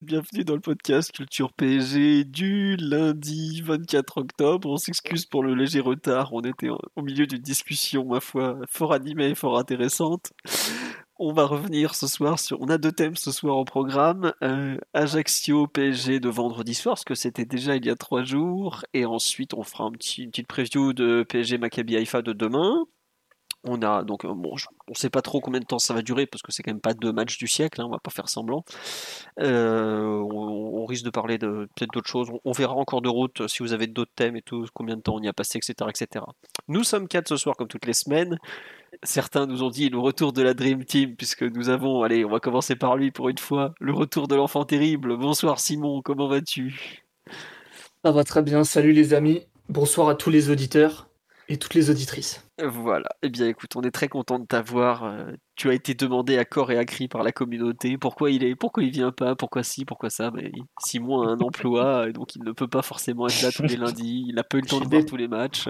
Bienvenue dans le podcast Culture PSG du lundi 24 octobre. On s'excuse pour le léger retard. On était au milieu d'une discussion, ma foi, fort animée, fort intéressante. On va revenir ce soir sur. On a deux thèmes ce soir au programme Euh, Ajaccio PSG de vendredi soir, parce que c'était déjà il y a trois jours. Et ensuite, on fera une petite preview de PSG Maccabi Haïfa de demain. On a donc euh, bon, on sait pas trop combien de temps ça va durer parce que c'est quand même pas deux matchs du siècle, hein, on va pas faire semblant. Euh, on, on risque de parler de peut-être d'autres choses. On, on verra encore de route euh, si vous avez d'autres thèmes et tout, combien de temps on y a passé, etc., etc. Nous sommes quatre ce soir comme toutes les semaines. Certains nous ont dit le retour de la Dream Team puisque nous avons, allez, on va commencer par lui pour une fois, le retour de l'enfant terrible. Bonsoir Simon, comment vas-tu? Ça va très bien, salut les amis, bonsoir à tous les auditeurs et toutes les auditrices. Voilà. Eh bien, écoute, on est très content de t'avoir. Euh, tu as été demandé à corps et à cri par la communauté. Pourquoi il est, pourquoi il vient pas, pourquoi ci, pourquoi ça. Mais Simon a un emploi, et donc il ne peut pas forcément être là tous les lundis. Il n'a pas eu le temps de voir tous les matchs.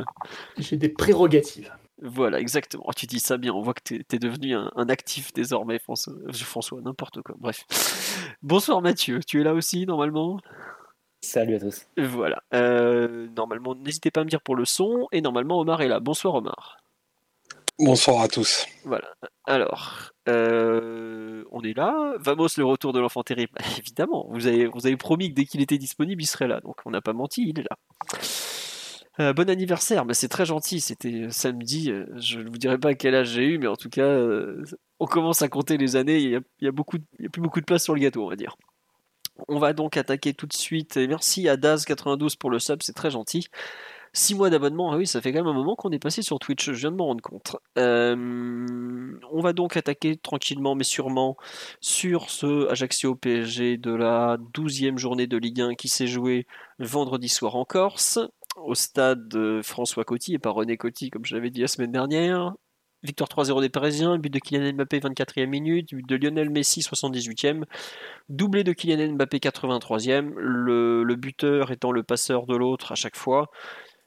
J'ai des prérogatives. Voilà, exactement. Oh, tu dis ça bien. On voit que tu es, devenu un, un actif désormais, François. euh, François, n'importe quoi. Bref. Bonsoir Mathieu. Tu es là aussi normalement? Salut à tous. Voilà. Euh, normalement, n'hésitez pas à me dire pour le son. Et normalement, Omar est là. Bonsoir Omar. Bonsoir à tous. Voilà. Alors, euh, on est là. Vamos, le retour de l'enfant terrible. Évidemment, vous avez, vous avez promis que dès qu'il était disponible, il serait là. Donc, on n'a pas menti, il est là. Euh, bon anniversaire, bah, c'est très gentil. C'était samedi. Je ne vous dirai pas quel âge j'ai eu, mais en tout cas, euh, on commence à compter les années. Il y a, il y a beaucoup, de- il y a plus beaucoup de place sur le gâteau, on va dire. On va donc attaquer tout de suite. Et merci à Daz92 pour le sub, c'est très gentil. 6 mois d'abonnement, ah oui, ça fait quand même un moment qu'on est passé sur Twitch, je viens de m'en rendre compte. Euh, on va donc attaquer tranquillement mais sûrement sur ce Ajaccio PSG de la 12e journée de Ligue 1 qui s'est joué vendredi soir en Corse, au stade de François Coty et pas René Coty comme je l'avais dit la semaine dernière. Victoire 3-0 des Parisiens, but de Kylian Mbappé 24e minute, but de Lionel Messi 78e, doublé de Kylian Mbappé 83e, le, buteur étant le passeur de l'autre à chaque fois.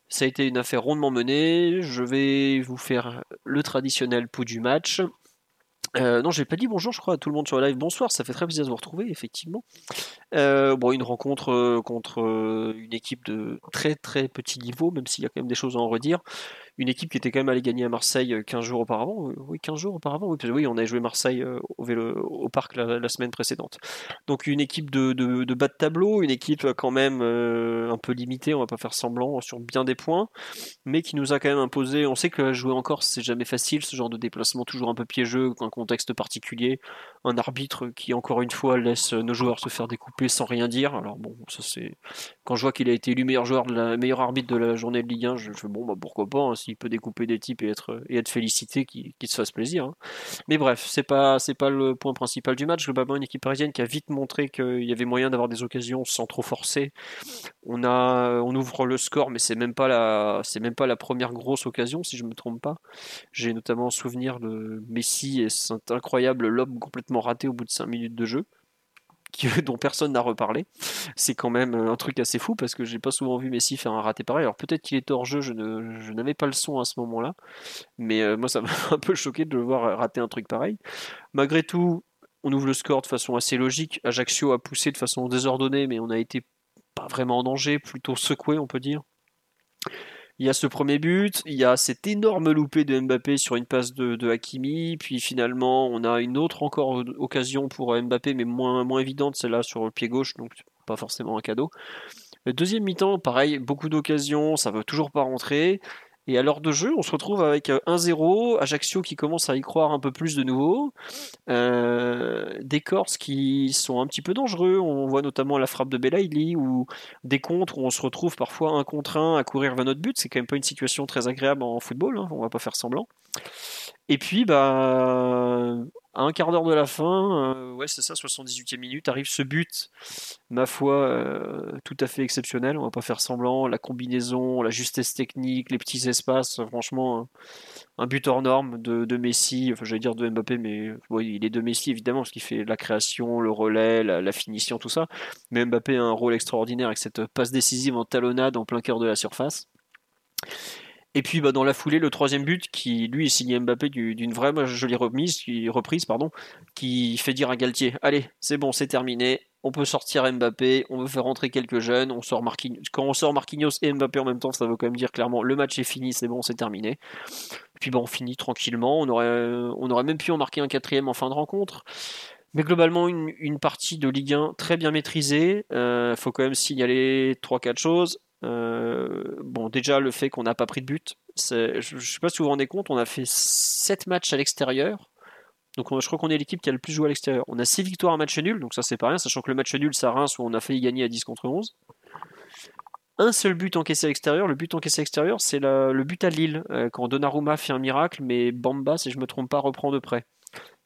Ça a été une affaire rondement menée. Je vais vous faire le traditionnel pouls du match. Euh, non, j'ai pas dit bonjour, je crois, à tout le monde sur le live. Bonsoir, ça fait très plaisir de vous retrouver, effectivement. Euh, bon, une rencontre euh, contre une équipe de très très petit niveau, même s'il y a quand même des choses à en redire. Une équipe qui était quand même allée gagner à Marseille euh, 15 jours auparavant. Euh, Oui, 15 jours auparavant. Oui, parce que oui, on a joué Marseille euh, au, vélo, au parc la, semaine précédente. Donc une équipe de, bas de tableau, une équipe euh, quand même euh, un peu limitée, on va pas faire semblant, sur bien des points, mais qui nous a quand même imposé. On sait que jouer en Corse, c'est jamais facile, ce genre de déplacement toujours un peu piégeux, un contexte particulier, un arbitre qui encore une fois laisse nos joueurs se faire découper sans rien dire. Alors bon, ça c'est quand je vois qu'il a été élu meilleur joueur de la meilleur arbitre de la journée de Ligue 1, je fais bon bah pourquoi pas, hein, s'il peut découper des types et être et être félicité, qu'il qu'il se fasse plaisir. hein. Mais bref, c'est pas pas le point principal du match. Globalement, une équipe parisienne qui a vite montré qu'il y avait moyen d'avoir des occasions sans trop forcer. On a on ouvre le score, mais c'est même pas la même pas la première grosse occasion si je me trompe pas. J'ai notamment souvenir de Messi et cet incroyable lob complètement raté au bout de 5 minutes de jeu. Dont personne n'a reparlé. C'est quand même un truc assez fou parce que j'ai pas souvent vu Messi faire un raté pareil. Alors peut-être qu'il était hors jeu, je n'avais pas le son à ce moment-là, mais euh, moi ça m'a un peu choqué de le voir rater un truc pareil. Malgré tout, on ouvre le score de façon assez logique. Ajaccio a poussé de façon désordonnée, mais on a été pas vraiment en danger, plutôt secoué, on peut dire. Il y a ce premier but, il y a cet énorme loupé de Mbappé sur une passe de, Hakimi, puis finalement on a une autre encore occasion pour Mbappé, mais moins, moins évidente, celle-là sur le pied gauche, donc pas forcément un cadeau. Le deuxième mi-temps, pareil, beaucoup d'occasions, ça veut toujours pas rentrer. Et à l'heure de jeu, on se retrouve avec 1-0, Ajaccio qui commence à y croire un peu plus de nouveau, euh, des Corses qui sont un petit peu dangereux, on voit notamment la frappe de Belaïli, ou des contres où on se retrouve parfois un contre un à courir vers notre but, c'est quand même pas une situation très agréable en football, hein, on va pas faire semblant. Et puis, bah, à un quart d'heure de la fin, euh, ouais, c'est ça, 78e minute, arrive ce but, ma foi, euh, tout à fait exceptionnel. On va pas faire semblant. La combinaison, la justesse technique, les petits espaces, franchement, un but hors norme de, Messi. Enfin, j'allais dire de Mbappé, mais il est de Messi évidemment, parce qu'il fait la création, le relais, la, finition, tout ça. Mais Mbappé a un rôle extraordinaire avec cette passe décisive en talonnade en plein cœur de la surface. Et puis bah, dans la foulée, le troisième but qui lui est signé Mbappé d'une vraie jolie remise, reprise, pardon, qui fait dire à Galtier Allez, c'est bon, c'est terminé, on peut sortir Mbappé, on veut faire rentrer quelques jeunes, on sort Marquinhos. Quand on sort Marquinhos et Mbappé en même temps, ça veut quand même dire clairement le match est fini, c'est bon, c'est terminé. puis bah, on finit tranquillement, on aurait, on aurait même pu en marquer un quatrième en fin de rencontre. Mais globalement, une, partie de Ligue 1 très bien maîtrisée. Il euh, faut quand même signaler 3-4 choses. Euh, bon, déjà, le fait qu'on n'a pas pris de but. Je ne sais pas si vous vous rendez compte, on a fait 7 matchs à l'extérieur. Donc je crois qu'on est l'équipe qui a le plus joué à l'extérieur. On a 6 victoires, un match nul, donc ça c'est pas rien, sachant que le match nul, ça Reims où on a failli gagner à 10 contre 11. Un seul but encaissé à l'extérieur. Le but encaissé à l'extérieur, c'est le but à Lille, euh, quand Donnarumma fait un miracle, mais Bamba, si je me trompe pas, reprend de près.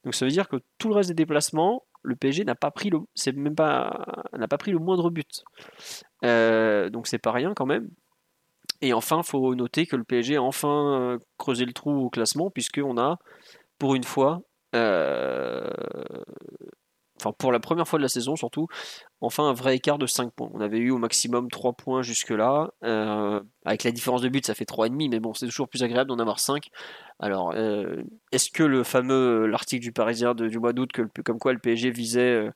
Donc ça veut dire que tout le reste des déplacements, le PSG n'a pas pris le, c'est même pas, n'a pas pris le moindre but. Euh, donc c'est pas rien quand même. Et enfin, faut noter que le PSG a enfin euh, creusé le trou au classement puisqu'on a, pour une fois, euh, enfin pour la première fois de la saison surtout, enfin un vrai écart de 5 points. On avait eu au maximum 3 points jusque-là. Euh, avec la différence de but, ça fait 3,5, mais bon, c'est toujours plus agréable d'en avoir 5. Alors, euh, est-ce que le fameux euh, l'article du Parisien du mois d'août, comme quoi le PSG visait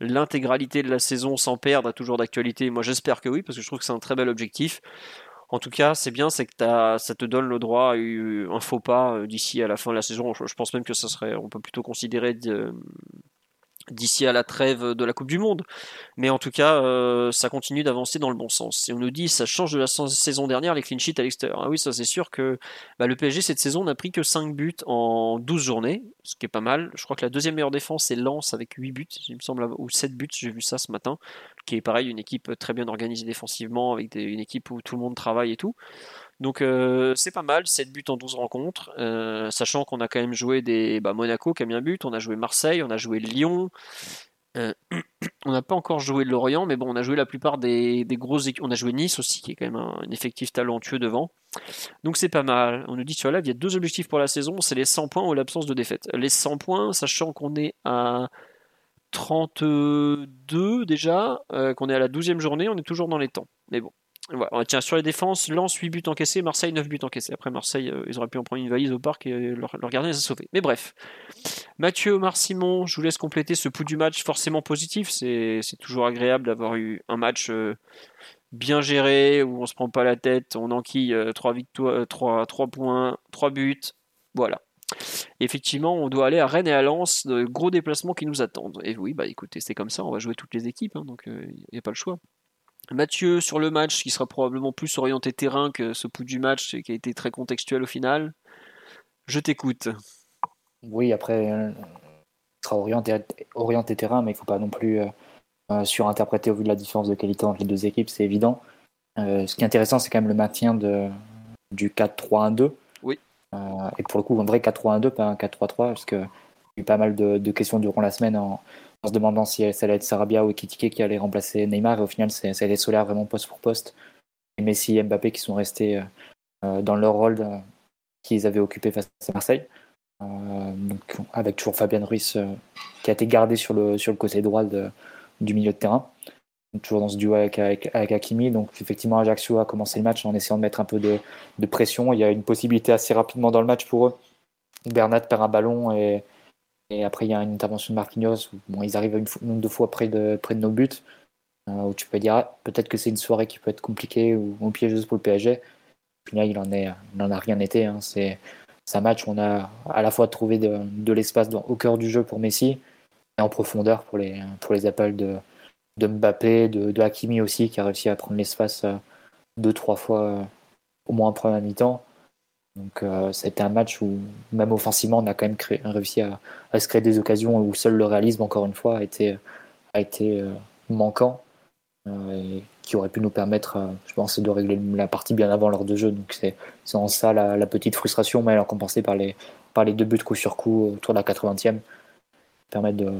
l'intégralité de la saison sans perdre, a toujours d'actualité? Moi, j'espère que oui, parce que je trouve que c'est un très bel objectif. En tout cas, c'est bien, c'est que ça te donne le droit à un faux pas d'ici à la fin de la saison. Je, pense même que ça serait, on peut plutôt considérer d'ici à la trêve de la Coupe du Monde. Mais en tout cas, euh, ça continue d'avancer dans le bon sens. Et on nous dit, ça change de la saison dernière, les clean à l'extérieur. Ah oui, ça c'est sûr que bah, le PSG cette saison n'a pris que 5 buts en 12 journées, ce qui est pas mal. Je crois que la deuxième meilleure défense c'est Lens avec 8 buts, il me semble, ou 7 buts, j'ai vu ça ce matin, qui est pareil, une équipe très bien organisée défensivement, avec une équipe où tout le monde travaille et tout. Donc euh, c'est pas mal, 7 buts en 12 rencontres, euh, sachant qu'on a quand même joué des bah, Monaco qui a mis un but, on a joué Marseille, on a joué Lyon, euh, on n'a pas encore joué Lorient, mais bon, on a joué la plupart des, grosses équipes. On a joué Nice aussi, qui est quand même un, effectif talentueux devant. Donc c'est pas mal. On nous dit sur la il y a deux objectifs pour la saison, c'est les 100 points ou l'absence de défaite. Les 100 points, sachant qu'on est à 32 déjà, qu'on est à la 12e journée, on est toujours dans les temps. Mais bon, voilà, tiens, sur les défenses, Lens 8 buts encaissés, Marseille 9 buts encaissés. Après Marseille, euh, ils auraient pu en prendre une valise au parc et leur, gardien les a sauvés. Mais bref. Mathieu, Omar Simon, je vous laisse compléter ce pouls du match forcément positif. C'est toujours agréable d'avoir eu un match euh, bien géré, où on se prend pas la tête, on enquille 3, victoires, 3, 3 points, 3 buts. Voilà. effectivement, on doit aller à Rennes et à Lens, gros déplacements qui nous attendent. Et oui, bah écoutez, c'est comme ça, on va jouer toutes les équipes, hein, donc il euh, n'y a pas le choix. Mathieu sur le match qui sera probablement plus orienté terrain que ce pouls du match et qui a été très contextuel au final. Je t'écoute. Oui, après, euh, il sera orienté, orienté terrain, mais il ne faut pas non plus euh, euh, surinterpréter au vu de la différence de qualité entre les deux équipes, c'est évident. ce qui est intéressant, c'est quand même le maintien de, du 4-3-1-2. Oui. et pour le coup, un vrai 4-3-1-2, pas un 4-3-3, parce qu'il y a eu pas mal de, de, questions durant la semaine en, en se demandant si ça allait être Sarabia ou Ekitike qui allait remplacer Neymar. Et au final, ça a été Solaire vraiment poste pour poste. Et Messi et Mbappé qui sont restés euh, euh, dans leur rôle euh, qu'ils avaient occupé face à Marseille. avec toujours Fabien Ruiz qui a été gardé sur le, sur le côté droit du milieu de terrain. toujours dans ce duo avec, avec, Hakimi. Donc effectivement, Ajaccio a commencé le match en essayant de mettre un peu de, de, pression. Il y a une possibilité assez rapidement dans le match pour eux. Bernat perd un ballon et et après, il y a une intervention de Marquinhos où bon, ils arrivent une, ou deux fois près de, de nos buts. Euh, où tu peux dire ah, peut-être que c'est une soirée qui peut être compliquée ou, piégeuse pour le PSG. Au final, il en, a rien été. Hein. C'est un match où on a à la fois trouvé de, de l'espace au cœur du jeu pour Messi et en profondeur pour les, appels de, de Mbappé, de, de Hakimi aussi, qui a réussi à prendre l'espace euh, deux, trois fois euh, au moins en première mi-temps. Donc euh, c'était un match où, même offensivement, on a quand même réussi à, se créer des occasions où seul le réalisme, encore une fois, a été, a été euh, manquant. Euh, et qui aurait pu nous permettre, je pense, de régler la partie bien avant l'heure de jeu. Donc c'est en ça la, petite frustration, mais elle est compensée par les, par les deux buts coup sur coup autour de la 80e. permettre de,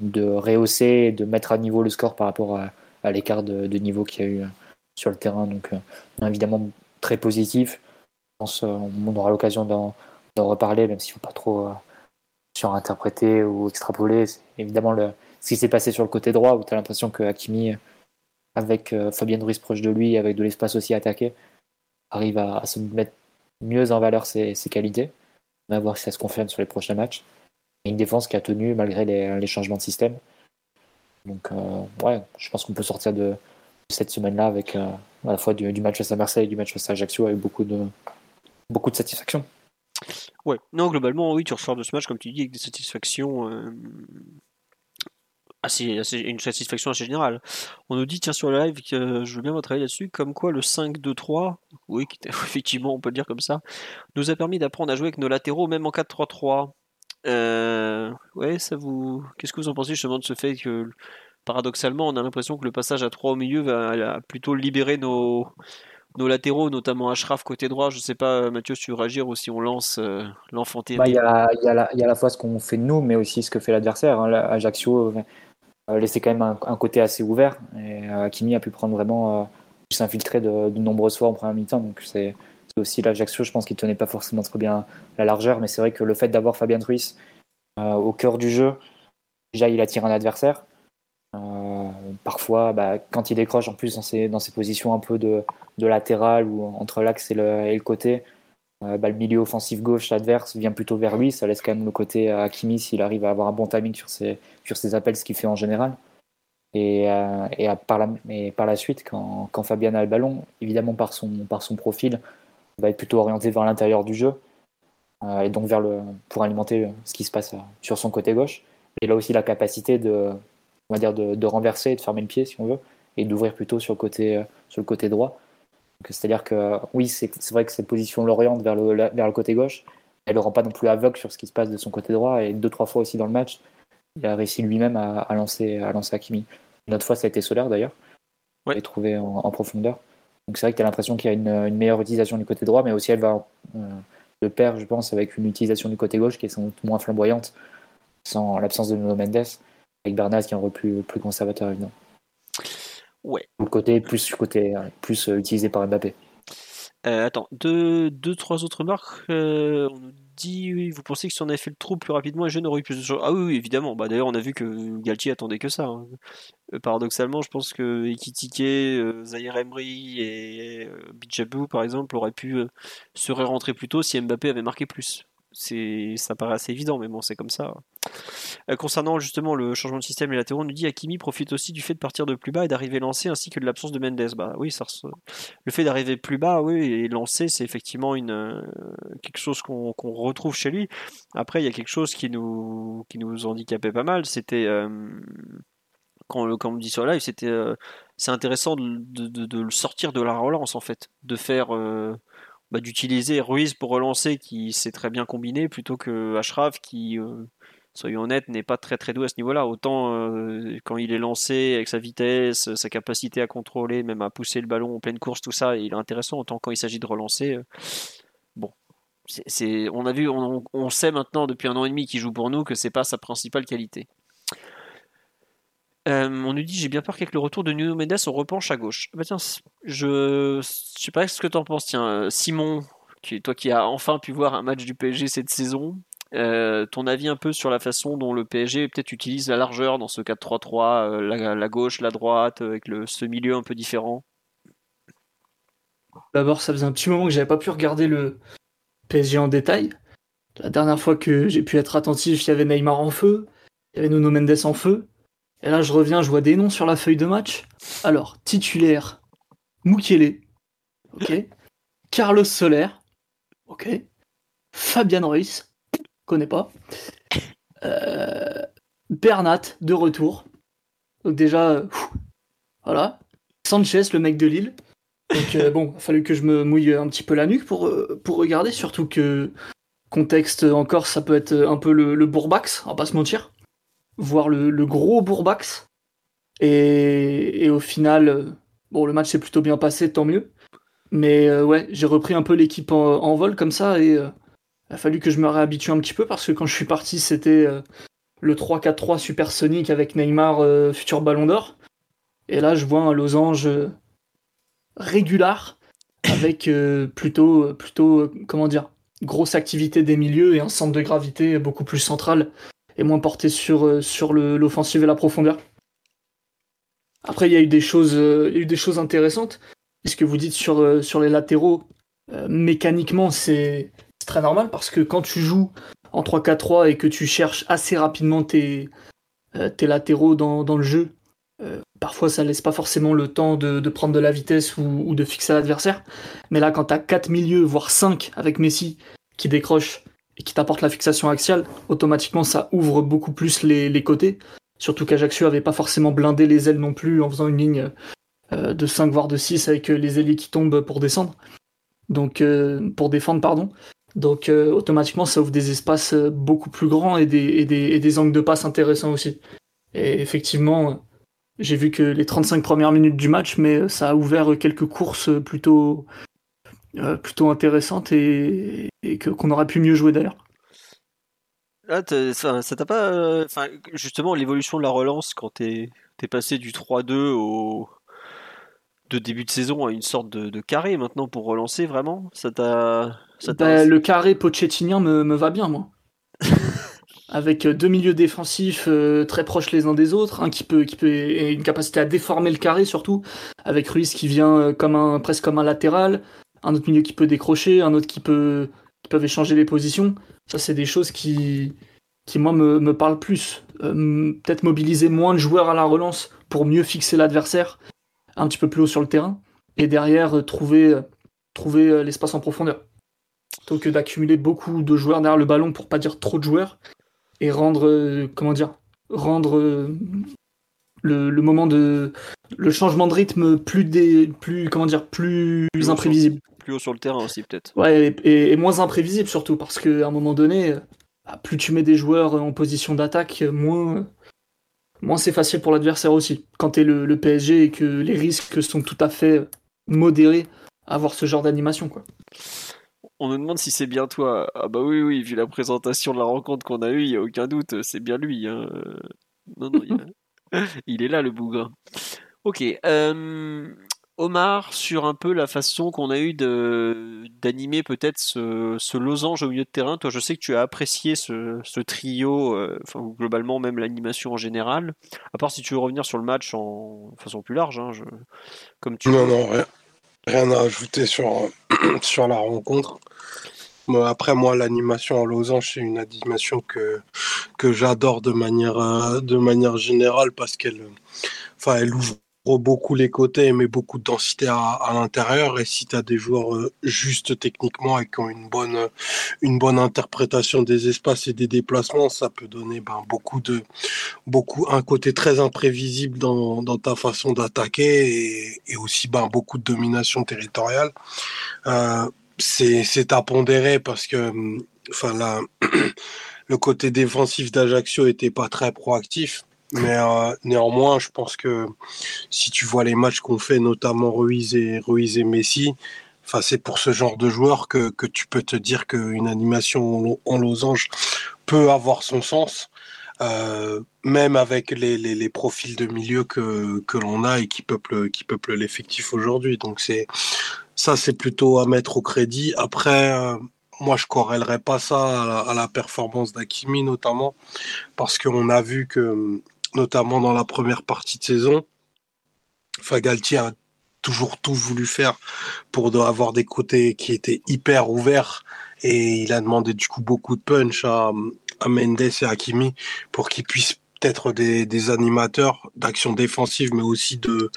de rehausser, de mettre à niveau le score par rapport à, à l'écart de, de, niveau qu'il y a eu sur le terrain. Donc, évidemment, très positif. Pense qu'on aura l'occasion d'en reparler, même s'il ne faut pas trop surinterpréter ou extrapoler. Évidemment, ce qui s'est passé sur le côté droit, où tu as l'impression que Hakimi, avec Fabien Ruiz proche de lui, avec de l'espace aussi attaqué, arrive à, se mettre mieux en valeur ses, qualités. On va voir si ça se confirme sur les prochains matchs. Et une défense qui a tenu malgré les, changements de système. Donc, euh, ouais, je pense qu'on peut sortir de cette semaine-là avec euh, à la fois du, du, match face à Marseille et du match face à Ajaccio avec beaucoup de, beaucoup de satisfaction. Ouais, non, globalement, oui, tu ressors de ce match, comme tu dis, avec des satisfactions. Euh, une satisfaction assez générale. On nous dit, tiens, sur le live, que je veux bien votre avis là-dessus, comme quoi le 5-2-3, oui, effectivement, on peut le dire comme ça, nous a permis d'apprendre à jouer avec nos latéraux, même en 4-3-3. Euh, ouais, ça vous. Qu'est-ce que vous en pensez justement de ce fait que, paradoxalement, on a l'impression que le passage à 3 au milieu va plutôt libérer nos, nos latéraux, notamment Ashraf côté droit. Je sais pas, Mathieu, si tu réagir ou si on lance euh, l'enfant Il bah, y, a, a, la fois ce qu'on fait de nous, mais aussi ce que fait l'adversaire. Hein. Ajaccio euh, laissait quand même un, côté assez ouvert et euh, a pu prendre vraiment euh, s'infiltrer de, nombreuses fois en première mi-temps. Donc c'est aussi l'Ajaccio, je pense qu'il tenait pas forcément très bien la largeur, mais c'est vrai que le fait d'avoir Fabien Ruiz euh, au cœur du jeu, déjà il attire un adversaire. Parfois, bah, quand il décroche en plus dans ses, dans ses positions un peu de, de latéral ou entre l'axe et le, et le côté, euh, bah, le milieu offensif gauche adverse vient plutôt vers lui. Ça laisse quand même le côté à Hakimi s'il arrive à avoir un bon timing sur ses, sur ses appels, ce qu'il fait en général. Et, euh, et, par la, et, par la, suite, quand, quand, Fabien a le ballon, évidemment par son, par son profil, va être plutôt orienté vers l'intérieur du jeu euh, et donc vers le, pour alimenter ce qui se passe sur son côté gauche. Et là aussi la capacité de, on va dire de, de renverser et de fermer le pied si on veut et d'ouvrir plutôt sur le côté, sur le côté droit. C'est-à-dire que oui, c'est vrai que cette position l'oriente vers le, vers le côté gauche. Elle ne rend pas non plus aveugle sur ce qui se passe de son côté droit. Et deux, trois fois aussi dans le match, il a réussi lui-même à, à, lancer, à lancer Hakimi. Une autre fois, ça a été Solaire d'ailleurs. Ouais. Il est trouvé en, en, profondeur. Donc c'est vrai que tu as l'impression qu'il y a une, une, meilleure utilisation du côté droit, mais aussi elle va euh, de pair, je pense, avec une utilisation du côté gauche qui est sans doute moins flamboyante, sans l'absence de Nuno Mendes, avec qui est un rôle plus, plus conservateur évidemment. Ouais. Le côté plus, côté, plus euh, utilisé par Mbappé. Euh, attends, deux, deux, trois autres marques. Euh, on nous dit, oui, vous pensez que si on avait fait le trou plus rapidement, jeunes auraient eu plus de choses Ah oui, évidemment. Bah, D'ailleurs, on a vu que Galtier attendait que ça. Hein. Euh, paradoxalement, je pense que Ekitike, euh, Zahir Emery et euh, Bidjabou, par exemple, auraient pu seraient rentrés plus tôt si Mbappé avait marqué plus ça paraît assez évident, mais bon, c'est comme ça. Euh, concernant justement le changement de système latéraux, on nous dit Hakimi profite aussi du fait de partir de plus bas et d'arriver lancé, ainsi que de l'absence de Mendes. Bah oui, le fait d'arriver plus bas, oui, et lancer, c'est effectivement une euh, quelque chose qu'on qu retrouve chez lui. Après, il y a quelque chose qui nous qui nous handicapait pas mal, c'était euh, quand, on me dit sur live, c'était c'est intéressant de, le sortir de la relance en fait, de faire bah, d'utiliser Ruiz pour relancer qui s'est très bien combiné plutôt que Ashraf qui, euh, soyons honnêtes, n'est pas très très doué à ce niveau-là. Autant euh, quand il est lancé avec sa vitesse, sa capacité à contrôler, même à pousser le ballon en pleine course, tout ça, il est intéressant. Autant quand il s'agit de relancer, euh, bon. on a vu, on, on, sait maintenant depuis un an et demi qu'il joue pour nous que c'est pas sa principale qualité. Euh, on nous dit j'ai bien peur qu'avec le retour de Nuno Mendes on repenche à gauche. Bah je, je sais pas ce que tu en penses. Tiens, euh, Simon, qui, toi qui as enfin pu voir un match du PSG cette saison, euh, ton avis un peu sur la façon dont le PSG peut-être utilise la largeur dans ce 4-3-3, euh, la, la, gauche, la droite, avec le, ce milieu un peu différent? D'abord, ça faisait un petit moment que j'avais pas pu regarder le PSG en détail. La dernière fois que j'ai pu être attentif, il y avait Neymar en feu, il y avait Nuno Mendes en feu. Et là, je reviens, je vois des noms sur la feuille de match. Alors, titulaire, Mukele. Ok. Carlos Soler. Ok. Fabian Ruiz. Connais pas. Euh, Bernat, de retour. Donc déjà, euh, voilà. Sanchez, le mec de Lille. Donc euh, bon, il a fallu que je me mouille un petit peu la nuque pour, euh, pour regarder, surtout que contexte encore, ça peut être un peu le, le bourbax, on va pas se mentir voir le, gros Bourbax. Et, au final, bon, le match s'est plutôt bien passé, tant mieux. Mais euh, ouais, j'ai repris un peu l'équipe en, vol comme ça et euh, a fallu que je me réhabitue un petit peu parce que quand je suis parti, c'était euh, le 3-4-3 supersonique avec Neymar, euh, futur ballon d'or. Et là, je vois un losange euh, régular avec plutôt, plutôt, comment dire, grosse activité des milieux et un centre de gravité beaucoup plus central et moins porté sur, sur l'offensive et la profondeur. Après, il y a eu des choses, a eu des choses intéressantes. ce que vous dites sur, sur les latéraux, mécaniquement, c'est très normal parce que quand tu joues en 3-4-3 et que tu cherches assez rapidement tes, euh, tes latéraux dans, dans, le jeu, euh, parfois ça laisse pas forcément le temps de, de prendre de la vitesse ou, de fixer l'adversaire. Mais là, quand tu as 4 milieux, voire 5 avec Messi qui décroche et qui t'apporte la fixation axiale, automatiquement ça ouvre beaucoup plus les, côtés. Surtout qu'Ajaccio avait pas forcément blindé les ailes non plus en faisant une ligne euh, de 5 voire de 6 avec les ailiers qui tombent pour descendre. Donc pour défendre pardon. Donc euh, automatiquement, ça ouvre des espaces euh, beaucoup plus grands et des, angles de passe intéressants aussi. Et effectivement, j'ai vu que les 35 premières minutes du match, mais ça a ouvert quelques courses plutôt, euh, plutôt intéressantes et, qu'on aurait pu mieux jouer d'ailleurs. Ah, ça t'a pas. justement, l'évolution de la relance quand t'es es passé du 3-2 au, de début de saison à une sorte de, carré maintenant pour relancer vraiment? Ça t'a. Bah, le carré pochettinien me, me va bien, moi. Avec euh, deux milieux défensifs euh, très proches les uns des autres, un qui peut, qui peut et une capacité à déformer le carré surtout, avec Ruiz qui vient euh, comme un, presque comme un latéral, un autre milieu qui peut décrocher, un autre qui peut qui peuvent échanger les positions. Ça, c'est des choses qui, qui moi me, me parlent plus. Peut-être mobiliser moins de joueurs à la relance pour mieux fixer l'adversaire un petit peu plus haut sur le terrain et derrière euh, trouver, euh, trouver euh, l'espace en profondeur. Plutôt que d'accumuler beaucoup de joueurs derrière le ballon pour pas dire trop de joueurs et rendre, comment dire, rendre le, moment de le changement de rythme plus des plus comment dire plus, imprévisible plus haut sur le terrain aussi peut-être ouais et, moins imprévisible surtout parce qu'à un moment donné bah, plus tu mets des joueurs en position d'attaque moins moins c'est facile pour l'adversaire aussi. Quand tu es le, PSG et que les risques sont tout à fait modérés à avoir ce genre d'animation. quoi. On nous demande si c'est bien toi. Ah bah oui, oui, vu la présentation de la rencontre qu'on a eue, il n'y a aucun doute, c'est bien lui. Hein. Non, non, il, est là le bougre. Ok. Euh, Omar sur un peu la façon qu'on a eu d'animer peut-être ce, losange au milieu de terrain. Toi, je sais que tu as apprécié ce, trio, euh, globalement même l'animation en général. À part si tu veux revenir sur le match en façon plus large, hein, comme tu. Non, non, rien, à ajouter sur, sur la rencontre. après, moi, l'animation en losange, c'est une animation que, que j'adore de manière, euh, de manière générale parce qu'elle enfin, elle ouvre beaucoup les côtés, mais beaucoup de densité à, l'intérieur. Et si tu as des joueurs euh, justes techniquement et qui ont une bonne, une bonne interprétation des espaces et des déplacements, ça peut donner ben, beaucoup de, beaucoup, un côté très imprévisible dans, dans ta façon d'attaquer et, aussi ben, beaucoup de domination territoriale. Euh, c'est à pondérer parce que, enfin, là, le côté défensif d'Ajaccio était pas très proactif. Mais euh, néanmoins, je pense que si tu vois les matchs qu'on fait, notamment Ruiz et, Ruiz et Messi, c'est pour ce genre de joueur que, que tu peux te dire qu'une animation en, losange peut avoir son sens, euh, même avec les, les, profils de milieu que, que l'on a et qui peuplent, qui peuplent l'effectif aujourd'hui. Donc c'est ça, c'est plutôt à mettre au crédit. Après, euh, moi, je corrélerais pas ça à la performance d'Akimi notamment, parce qu'on a vu que notamment dans la première partie de saison. Fagalti a toujours tout voulu faire pour avoir des côtés qui étaient hyper ouverts et il a demandé du coup beaucoup de punch à, Mendes et à Hakimi pour qu'ils puissent être des, des animateurs d'action défensive mais aussi de,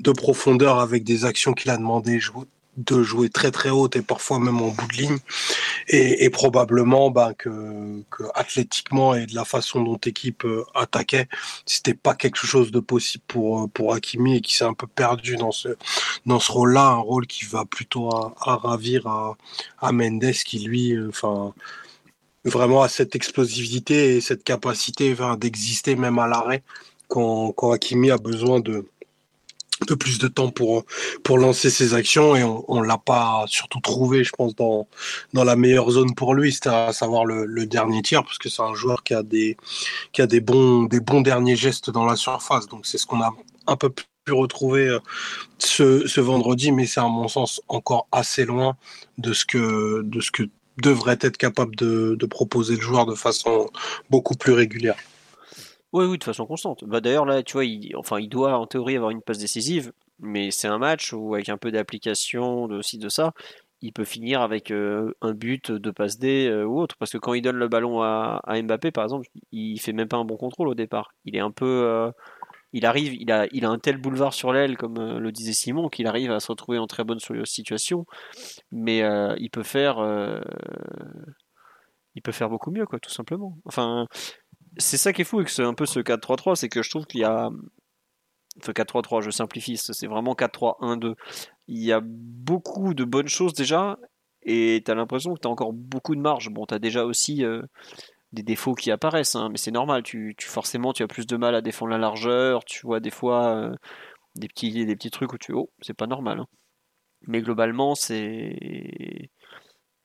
de profondeur avec des actions qu'il a demandé de jouer très très haute et parfois même en bout de ligne. Et, probablement ben, que, que, athlétiquement et de la façon dont l'équipe euh, attaquait c'était pas quelque chose de possible pour pour Hakimi et qui s'est un peu perdu dans ce dans ce rôle là un rôle qui va plutôt à, ravir à, à Mendes qui lui euh, enfin vraiment a cette explosivité et cette capacité d'exister même à l'arrêt quand, quand Hakimi a besoin de peu plus de temps pour, lancer ses actions et on l'a pas surtout trouvé, je pense, dans, la meilleure zone pour lui, c'est à savoir le, dernier tiers, parce que c'est un joueur qui a des, qui a des bons, des bons derniers gestes dans la surface. Donc c'est ce qu'on a un peu pu retrouver euh, ce, vendredi, mais c'est à mon sens encore assez loin de ce que, de ce que devrait être capable de proposer le joueur de façon beaucoup plus régulière. Oui, oui, de façon constante. Bah, D'ailleurs, là, tu vois, il, enfin, il doit en théorie avoir une passe décisive, mais c'est un match où, avec un peu d'application, de ci, de ça, il peut finir avec euh, un but de passe D euh, ou autre. Parce que quand il donne le ballon à, à, Mbappé, par exemple, il fait même pas un bon contrôle au départ. Il est un peu. Euh, il arrive, il a, il a un tel boulevard sur l'aile, comme le disait Simon, qu'il arrive à se retrouver en très bonne situation. Mais il peut faire. il peut faire beaucoup mieux, quoi, tout simplement. Enfin c'est ça qui est fou avec un peu ce 4-3-3, c'est que je trouve qu'il y a. Enfin, 4-3-3, je simplifie, c'est vraiment 4-3-1-2. Il y a beaucoup de bonnes choses déjà, et tu as l'impression que tu as encore beaucoup de marge. Bon, tu as déjà aussi euh, des défauts qui apparaissent, hein, mais c'est normal, tu, forcément tu as plus de mal à défendre la largeur, tu vois des fois euh, des, petits, des petits trucs où tu. Oh, c'est pas normal. Hein. Mais globalement, c'est.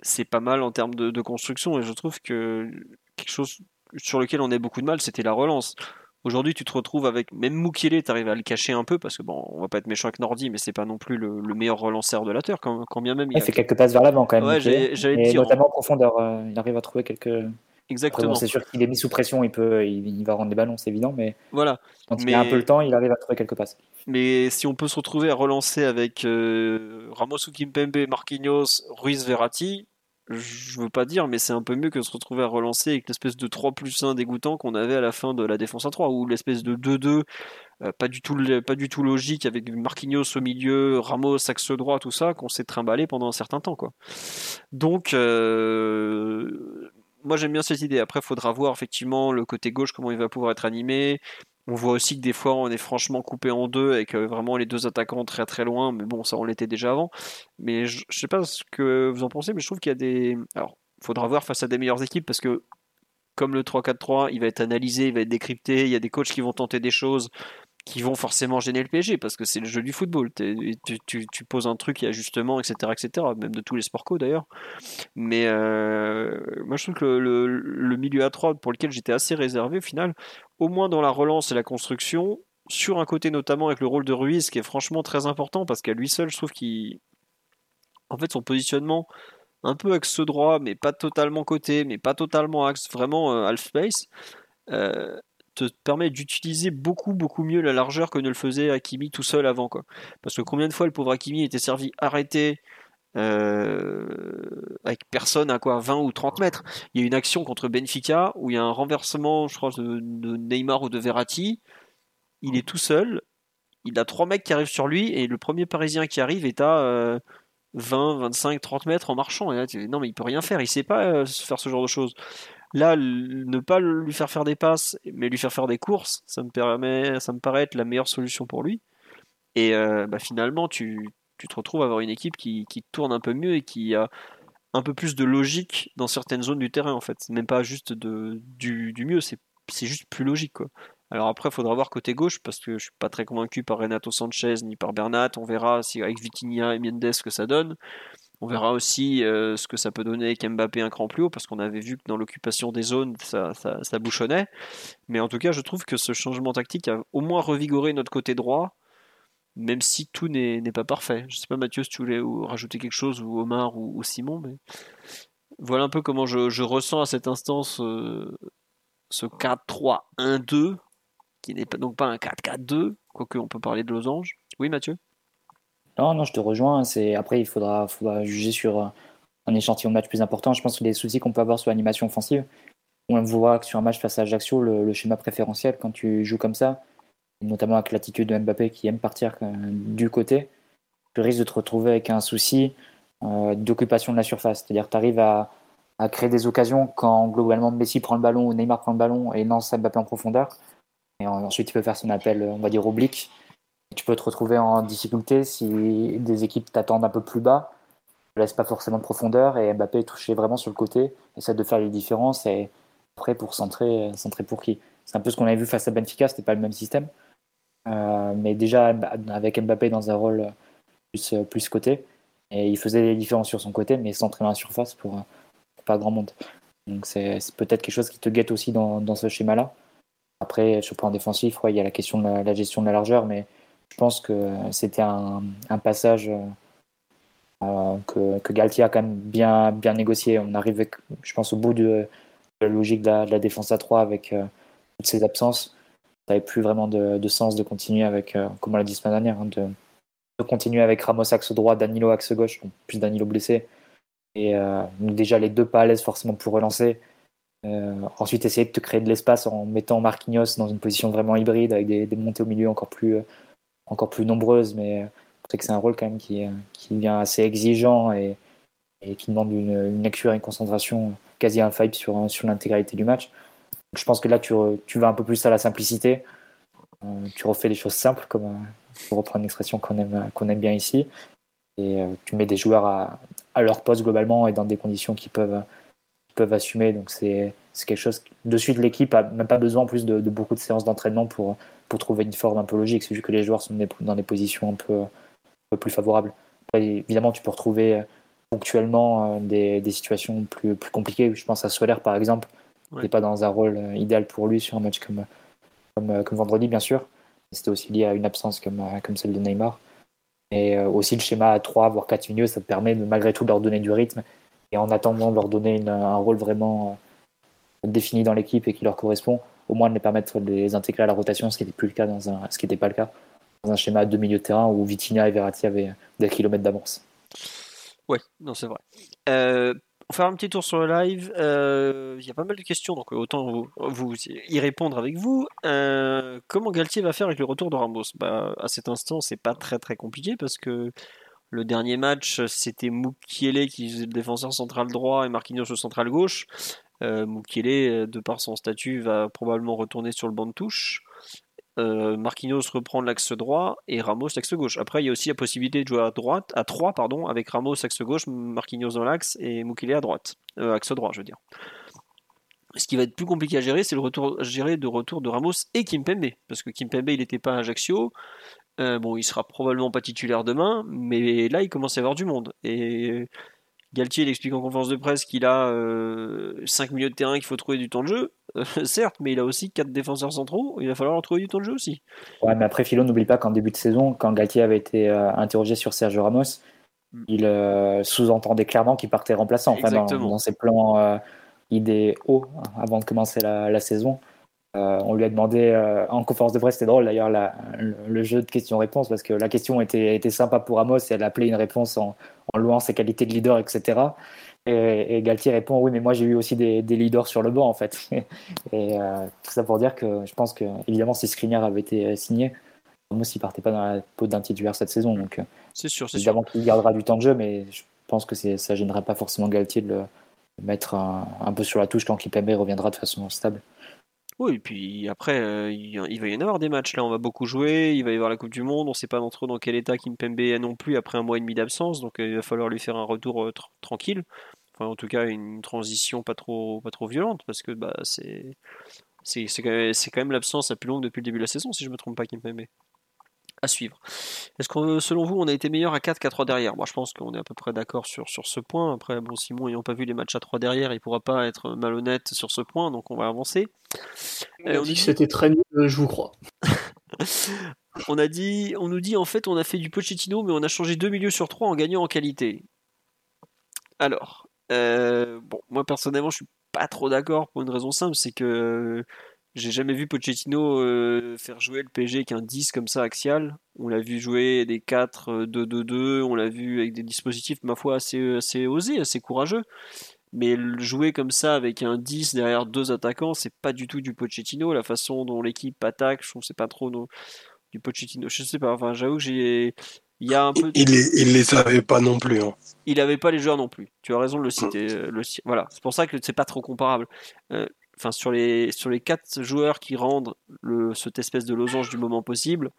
C'est pas mal en termes de, de construction, et je trouve que quelque chose sur lequel on a beaucoup de mal, c'était la relance. Aujourd'hui, tu te retrouves avec même Mukiele, tu arrives à le cacher un peu parce que bon, on va pas être méchant avec Nordi, mais c'est pas non plus le, meilleur relanceur de la terre quand, bien même. Il, fait quelques passes vers l'avant quand même. Ouais, j'allais dire. Notamment en profondeur, euh, il arrive à trouver quelques. Exactement. c'est sûr qu'il est mis sous pression, il peut, il, va rendre des ballons, c'est évident, mais voilà. quand il a un peu le temps, il arrive à trouver quelques passes. Mais si on peut se retrouver à relancer avec euh, Ramos ou Kimpembe, Marquinhos, Ruiz, Verratti, je veux pas dire, mais c'est un peu mieux que de se retrouver à relancer avec l'espèce de 3 plus 1 dégoûtant qu'on avait à la fin de la défense à 3, ou l'espèce de 2-2, euh, pas, du tout, pas du tout logique, avec Marquinhos au milieu, Ramos axe droit, tout ça, qu'on s'est trimballé pendant un certain temps. Quoi. Donc, euh, moi j'aime bien cette idée. Après, il faudra voir effectivement le côté gauche, comment il va pouvoir être animé. On voit aussi que des fois on est franchement coupé en deux avec vraiment les deux attaquants très très loin, mais bon, ça on l'était déjà avant. Mais je, ne sais pas ce que vous en pensez, mais je trouve qu'il y a des. Alors, faudra voir face à des meilleures équipes parce que comme le 3-4-3, il va être analysé, il va être décrypté, il y a des coachs qui vont tenter des choses qui vont forcément gêner le PSG parce que c'est le jeu du football. Tu, poses un truc, il y a justement, etc., etc., même de tous les sports co d'ailleurs. Mais euh, moi je trouve que le, milieu à 3 pour lequel j'étais assez réservé au final, au moins dans la relance et la construction, sur un côté notamment avec le rôle de Ruiz qui est franchement très important parce qu'à lui seul, je trouve qu'il. En fait, son positionnement un peu axe droit, mais pas totalement côté, mais pas totalement axe, vraiment euh, half space. Euh, te permet d'utiliser beaucoup beaucoup mieux la largeur que ne le faisait Hakimi tout seul avant quoi. Parce que combien de fois le pauvre Hakimi était servi arrêté euh, avec personne à quoi 20 ou 30 mètres. Il y a une action contre Benfica où il y a un renversement, je crois, de, Neymar ou de Verratti. Il est tout seul. Il a trois mecs qui arrivent sur lui et le premier Parisien qui arrive est à 20, 25, 30 mètres en marchant. Non mais il peut rien faire. Il sait pas euh, faire ce genre de choses. Là, ne pas lui faire faire des passes, mais lui faire faire des courses, ça me, permet, ça me paraît être la meilleure solution pour lui. Et euh, bah, finalement, tu, tu, te retrouves à avoir une équipe qui, tourne un peu mieux et qui a un peu plus de logique dans certaines zones du terrain, en fait. Même pas juste de, du, du mieux, c'est juste plus logique. Alors après, il faudra voir côté gauche, parce que je suis pas très convaincu par Renato Sanchez ni par Bernat. On verra si avec Vitinha et Mendes ce que ça donne. On verra aussi euh, ce que ça peut donner avec Mbappé un cran plus haut, parce qu'on avait vu que dans l'occupation des zones, ça, bouchonnait. Mais en tout cas, je trouve que ce changement tactique a au moins revigoré notre côté droit, même si tout n'est pas parfait. Je sais pas, Mathieu, si tu voulais rajouter quelque chose, ou Omar, ou, Simon, mais voilà un peu comment je, ressens à cet instant ce, 4-3-1-2, qui n'est donc pas un 4-4-2, quoique on peut parler de losange. Oui, Mathieu? Non, non, je te rejoins. Après, il faudra, faudra juger sur euh, un échantillon de match plus important. Je pense que les soucis qu'on peut avoir sur l'animation offensive, on voit que sur un match face à Ajaccio, le, schéma préférentiel, quand tu joues comme ça, notamment avec l'attitude de Mbappé qui aime partir euh, du côté, tu risques de te retrouver avec un souci euh, d'occupation de la surface. C'est-à-dire tu arrives à, créer des occasions quand globalement Messi prend le ballon ou Neymar prend le ballon et lance Mbappé en profondeur. Et ensuite, il peut faire son appel, on va dire, oblique tu peux te retrouver en difficulté si des équipes t'attendent un peu plus bas, ne laissent pas forcément de profondeur et Mbappé est touché vraiment sur le côté, essaie de faire les différences et après pour centrer, centrer pour qui? C'est un peu ce qu'on avait vu face à Benfica, c'était pas le même système. Mais déjà avec Mbappé dans un rôle plus, plus côté. Et il faisait des différences sur son côté, mais sans très la surface pour, pas grand monde. Donc c'est peut-être quelque chose qui te guette aussi dans, dans ce schéma-là. Après, sur le plan défensif, il y a la question de la, gestion de la largeur, mais je pense que c'était un, passage euh, que, que, Galtier a quand même bien, bien négocié. On arrive, je pense, au bout de, la logique de la, défense à 3 avec euh, toutes ces absences. N'avait plus vraiment de, sens de continuer avec, euh, comme on l'a dit semaine dernière, hein, de, continuer avec Ramos axe droit, Danilo axe gauche, plus Danilo blessé. Et déjà les deux pas à l'aise forcément pour relancer. ensuite, essayer de te créer de l'espace en mettant Marquinhos dans une position vraiment hybride avec des, montées au milieu encore plus, encore plus nombreuses, mais c'est que c'est un rôle quand même qui, qui vient assez exigeant et, et qui demande une, une, lecture et une concentration quasi infaillible sur, sur l'intégralité du match. Je pense que là, tu, vas un peu plus à la simplicité. Euh, tu refais des choses simples, comme pour reprendre une expression qu'on aime, bien ici. Et euh, tu mets des joueurs à, leur poste globalement et dans des conditions qui peuvent, assumer. Donc c'est quelque chose. De suite, l'équipe n'a même pas besoin en plus de, beaucoup de séances d'entraînement pour, trouver une forme un peu logique. C'est juste que les joueurs sont dans des positions un peu plus favorable. évidemment, tu peux retrouver euh, ponctuellement des, des, situations plus, plus compliquées. Je pense à Solaire, par exemple, qui n'est pas dans un rôle euh, idéal pour lui sur un match comme, comme, comme vendredi, bien sûr. C'était aussi lié à une absence comme, comme celle de Neymar. Et aussi le schéma à 3, voire 4 milieux, ça te permet de, malgré tout de leur donner du rythme et en attendant de leur donner un rôle vraiment défini dans l'équipe et qui leur correspond, au moins de les permettre de les intégrer à la rotation, ce qui n'était plus le cas dans un, ce qui n'était pas le cas un schéma de milieu de terrain où Vitinha et Verratti avaient des kilomètres d'avance. Ouais, non, c'est vrai. Euh, on va faire un petit tour sur le live. Euh, il y a pas mal de questions, donc autant vous, y répondre avec vous. Euh, comment Galtier va faire avec le retour de Ramos? Bah, À cet instant, c'est pas très très compliqué parce que le dernier match, c'était Mukiele qui faisait le défenseur central droit et Marquinhos le central gauche. Euh, de par son statut, va probablement retourner sur le banc de touche. Euh, Marquinhos reprend l'axe droit et Ramos l'axe gauche. Après, il y a aussi la possibilité de jouer à droite, à 3 pardon, avec Ramos axe gauche, Marquinhos dans l'axe et Mukele à droite, euh, axe droit, je veux dire. Ce qui va être plus compliqué à gérer, c'est le retour, de retour de Ramos et Kimpembe, parce que Kimpembe il n'était pas à Ajaccio. Euh, bon, il sera probablement pas titulaire demain, mais là il commence à avoir du monde et Galtier il explique en conférence de presse qu'il a 5 euh, milieux de terrain qu'il faut trouver du temps de jeu. Euh, certes, mais il a aussi 4 défenseurs centraux. Il va falloir trouver du temps de jeu aussi. Ouais, mais après, Philo, n'oublie pas qu'en début de saison, quand Galtier avait été euh, interrogé sur Sergio Ramos, mm. il sous-entendait clairement qu'il partait remplaçant. Enfin, dans, ses plans idéaux avant de commencer la saison. Euh, on lui a demandé euh, en conférence de presse, c'était drôle d'ailleurs le, jeu de questions-réponses parce que la question était, était sympa pour Amos et elle appelait une réponse en, louant ses qualités de leader, etc. Et, Galtier répond oui, mais moi j'ai eu aussi des, leaders sur le banc en fait. et euh, tout ça pour dire que je pense que évidemment si Skriniar avait été signé, Amos il partait pas dans la peau d'un titulaire cette saison. Donc c'est sûr, c'est évidemment qu'il gardera du temps de jeu, mais je pense que ça gênera pas forcément Galtier de le mettre un, peu sur la touche quand Kipembe reviendra de façon stable. Oui, et puis après, euh, il, va y en avoir des matchs. Là, on va beaucoup jouer. Il va y avoir la Coupe du Monde. On ne sait pas trop dans quel état Kimpembe est non plus après un mois et demi d'absence. Donc, euh, il va falloir lui faire un retour euh, tranquille. Enfin, en tout cas, une transition pas trop, pas trop violente parce que bah, c'est, quand même, l'absence la plus longue depuis le début de la saison, si je me trompe pas, Kimpembe à suivre. Est-ce que selon vous, on a été meilleur à 4 qu'à 3 derrière? Moi, je pense qu'on est à peu près d'accord sur, sur ce point. Après, bon, Simon, n'ayant pas vu les matchs à 3 derrière, il pourra pas être malhonnête sur ce point, donc on va avancer. On, dit que c'était très nul, je vous crois. on a dit, on nous dit en fait, on a fait du Pochettino, mais on a changé deux milieux sur trois en gagnant en qualité. Alors, euh, bon, moi personnellement, je suis pas trop d'accord pour une raison simple, c'est que j'ai jamais vu Pochettino euh, faire jouer le PSG avec un 10 comme ça axial. On l'a vu jouer des 4, 2-2-2, euh, on l'a vu avec des dispositifs, ma foi, assez, assez osés, assez courageux. Mais jouer comme ça avec un 10 derrière deux attaquants, c'est pas du tout du Pochettino. La façon dont l'équipe attaque, je trouve c'est pas trop du Pochettino. Je sais pas, enfin j'avoue que j'ai. Il y a un peu. Il, il, les avait pas non plus. Hein. Il avait pas les joueurs non plus. Tu as raison de le citer. Euh, le, voilà, c'est pour ça que c'est pas trop comparable enfin sur les sur les quatre joueurs qui rendent le, cette espèce de losange du moment possible,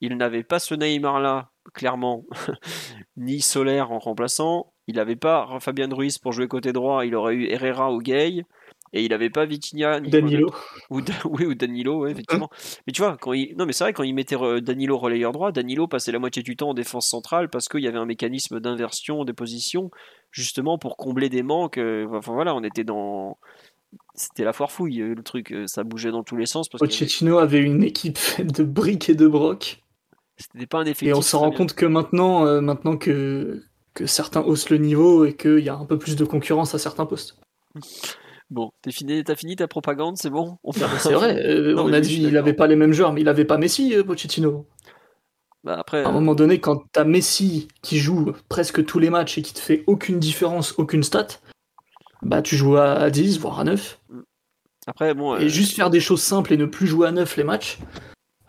il n'avait pas ce Neymar là clairement, ni Solaire en remplaçant. Il n'avait pas Fabien Ruiz pour jouer côté droit. Il aurait eu Herrera ou Gay. Et il avait pas Vitinha ni Danilo. ou, oui, ou Danilo, ouais, effectivement. mais tu vois, quand il... non, mais c'est vrai, quand il mettait euh, Danilo relayeur droit, Danilo passait la moitié du temps en défense centrale parce qu'il y avait un mécanisme d'inversion des positions, justement pour combler des manques. euh, Enfin voilà, on était dans. C'était la foire fouille, le truc. euh, Ça bougeait dans tous les sens parce Pochettino avait une équipe faite de briques et de brocs. c'était pas un effectif. Et on se très rend bien. compte que maintenant, euh, maintenant que, que certains haussent le niveau et qu'il y a un peu plus de concurrence à certains postes. Bon, fini, t'as fini ta propagande, c'est bon? On fait C'est vrai, euh, Non, on a dit il avait pas les mêmes joueurs, mais il avait pas Messi, Pochettino. Bah, après, À un moment donné, quand t'as Messi qui joue presque tous les matchs et qui te fait aucune différence, aucune stat, bah tu joues à à 10, voire à 9. après bon. euh, Et juste faire des choses simples et ne plus jouer à 9 les matchs,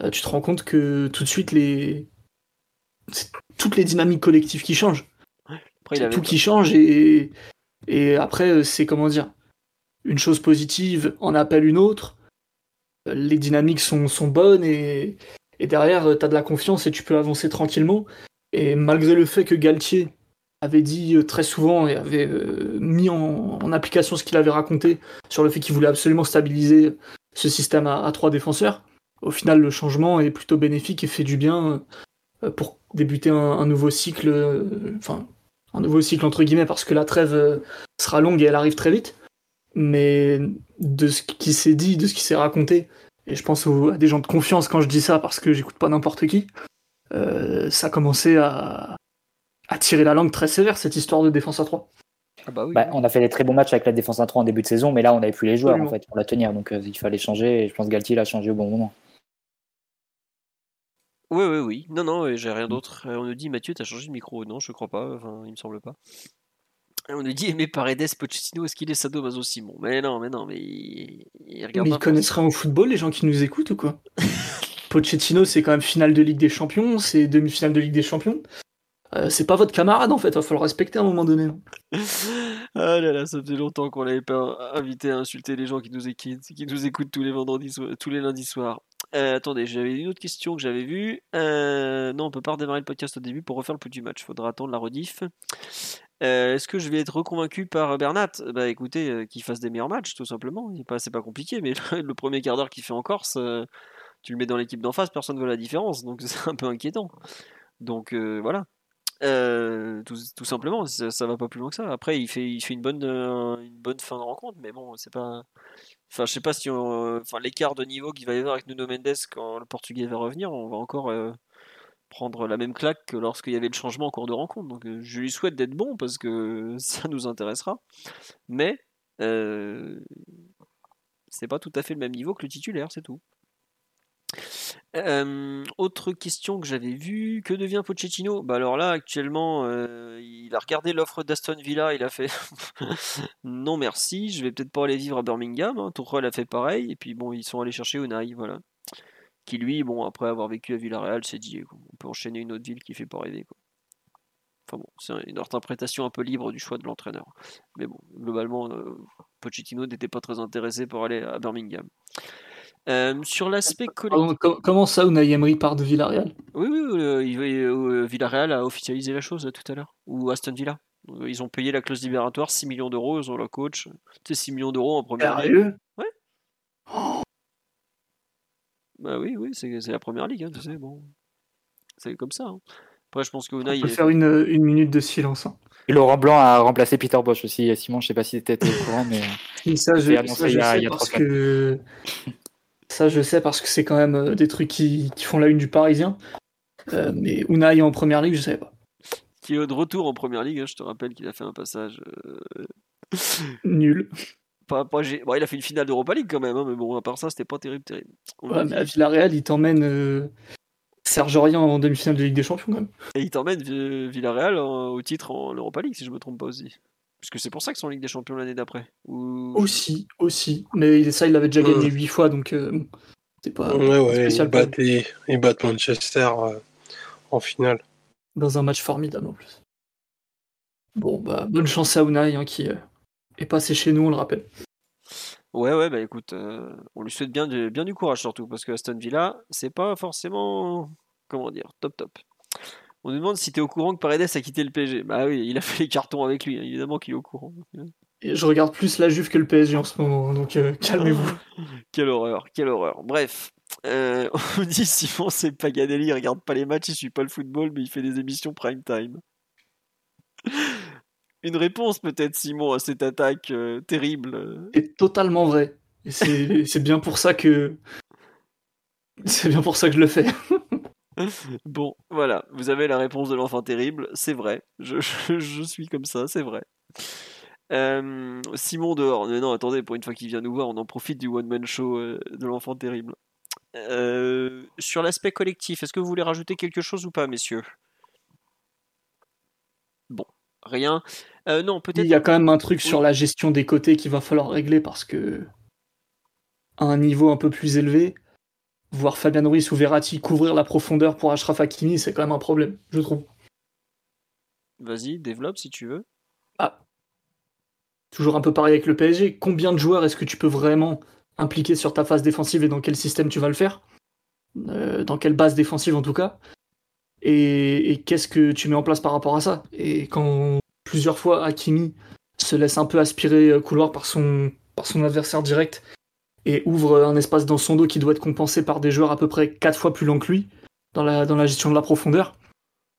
euh, tu te rends compte que tout de suite, les... c'est toutes les dynamiques collectives qui changent. après, il avait tout qui change et, et après, euh, c'est comment dire Une chose positive en appelle une autre. Euh, Les dynamiques sont, sont bonnes et, et derrière, tu as de la confiance et tu peux avancer tranquillement. Et malgré le fait que Galtier avait dit euh, très souvent et avait euh, mis en, en application ce qu'il avait raconté sur le fait qu'il voulait absolument stabiliser ce système à, trois défenseurs, au final, le changement est plutôt bénéfique et fait du bien euh, pour débuter un, un nouveau cycle. Enfin, un nouveau cycle entre guillemets parce que la trêve sera longue et elle arrive très vite. Mais de ce qui s'est dit, de ce qui s'est raconté, et je pense aux- à des gens de confiance quand je dis ça parce que j'écoute pas n'importe qui, euh, ça a commencé à, à tirer la langue très sévère cette histoire de défense à 3. Ah bah oui. Bah, on a fait des très bons matchs avec la défense à 3 en début de saison, mais là, on n'avait plus les joueurs en fait, pour la tenir. Donc, euh, il fallait changer. Et je pense que Galtier l'a changé au bon moment. Oui, oui, oui. Non, non, j'ai rien d'autre. Euh, on nous dit, Mathieu, t'as changé de micro. Non, je crois pas. Enfin, il me semble pas. Et on nous dit, aimé Paredes, Pochettino, est-ce qu'il est sadomaso Simon? Mais non, mais non, mais il, il regarde Mais pas ils connaissent rien au football, les gens qui nous écoutent ou quoi? Pochettino, c'est quand même finale de Ligue des Champions, c'est demi-finale de Ligue des Champions. Euh, c'est pas votre camarade en fait, va falloir respecter à un moment donné. Ah là là, ça faisait longtemps qu'on l'avait pas invité à insulter les gens qui nous écoutent, tous les vendredis, tous les lundis soirs. Euh, attendez, j'avais une autre question que j'avais vue. Euh, non, on peut pas redémarrer le podcast au début pour refaire le petit match. Faudra attendre la rediff. Est-ce que je vais être reconvaincu par Bernat? Bah écoutez, qu'il fasse des meilleurs matchs, tout simplement. C'est pas, compliqué, mais le premier quart d'heure qu'il fait en Corse, tu le mets dans l'équipe d'en face, personne ne voit la différence, donc c'est un peu inquiétant. Donc voilà. Euh, tout, simplement, ça, va pas plus loin que ça. Après, il fait, il fait une bonne, euh, une bonne fin de rencontre, mais bon, c'est pas. Enfin, je sais pas si on, enfin, l'écart de niveau qu'il va y avoir avec Nuno Mendes quand le Portugais va revenir, on va encore euh, prendre la même claque que lorsqu'il y avait le changement en cours de rencontre. Donc, je lui souhaite d'être bon parce que ça nous intéressera, mais c'est pas tout à fait le même niveau que le titulaire, c'est tout. Autre question que j'avais vue, que devient Pochettino? Bah alors là, actuellement, euh, il a regardé l'offre d'Aston Villa, il a fait non merci, je vais peut-être pas aller vivre à Birmingham. Hein. Tuchel a fait pareil, et puis bon, ils sont allés chercher Unai, voilà. Qui lui, bon, après avoir vécu à Villarreal, s'est dit, on peut enchaîner une autre ville qui fait pas rêver. Enfin bon, c'est une interprétation un peu libre du choix de l'entraîneur. Mais bon, globalement, euh, Pochettino n'était pas très intéressé pour aller à Birmingham. Euh, sur l'aspect collectif. Comment ça, Unai Emery part de Villarreal? Oui, oui, euh, euh, Villarreal a officialisé la chose là, tout à l'heure. Ou Aston Villa. Ils ont payé la clause libératoire, 6 millions d'euros, ils ont le coach. Tu sais, 6 millions d'euros en première ligue. Sérieux? Bah oui, oui, c'est c'est la première ligue, hein, tu sais, bon. C'est comme ça. hein. Après, je pense que Unai, On il peut est- faire une, une minute de silence. hein. Et Laurent Blanc a remplacé Peter Bosch aussi. Simon, je sais pas si tu étais au courant, mais. Et ça, je, C'est annoncé ça, je il y a- sais il y a parce trois que ça, je sais parce que c'est quand même euh, des trucs qui, qui font la une du Parisien. Euh, mais Unai en première ligue, je savais pas. qui est de retour en première ligue, hein, je te rappelle qu'il a fait un passage. euh, Nul. pas, pas bon, il a fait une finale d'Europa League quand même, hein, mais bon, à part ça, c'était pas terrible, terrible. Ouais, mais à Villarreal, il t'emmène euh, Serge Aurier en demi-finale de Ligue des Champions, quand même. Et il t'emmène Vi- Villarreal en- au titre en Europa League, si je me trompe pas aussi. Parce que c'est pour ça qu'ils sont en Ligue des Champions l'année d'après. Ou... Aussi, aussi. Mais ça, il l'avait déjà gagné huit fois, donc euh, bon, c'est pas Ouais, ouais, spécial ils battent, les- ils battent Manchester euh, en finale. dans un match formidable en plus. Bon, bah, bonne chance à Unai, hein, qui euh, est passé chez nous, on le rappelle. Ouais, ouais, bah écoute, euh, on lui souhaite bien du, bien du courage surtout, parce que Aston Villa, c'est pas forcément, comment dire, top top. On nous demande si t'es au courant que Paredes a quitté le PSG. Bah oui, il a fait les cartons avec lui, hein, évidemment qu'il est au courant. Et je regarde plus la Juve que le PSG en ce moment, donc euh, calmez-vous. quelle horreur, quelle horreur. Bref, euh, on dit Simon, c'est Paganelli, il regarde pas les matchs, il suit pas le football, mais il fait des émissions prime time. Une réponse peut-être, Simon, à cette attaque euh, terrible. C'est totalement vrai. Et c'est bien pour ça que. C'est bien pour ça que je le fais. Bon, voilà, vous avez la réponse de l'enfant terrible, c'est vrai. Je, je, suis comme ça, c'est vrai. Euh, Simon dehors. Mais non, attendez, pour une fois qu'il vient nous voir, on en profite du one-man show euh, de l'enfant terrible. Euh, sur l'aspect collectif, est-ce que vous voulez rajouter quelque chose ou pas, messieurs? Bon, rien. non, peut-être. Il y a quand même un truc sur la gestion des côtés qu'il va falloir régler parce que à un niveau un peu plus élevé, voir Fabian Ruiz ou Verratti couvrir la profondeur pour Ashraf Hakimi, c'est quand même un problème, je trouve. Vas-y, développe si tu veux. Ah. Toujours un peu pareil avec le PSG. Combien de joueurs est-ce que tu peux vraiment impliquer sur ta phase défensive et dans quel système tu vas le faire? Euh, Dans quelle base défensive en tout cas Et, qu'est-ce que tu mets en place par rapport à ça? Et quand plusieurs fois Hakimi se laisse un peu aspirer euh, couloir par son, par son adversaire direct et ouvre un espace dans son dos qui doit être compensé par des joueurs à peu près 4 fois plus longs que lui dans la, dans la gestion de la profondeur.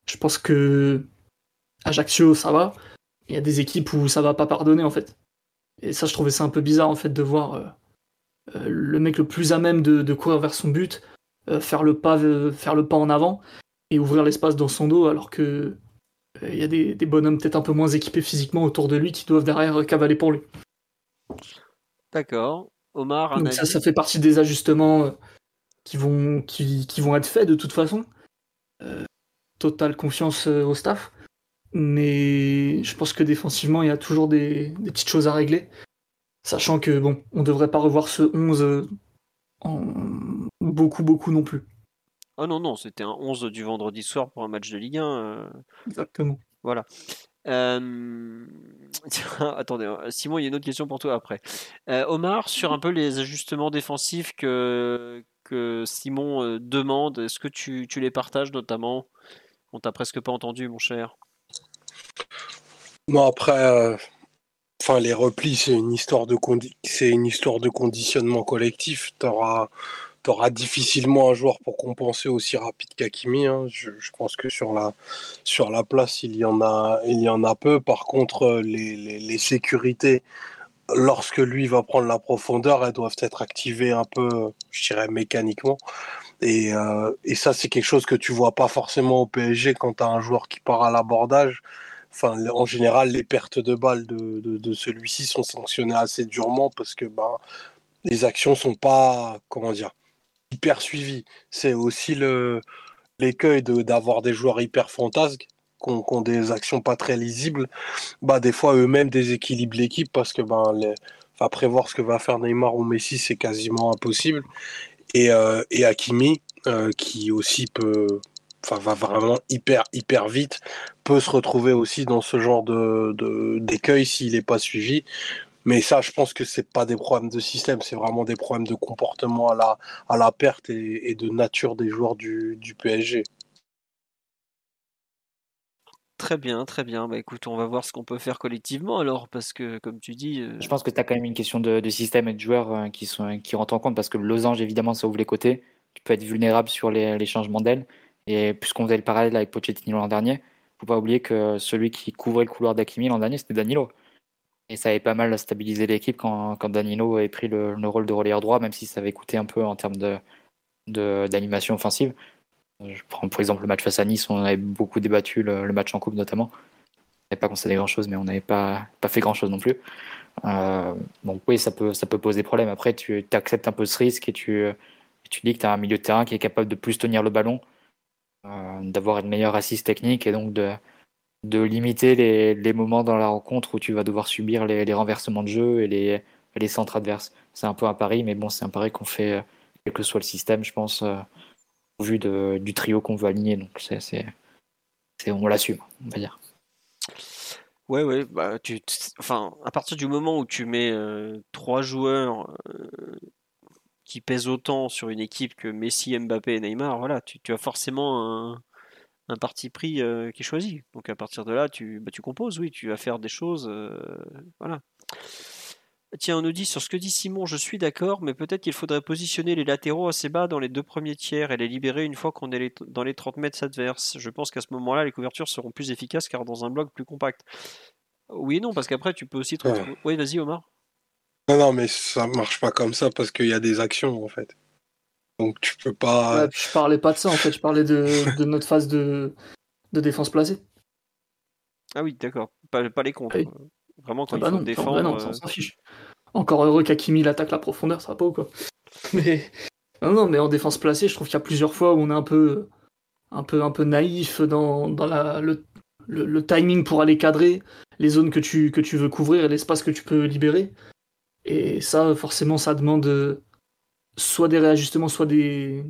Je pense que Ajaccio, ça va. Il y a des équipes où ça va pas pardonner en fait. Et ça, je trouvais ça un peu bizarre en fait de voir euh, euh, le mec le plus à même de, courir vers son but, euh, faire, le pas, faire le pas en avant et ouvrir l'espace dans son dos alors que il y a des, des bonhommes peut-être un peu moins équipés physiquement autour de lui qui doivent derrière cavaler pour lui. D'accord. Omar, Donc ça, ça fait partie des ajustements euh, qui vont, qui, vont être faits de toute façon. Euh, totale confiance euh, au staff. Mais je pense que défensivement, il y a toujours des, petites choses à régler. Sachant que, bon, on devrait pas revoir ce 11 en beaucoup, beaucoup non plus. Ah non, non, c'était un 11 du vendredi soir pour un match de Ligue 1. Exactement. Voilà. Euh... attendez, hein, Simon, il y a une autre question pour toi après. Euh, Omar, sur un peu les ajustements défensifs que, Simon euh, demande, est-ce que tu, les partages notamment? On t'a presque pas entendu, mon cher. Non, après, les replis, c'est une histoire de une histoire de conditionnement collectif. Tu auras tu auras difficilement un joueur pour compenser aussi rapide qu'Akimi. Hein. Je, pense que sur la, sur la place, il y, en a, il y en a peu. Par contre, les, les, sécurités, lorsque lui va prendre la profondeur, elles doivent être activées un peu, je dirais, mécaniquement. Et, euh, et ça, c'est quelque chose que tu vois pas forcément au PSG quand tu as un joueur qui part à l'abordage. Enfin, en général, les pertes de balles de, de, de celui-ci sont sanctionnées assez durement parce que ben, les actions sont pas, comment dire, hyper suivi. C'est aussi l'écueil d'avoir des joueurs hyper fantasques qui ont, des actions pas très lisibles. Bah, des fois, eux-mêmes déséquilibrent l'équipe parce que ben, les, prévoir ce que va faire Neymar ou Messi, c'est quasiment impossible. Et, euh, et Hakimi, euh, qui aussi peut, enfin, va vraiment hyper, hyper vite, peut se retrouver aussi dans ce genre de d'écueil s'il n'est pas suivi. Mais ça, je pense que c'est pas des problèmes de système, c'est vraiment des problèmes de comportement à la, à la perte et, de nature des joueurs du, du, PSG. Très bien, très bien. Bah écoute, on va voir ce qu'on peut faire collectivement alors, parce que comme tu dis. Euh, je pense que tu as quand même une question de, de, système et de joueurs euh, qui, sont, qui rentrent en compte, parce que le losange, évidemment, ça ouvre les côtés. Tu peux être vulnérable sur les, les changements d'aile. Et puisqu'on faisait le parallèle avec Pochettino l'an dernier, faut pas oublier que celui qui couvrait le couloir d'Akimi l'an dernier, c'était Danilo. Et ça avait pas mal stabilisé l'équipe quand, quand Danilo avait pris le, rôle de relayeur droit, même si ça avait coûté un peu en termes de, d'animation offensive. Je prends pour exemple le match face à Nice, on avait beaucoup débattu le, match en coupe notamment. On n'avait pas constaté grand chose, mais on n'avait pas, pas fait grand chose non plus. Euh, donc oui, ça peut, ça peut poser problème. Après, tu acceptes un peu ce risque et tu, tu dis que tu as un milieu de terrain qui est capable de plus tenir le ballon, euh, d'avoir une meilleure assise technique et donc de, de limiter les, moments dans la rencontre où tu vas devoir subir les, renversements de jeu et les, centres adverses. C'est un peu un pari, mais bon, c'est un pari qu'on fait, euh, quel que soit le système, je pense, euh, au vu du trio qu'on veut aligner. Donc, c'est, c'est, on l'assume, on va dire. Ouais, ouais, bah, tu, enfin, à partir du moment où tu mets euh, trois joueurs qui pèsent autant sur une équipe que Messi, Mbappé et Neymar, voilà, tu, tu as forcément un, un parti pris euh, qui est choisi. Donc à partir de là, tu, bah, tu composes, oui, tu vas faire des choses. Euh, voilà. Tiens, on nous dit sur ce que dit Simon, je suis d'accord, mais peut-être qu'il faudrait positionner les latéraux assez bas dans les deux premiers tiers et les libérer une fois qu'on est les- dans les 30 mètres adverses. Je pense qu'à ce moment-là, les couvertures seront plus efficaces car dans un bloc plus compact. Oui et non, parce qu'après, tu peux aussi te Ouais. Oui, vas-y, Omar. Non, non, mais ça marche pas comme ça parce qu'il y a des actions en fait. Donc tu peux pas. Ouais, je parlais pas de ça en fait, je parlais de, de notre phase de, de défense placée. Ah oui, d'accord. Pas, pas les contre. Oui. Vraiment, quand Ah il bah faut non, défendre. bah non, euh, on s'en fiche. Encore heureux qu'Akimi il attaque la profondeur, ça va pas ou quoi. Mais non, non, mais en défense placée, je trouve qu'il y a plusieurs fois où on est un peu, un peu, un peu naïf dans, dans la, le, le, le timing pour aller cadrer les zones que tu, que tu veux couvrir et l'espace que tu peux libérer. Et ça, forcément, ça demande euh, soit des réajustements, soit des,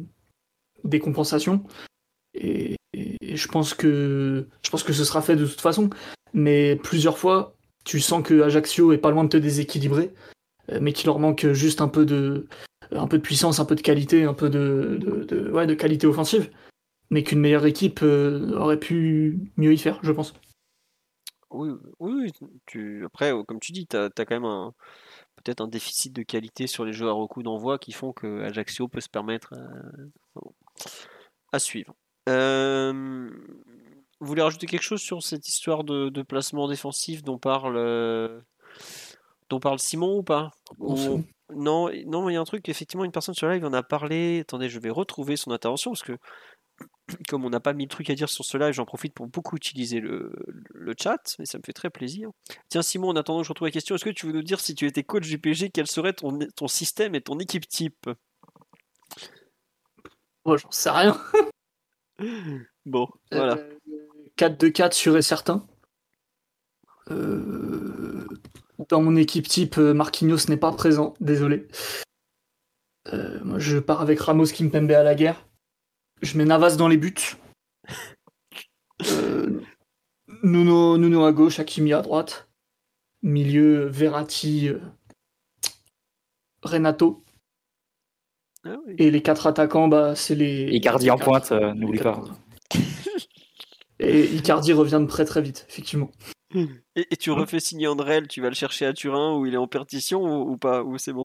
des compensations. Et, je pense que je pense que ce sera fait de toute façon. Mais plusieurs fois, tu sens que Ajaccio est pas loin de te déséquilibrer, euh, mais qu'il leur manque juste un peu de un peu de puissance, un peu de qualité, un peu de, de, de- ouais, de qualité offensive, mais qu'une meilleure équipe euh, aurait pu mieux y faire, je pense. Oui, oui, tu... après, comme tu dis, tu as, quand même un... peut-être un déficit de qualité sur les joueurs au coup d'envoi qui font que Ajaccio peut se permettre euh, à suivre. Euh, Vous voulez rajouter quelque chose sur cette histoire de, de placement défensif dont parle, euh, dont parle Simon ou pas? On Non, non, il y a un truc, effectivement, une personne sur live en a parlé. Attendez, je vais retrouver son intervention parce que comme on n'a pas mis de truc à dire sur ce live, j'en profite pour beaucoup utiliser le, le chat, mais ça me fait très plaisir. Tiens, Simon, en attendant que je retrouve la question, est-ce que tu veux nous dire si tu étais coach du PSG, quel serait ton, ton système et ton équipe type? Oh, j'en sais rien. Bon, voilà. Euh, 4-2-4 sûr et certain. Euh, Dans mon équipe type, euh, Marquinhos n'est pas présent, désolé. Euh, moi, je pars avec Ramos Kimpembe à la guerre. Je mets Navas dans les buts. Euh, Nuno, Nuno à gauche, Hakimi à droite. Milieu, Verratti, euh, Renato. Ah oui. Et les quatre attaquants, bah, c'est les. Icardi en pointe, euh, les n'oublie pas. Et Icardi revient de très très vite, effectivement. Et, et tu refais signer Andrel, tu vas le chercher à Turin où il est en perdition ou, ou pas Ou c'est bon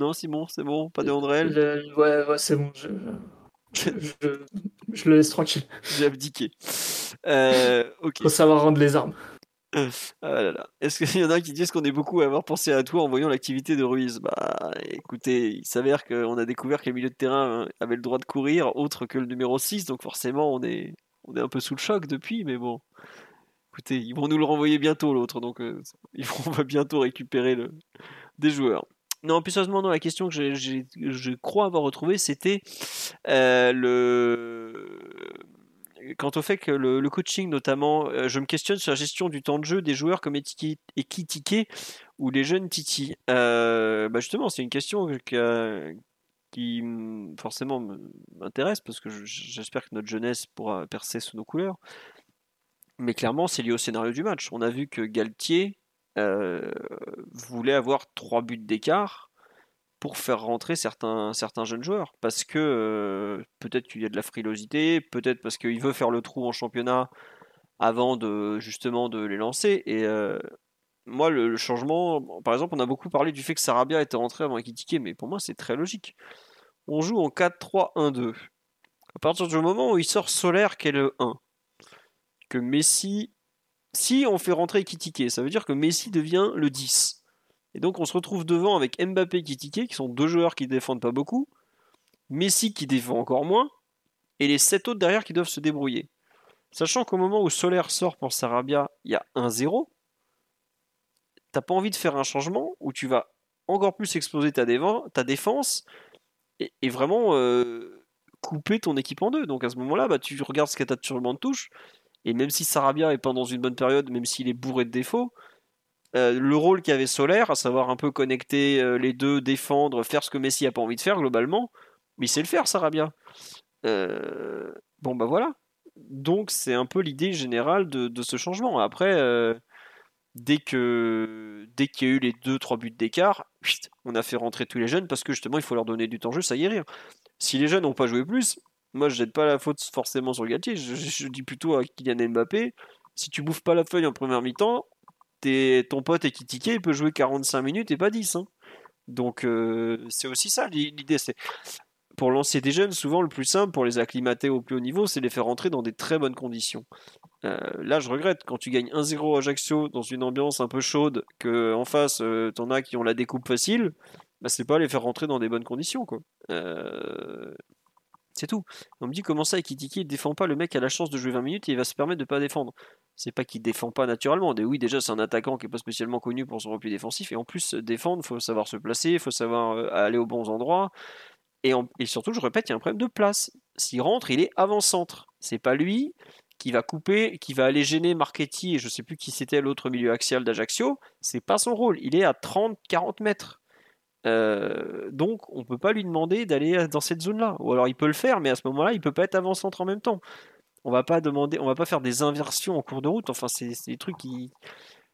Non, Simon, c'est bon, pas de Andrel ouais, ouais, c'est bon. Je, je, je- je le laisse tranquille. J'ai abdiqué. Euh, ok. Faut savoir rendre les armes. Ah là là. Est-ce qu'il y en a qui disent qu'on est beaucoup à avoir pensé à toi en voyant l'activité de Ruiz? Bah écoutez, il s'avère qu'on a découvert que le milieu de terrain hein, avait le droit de courir autre que le numéro 6, donc forcément on est, on est un peu sous le choc depuis, mais bon. Écoutez, ils vont nous le renvoyer bientôt l'autre, donc euh, on va bientôt récupérer le... des joueurs. Non, plus sérieusement, non, la question que je crois avoir retrouvée, c'était euh, le quant au fait que le, coaching notamment, euh, je me questionne sur la gestion du temps de jeu des joueurs comme Etiki- Ekitike ou les jeunes Titi. Euh, bah justement, c'est une question que- qui mm, forcément me- m'intéresse parce que je- j'espère que notre jeunesse pourra percer sous nos couleurs. Mais clairement, c'est lié au scénario du match. On a vu que Galtier euh, voulait avoir trois buts d'écart pour faire rentrer certains, jeunes joueurs. Parce que euh, peut-être qu'il y a de la frilosité, peut-être parce qu'il veut faire le trou en championnat avant de justement de les lancer. Et euh, moi, le, le changement, par exemple, on a beaucoup parlé du fait que Sarabia était rentré avant Ekitike, mais pour moi, c'est très logique. On joue en 4-3-1-2. À partir du moment où il sort Solaire qui est le 1, que Messi, si on fait rentrer Kitike, ça veut dire que Messi devient le 10. Et donc on se retrouve devant avec Mbappé et Kitike, qui sont deux joueurs qui défendent pas beaucoup, Messi qui défend encore moins, et les 7 autres derrière qui doivent se débrouiller. Sachant qu'au moment où Solaire sort pour Sarabia, il y a 1-0, t'as pas envie de faire un changement où tu vas encore plus exploser ta, défense et, vraiment euh, couper ton équipe en deux. Donc à ce moment-là, bah, tu regardes ce que tu as sur le banc de touche, et même si Sarabia est pas dans une bonne période, même s'il est bourré de défauts, euh, le rôle qu'avait Solaire, à savoir un peu connecter euh, les deux, défendre, faire ce que Messi a pas envie de faire globalement, mais il sait le faire, Sarabia. bon bah voilà. Donc c'est un peu l'idée générale de, de, ce changement. Après, dès que dès qu'il y a eu les 2-3 buts d'écart, on a fait rentrer tous les jeunes parce que justement il faut leur donner du temps y est rire. Si les jeunes n'ont pas joué plus, moi je jette pas la faute forcément sur Galtier, je, dis plutôt à Kylian Mbappé, si tu bouffes pas la feuille en première mi-temps, ton pote est critiqué, il peut jouer 45 minutes et pas 10. Hein. Donc euh, c'est aussi ça l'idée, c'est pour lancer des jeunes, souvent le plus simple pour les acclimater au plus haut niveau, c'est les faire rentrer dans des très bonnes conditions. Euh, là, je regrette quand tu gagnes 1-0 à Ajaccio dans une ambiance un peu chaude, que en face, euh, t'en as qui ont la découpe facile, bah, c'est pas les faire rentrer dans des bonnes conditions, quoi. Euh, c'est tout. On me dit comment ça, Ekitiki, il défend pas, le mec a la chance de jouer 20 minutes et il va se permettre de pas défendre. C'est pas qu'il défend pas naturellement. oui, déjà, c'est un attaquant qui est pas spécialement connu pour son repli défensif, et en plus, défendre, faut savoir se placer, faut savoir aller aux bons endroits. Et, et surtout, je répète, il y a un problème de place. S'il rentre, il est avant-centre. C'est pas lui qui va couper, qui va aller gêner Marchetti et je sais plus qui c'était l'autre milieu axial d'Ajaccio, c'est pas son rôle. Il est à 30-40 mètres. Euh, donc on peut pas lui demander d'aller dans cette zone-là. Ou alors il peut le faire, mais à ce moment-là, il peut pas être avant-centre en même temps. On va pas demander, on va pas faire des inversions en cours de route. Enfin, c'est des trucs qui,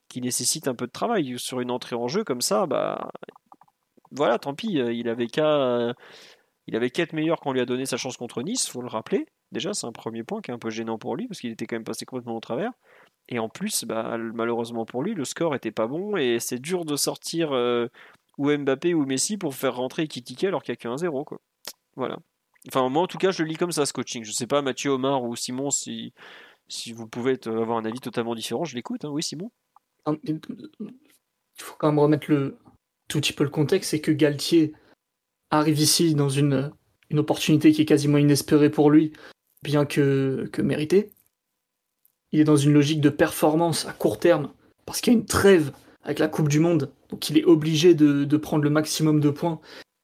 qui nécessitent un peu de travail. Sur une entrée en jeu comme ça, bah voilà, tant pis. Il avait qu'à il avait qu'à être meilleur quand on lui a donné sa chance contre Nice, faut le rappeler. Déjà, c'est un premier point qui est un peu gênant pour lui, parce qu'il était quand même passé complètement au travers. Et en plus, bah, malheureusement pour lui, le score était pas bon, et c'est dur de sortir euh, ou Mbappé ou Messi pour faire rentrer Kitike alors qu'il n'y a qu'un 0 Quoi. Voilà. Enfin, moi en tout cas, je le lis comme ça ce coaching. Je sais pas, Mathieu, Omar ou Simon, si, si vous pouvez avoir un avis totalement différent, je l'écoute. Hein. Oui, Simon? Il faut quand même remettre le tout petit peu le contexte, c'est que Galtier arrive ici dans une, une opportunité qui est quasiment inespérée pour lui, bien que, que méritée. Il est dans une logique de performance à court terme, parce qu'il y a une trêve avec la Coupe du Monde, donc il est obligé de, prendre le maximum de points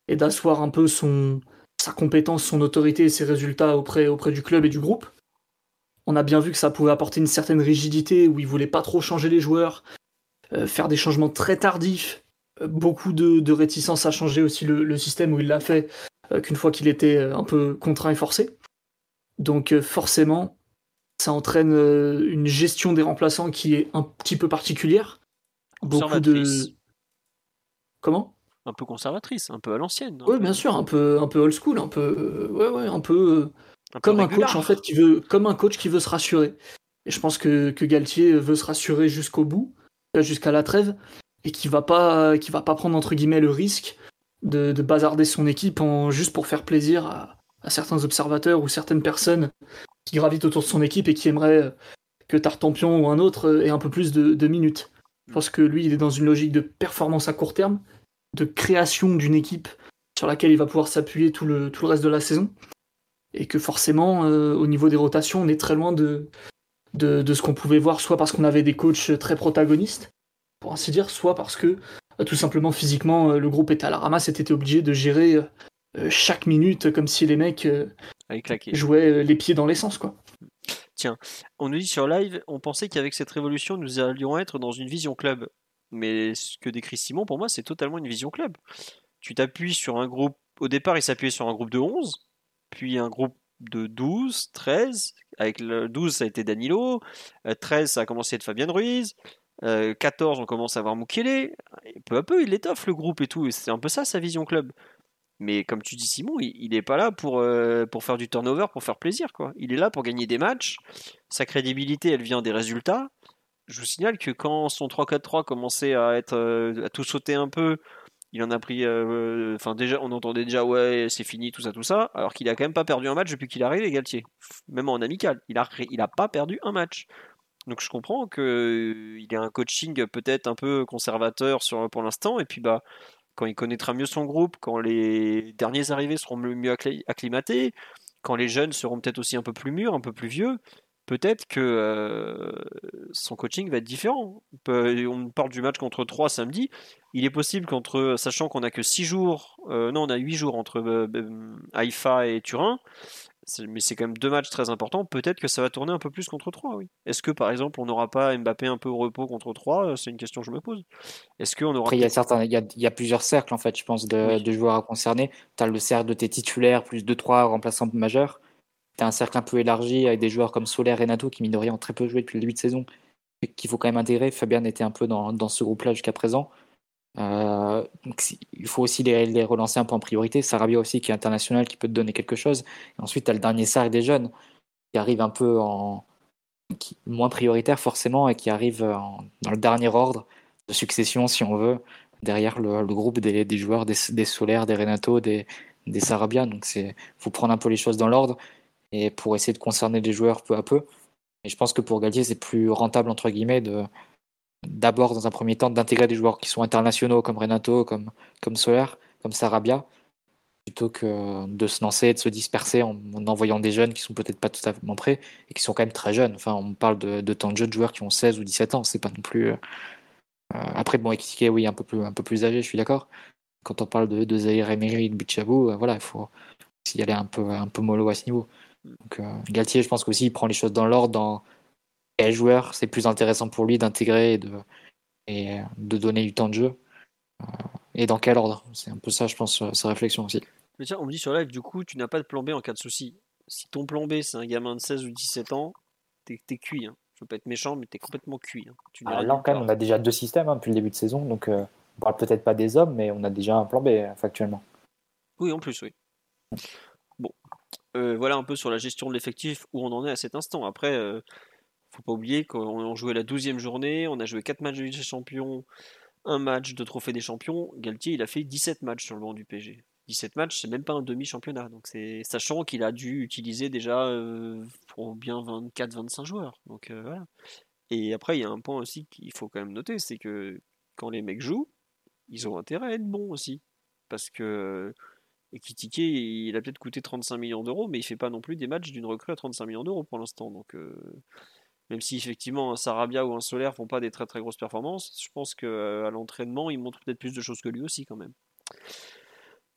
et d'asseoir un peu son, sa compétence, son autorité et ses résultats auprès, du club et du groupe. On a bien vu que ça pouvait apporter une certaine rigidité, où il voulait pas trop changer les joueurs, euh, faire des changements très tardifs, beaucoup de, réticence à changer aussi le, système où il l'a fait euh, qu'une fois qu'il était euh, un peu contraint et forcé. Donc euh, forcément, ça entraîne une gestion des remplaçants qui est un petit peu particulière. Beaucoup de comment? Un peu conservatrice, un peu à l'ancienne. Oui, bien sûr, un peu, un peu old school, un peu, ouais, ouais, un peu, comme un coach en fait qui veut, comme un coach qui veut se rassurer. Et je pense que, que Galtier veut se rassurer jusqu'au bout, jusqu'à la trêve, et qui va pas qui va pas prendre entre guillemets le risque de, de bazarder son équipe en juste pour faire plaisir à, à, certains observateurs ou certaines personnes qui gravitent autour de son équipe et qui aimeraient que Tartampion ou un autre ait un peu plus de, de minutes. Je pense que lui, il est dans une logique de performance à court terme, de création d'une équipe sur laquelle il va pouvoir s'appuyer tout le, tout le reste de la saison. Et que forcément, euh, au niveau des rotations, on est très loin de, de, de ce qu'on pouvait voir, soit parce qu'on avait des coachs très protagonistes, pour ainsi dire, soit parce que euh, tout simplement physiquement euh, le groupe était à la ramasse et était obligé de gérer chaque minute comme si les mecs jouaient les pieds dans l'essence quoi. On nous dit sur live, on pensait qu'avec cette révolution nous allions être dans une vision club. Mais ce que décrit Simon, pour moi, c'est totalement une vision club. Tu t'appuies sur un groupe. Au départ, il s'appuyait sur un groupe de 11, puis un groupe de 12, 13. Avec le 12, ça a été Danilo. 13, ça a commencé à être Fabien Ruiz. 14, euh, on commence à voir Mukele. Peu à peu, il étoffe le groupe et tout. c'est un peu ça sa vision club. Mais comme tu dis, Simon, il n'est pas là pour, euh, pour faire du turnover, pour faire plaisir. Quoi. Il est là pour gagner des matchs. Sa crédibilité, elle vient des résultats. Je vous signale que quand son 3-4-3 commençait à, être, euh, à tout sauter un peu, Il en a pris. euh, Enfin, déjà, on entendait déjà, ouais, c'est fini, tout ça, tout ça. Alors qu'il a quand même pas perdu un match depuis qu'il est arrivé, Galtier. Même en amical. Il a, il a pas perdu un match. Donc je comprends qu'il ait un coaching peut-être un peu conservateur pour l'instant. Et puis, bah, quand il connaîtra mieux son groupe, quand les derniers arrivés seront mieux mieux accli- acclimatés, quand les jeunes seront peut-être aussi un peu plus mûrs, un peu plus vieux, peut-être que euh, son coaching va être différent. On, parle du match contre 3 samedi. Il est possible qu'entre, sachant qu'on a que 6 jours, euh, non, on a 8 jours entre euh, Haïfa et Turin, mais c'est quand même deux matchs très importants. Peut-être que ça va tourner un peu plus contre 3, oui. Est-ce que par exemple on n'aura pas Mbappé un peu au repos contre 3 C'est une question que je me pose. Est-ce qu'on aura Après, il y a certains, il y a, il y a plusieurs cercles en fait, je pense, de, Oui. de joueurs à concerner. Tu as le cercle de tes titulaires plus 2-3 remplaçants majeurs. Tu as un cercle un peu élargi avec des joueurs comme Soler et Renato qui, mine de rien, ont très peu joué depuis le début de saison et qu'il faut quand même intégrer. Fabien était un peu dans, dans ce groupe-là jusqu'à présent. Euh, il faut aussi les, relancer un peu en priorité. Sarabia aussi, qui est international, qui peut te donner quelque chose. Ensuite, tu as le dernier cercle des jeunes qui arrive un peu moins prioritaire forcément et qui arrive dans le dernier ordre de succession, si on veut, derrière le, groupe des, joueurs, des, des Solaires, des Renato, des, des Sarabia. Donc, c'est faut prendre un peu les choses dans l'ordre et pour essayer de concerner les joueurs peu à peu. Et je pense que pour Galtier, c'est plus rentable, entre guillemets, de d'abord, dans un premier temps, d'intégrer des joueurs qui sont internationaux comme Renato, comme, Soler, comme Sarabia, plutôt que de se lancer de se disperser en, en envoyant des jeunes qui sont peut-être pas fait prêts et qui sont quand même très jeunes. Enfin, on parle de, de temps de jeu de joueurs qui ont 16 ou 17 ans, c'est pas non plus. euh, euh, après, bon, Ekitike, oui, un peu plus, un peu plus âgé, je suis d'accord. Quand on parle de, de Zahir Emery de Bichabou, euh, voilà, il faut s'y aller un peu, un peu mollo à ce niveau. Galtier, je pense qu'aussi, il prend les choses dans l'ordre, quel joueur c'est plus intéressant pour lui d'intégrer et de, et de donner du temps de jeu. Euh, et dans quel ordre C'est un peu ça, je pense, euh, sa réflexion aussi. Mais tiens, on me dit sur live, du coup, tu n'as pas de plan B en cas de souci. Si ton plan B, c'est un gamin de 16 ou 17 ans, t'es t'es cuit. Hein. Je veux pas être méchant, mais t'es complètement cuit. hein. Tu Ah, là, nulle quand même, on a déjà deux systèmes hein, depuis le début de saison, donc euh, on parle peut-être pas des hommes, mais on a déjà un plan B euh, factuellement. Oui, en plus, oui. Bon. Euh, voilà un peu sur la gestion de l'effectif où on en est à cet instant. Après, euh, faut pas oublier qu'on on jouait la 12e journée, on a joué 4 matchs de Ligue Champions, un match de Trophée des Champions. Galtier, il a fait 17 matchs sur le banc du PSG. 17 matchs, c'est même pas un demi-championnat. Donc c'est sachant qu'il a dû utiliser déjà euh, pour bien 24-25 joueurs. Donc euh, voilà. Et après, il y a un point aussi qu'il faut quand même noter, c'est que quand les mecs jouent, ils ont intérêt à être bons aussi. Parce que Ekitike, il a peut-être coûté 35 millions d'euros, mais il fait pas non plus des matchs d'une recrue à 35 millions d'euros pour l'instant. Donc, euh, même si effectivement un Sarabia ou un Solaire font pas des très très grosses performances, je pense que à l'entraînement, il montre peut-être plus de choses que lui aussi quand même.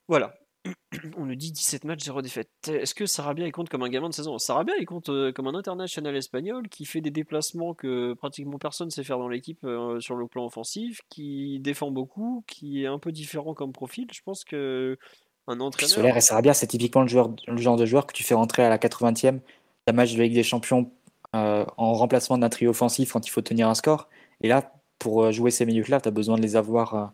Voilà. On nous dit 17 matchs, 0 défaite. Est-ce que Sarabia il compte comme un gamin de 16 ans Sarabia il compte euh, comme un international espagnol qui fait des déplacements que pratiquement personne sait faire dans l'équipe euh, sur le plan offensif, qui défend beaucoup, qui est un peu différent comme profil. Je pense que un entraîneur. Solaire et Sarabia, c'est typiquement le, joueur, le genre de joueur que tu fais rentrer à la 80e d'un match de Ligue des Champions euh, en remplacement d'un trio offensif quand il faut tenir un score. Et là, pour euh, jouer ces minutes-là, tu as besoin de les avoir, euh,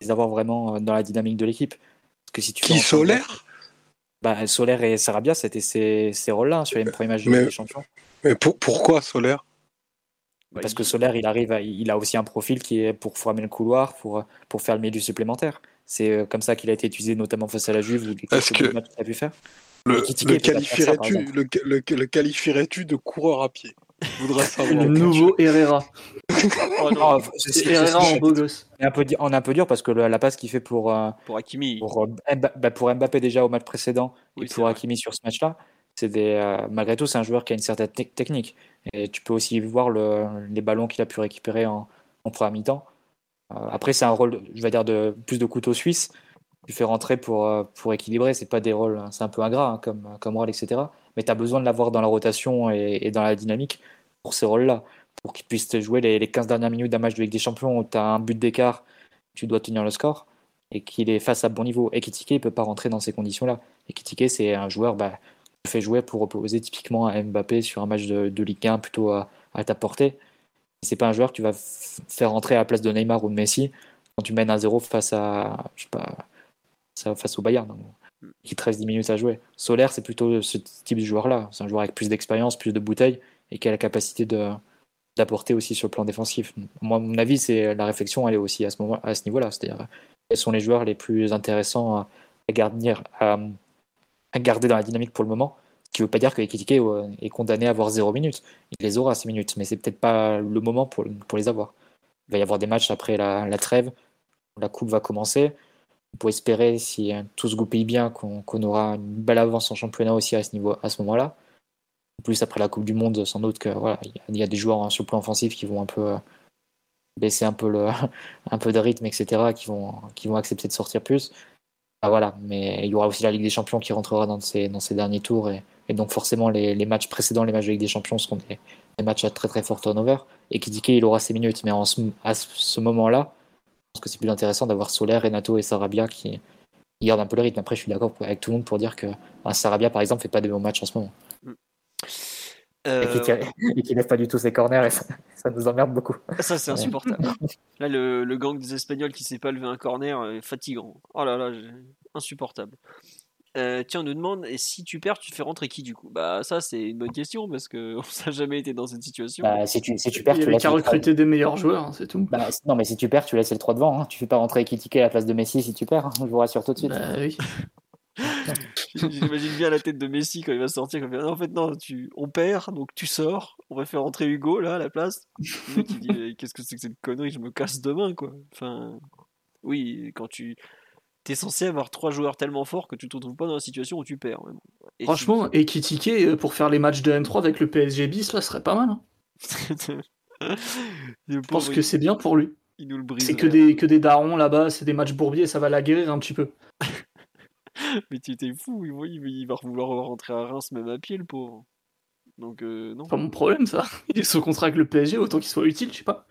les avoir vraiment dans la dynamique de l'équipe. Parce que si tu Qui entrer- solaire bah, Solaire et Sarabia, c'était ces, ces rôles-là hein, sur les premiers matchs Mais- des Champions. Mais pour- pourquoi solaire bah, Parce que Solaire, il arrive, à- il a aussi un profil qui est pour former le couloir, pour, pour faire le milieu supplémentaire. C'est comme ça qu'il a été utilisé, notamment face à la Juve ou quelques que- matchs qu'il a pu faire. Le, qualifierais-tu le, le- le qualifierais-tu de coureur à pied? Le nouveau Herrera. Oh non, Oh, c'est- C'est c'est- Herrera c'est- en beau gosse. on est un peu, di- on est un peu dur parce que le- la passe qu'il fait pour, euh, pour Hakimi. pour, euh, bah, pour Mbappé déjà au match précédent Oui, et pour vrai. Hakimi sur ce match-là, c'est des, euh, malgré tout, c'est un joueur qui a une certaine tec- technique. Et tu peux aussi voir le- les ballons qu'il a pu récupérer en, en première mi-temps. Euh, après, c'est un rôle, je vais dire, de plus de couteau suisse. Tu fais rentrer pour, euh, pour équilibrer. C'est pas des rôles, c'est un peu ingrat hein, comme, comme rôle, etc. Mais tu as besoin de l'avoir dans la rotation et, et dans la dynamique pour ces rôles-là. Pour qu'il puisse te jouer les, les 15 dernières minutes d'un match de Ligue des Champions où tu as un but d'écart, tu dois tenir le score et qu'il est face à bon niveau. Ekitike, il peut pas rentrer dans ces conditions-là. Ekitike, c'est un joueur bah, fait jouer pour opposer typiquement à Mbappé sur un match de, de Ligue 1 plutôt à, à ta portée. C'est pas un joueur que tu vas faire rentrer à la place de Neymar ou de Messi quand tu mènes 1-0 face à, je sais pas, face au Bayern, donc, qui te reste 10 minutes à jouer. Solaire, c'est plutôt ce type de joueur-là. C'est un joueur avec plus d'expérience, plus de bouteilles et qui a la capacité de d'apporter aussi sur le plan défensif. Moi, à mon avis, c'est la réflexion, elle est aussi à ce moment, à ce niveau-là. C'est-à-dire quels sont les joueurs les plus intéressants à, garder, à, garder dans la dynamique pour le moment. Ce qui ne veut pas dire que Ekitike est condamné à avoir 0 minutes. Il les aura ces minutes, mais c'est peut-être pas le moment pour, pour les avoir. Il va y avoir des matchs après la, la trêve. La coupe va commencer. On peut espérer, si tout se goupille bien, qu'on aura une belle avance en championnat aussi à ce, niveau, à ce moment-là. En plus, après la Coupe du Monde, sans doute que il y, a des joueurs sur le plan offensif qui vont un peu euh, baisser un peu, le, de rythme, etc., qui vont, accepter de sortir plus. Ah, voilà, mais il y aura aussi la Ligue des Champions qui rentrera dans ces, dans derniers tours. Et, donc, forcément, les, matchs précédents, les matchs de Ligue des Champions, seront des, matchs à très très fort turnover. Et qui dit qu'il aura ses minutes. Mais à ce moment-là, que c'est plus intéressant d'avoir Solaire, Renato et Sarabia qui, gardent un peu le rythme. Après, je suis d'accord avec tout le monde pour dire que Sarabia, par exemple, fait pas de bons matchs en ce moment. Mm. Et qui, ne lève pas du tout ses corners, et ça, nous emmerde beaucoup. Ça, c'est insupportable. là, le, le, gang des Espagnols qui sait pas lever un corner est fatigant. Oh là là, insupportable. Euh, tiens, on nous demande et si tu perds, tu fais rentrer qui du coup? Bah, ça, c'est une bonne question parce qu'on n'a jamais été dans cette situation. Bah, si, tu, si tu perds, Il tu laisses. qu'à recruter des meilleurs joueurs, hein, c'est tout. Bah, non, mais si tu perds, tu laisses le 3 devant. Hein. Tu fais pas rentrer Ekitike à la place de Messi si tu perds. Hein. Je vous rassure tout de suite. Bah, oui. J'imagine bien la tête de Messi quand il va sortir. en fait, non, tu... on perd, donc tu sors. On va faire rentrer Hugo là à la place. Le mec dit Qu'est-ce que c'est que cette connerie? Je me casse demain, quoi. Enfin, oui, quand tu t'es censé avoir trois joueurs tellement forts que tu te retrouves pas dans la situation où tu perds. Et Franchement, tu... Ekitike euh, pour faire les matchs de N3 avec le PSG bis, là, serait pas mal. Hein. Je pense que c'est bien pour lui. C'est que des, que des darons là-bas, c'est des matchs bourbiers, ça va la guérir un petit peu. mais tu t'es fou, il, il va vouloir rentrer à Reims même à pied, le pauvre. Donc, euh, non. Pas mon problème, ça. Il est sous contrat avec le PSG, autant qu'il soit utile, je sais pas.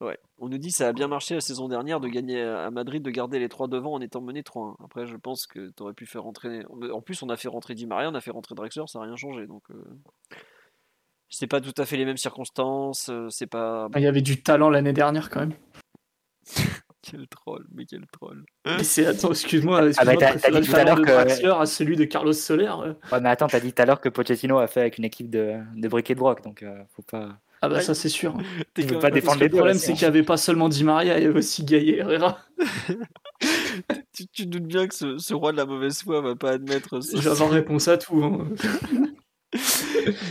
Ouais. On nous dit que ça a bien marché la saison dernière de gagner à Madrid, de garder les trois devant en étant mené 3-1. Après, je pense que tu aurais pu faire rentrer. En plus, on a fait rentrer Di Maria, on a fait rentrer Drexler, ça n'a rien changé. Donc, euh... c'est pas tout à fait les mêmes circonstances. Euh, c'est pas. Il y avait du talent l'année dernière quand même. quel troll, mais quel troll. Mais c'est attends, excuse-moi, excuse ah bah, t'as, dit tout à l'heure que à celui de Carlos Soler. Euh. Ouais, mais attends, t'as dit tout à l'heure que Pochettino a fait avec une équipe de, de briquet de broc, donc euh, faut pas. Ah bah ça c'est sûr. Tu veux pas défendre les Le problème c'est qu'il n'y avait pas seulement Di Maria, il y avait aussi Gaïa Herrera. tu, tu, doutes bien que ce, ce, roi de la mauvaise foi va pas admettre ça. J'avais réponse à tout. Hein.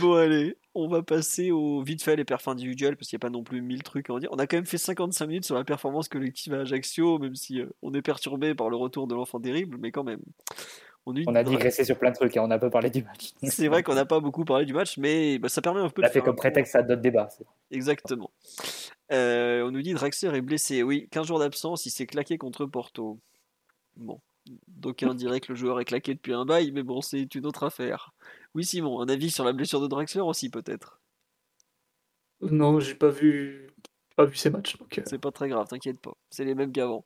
bon allez, on va passer au vite fait les perfs individuels parce qu'il n'y a pas non plus mille trucs à en dire. On a quand même fait 55 minutes sur la performance collective à Ajaccio, même si euh, on est perturbé par le retour de l'enfant terrible, mais quand même. On, a digressé sur plein de trucs et on n'a pas parlé du match. C'est vrai qu'on n'a pas beaucoup parlé du match, mais bah, ça permet un peu de. Ça fait comme prétexte à d'autres débats. Exactement. Euh, on nous dit Draxler est blessé. Oui, 15 jours d'absence, il s'est claqué contre Porto. Bon. D'aucuns diraient que le joueur est claqué depuis un bail, mais bon, c'est une autre affaire. Oui, Simon, un avis sur la blessure de Draxler aussi, peut-être? Non, j'ai pas vu... pas vu ces matchs. Euh. C'est pas très grave, t'inquiète pas. C'est les mêmes qu'avant.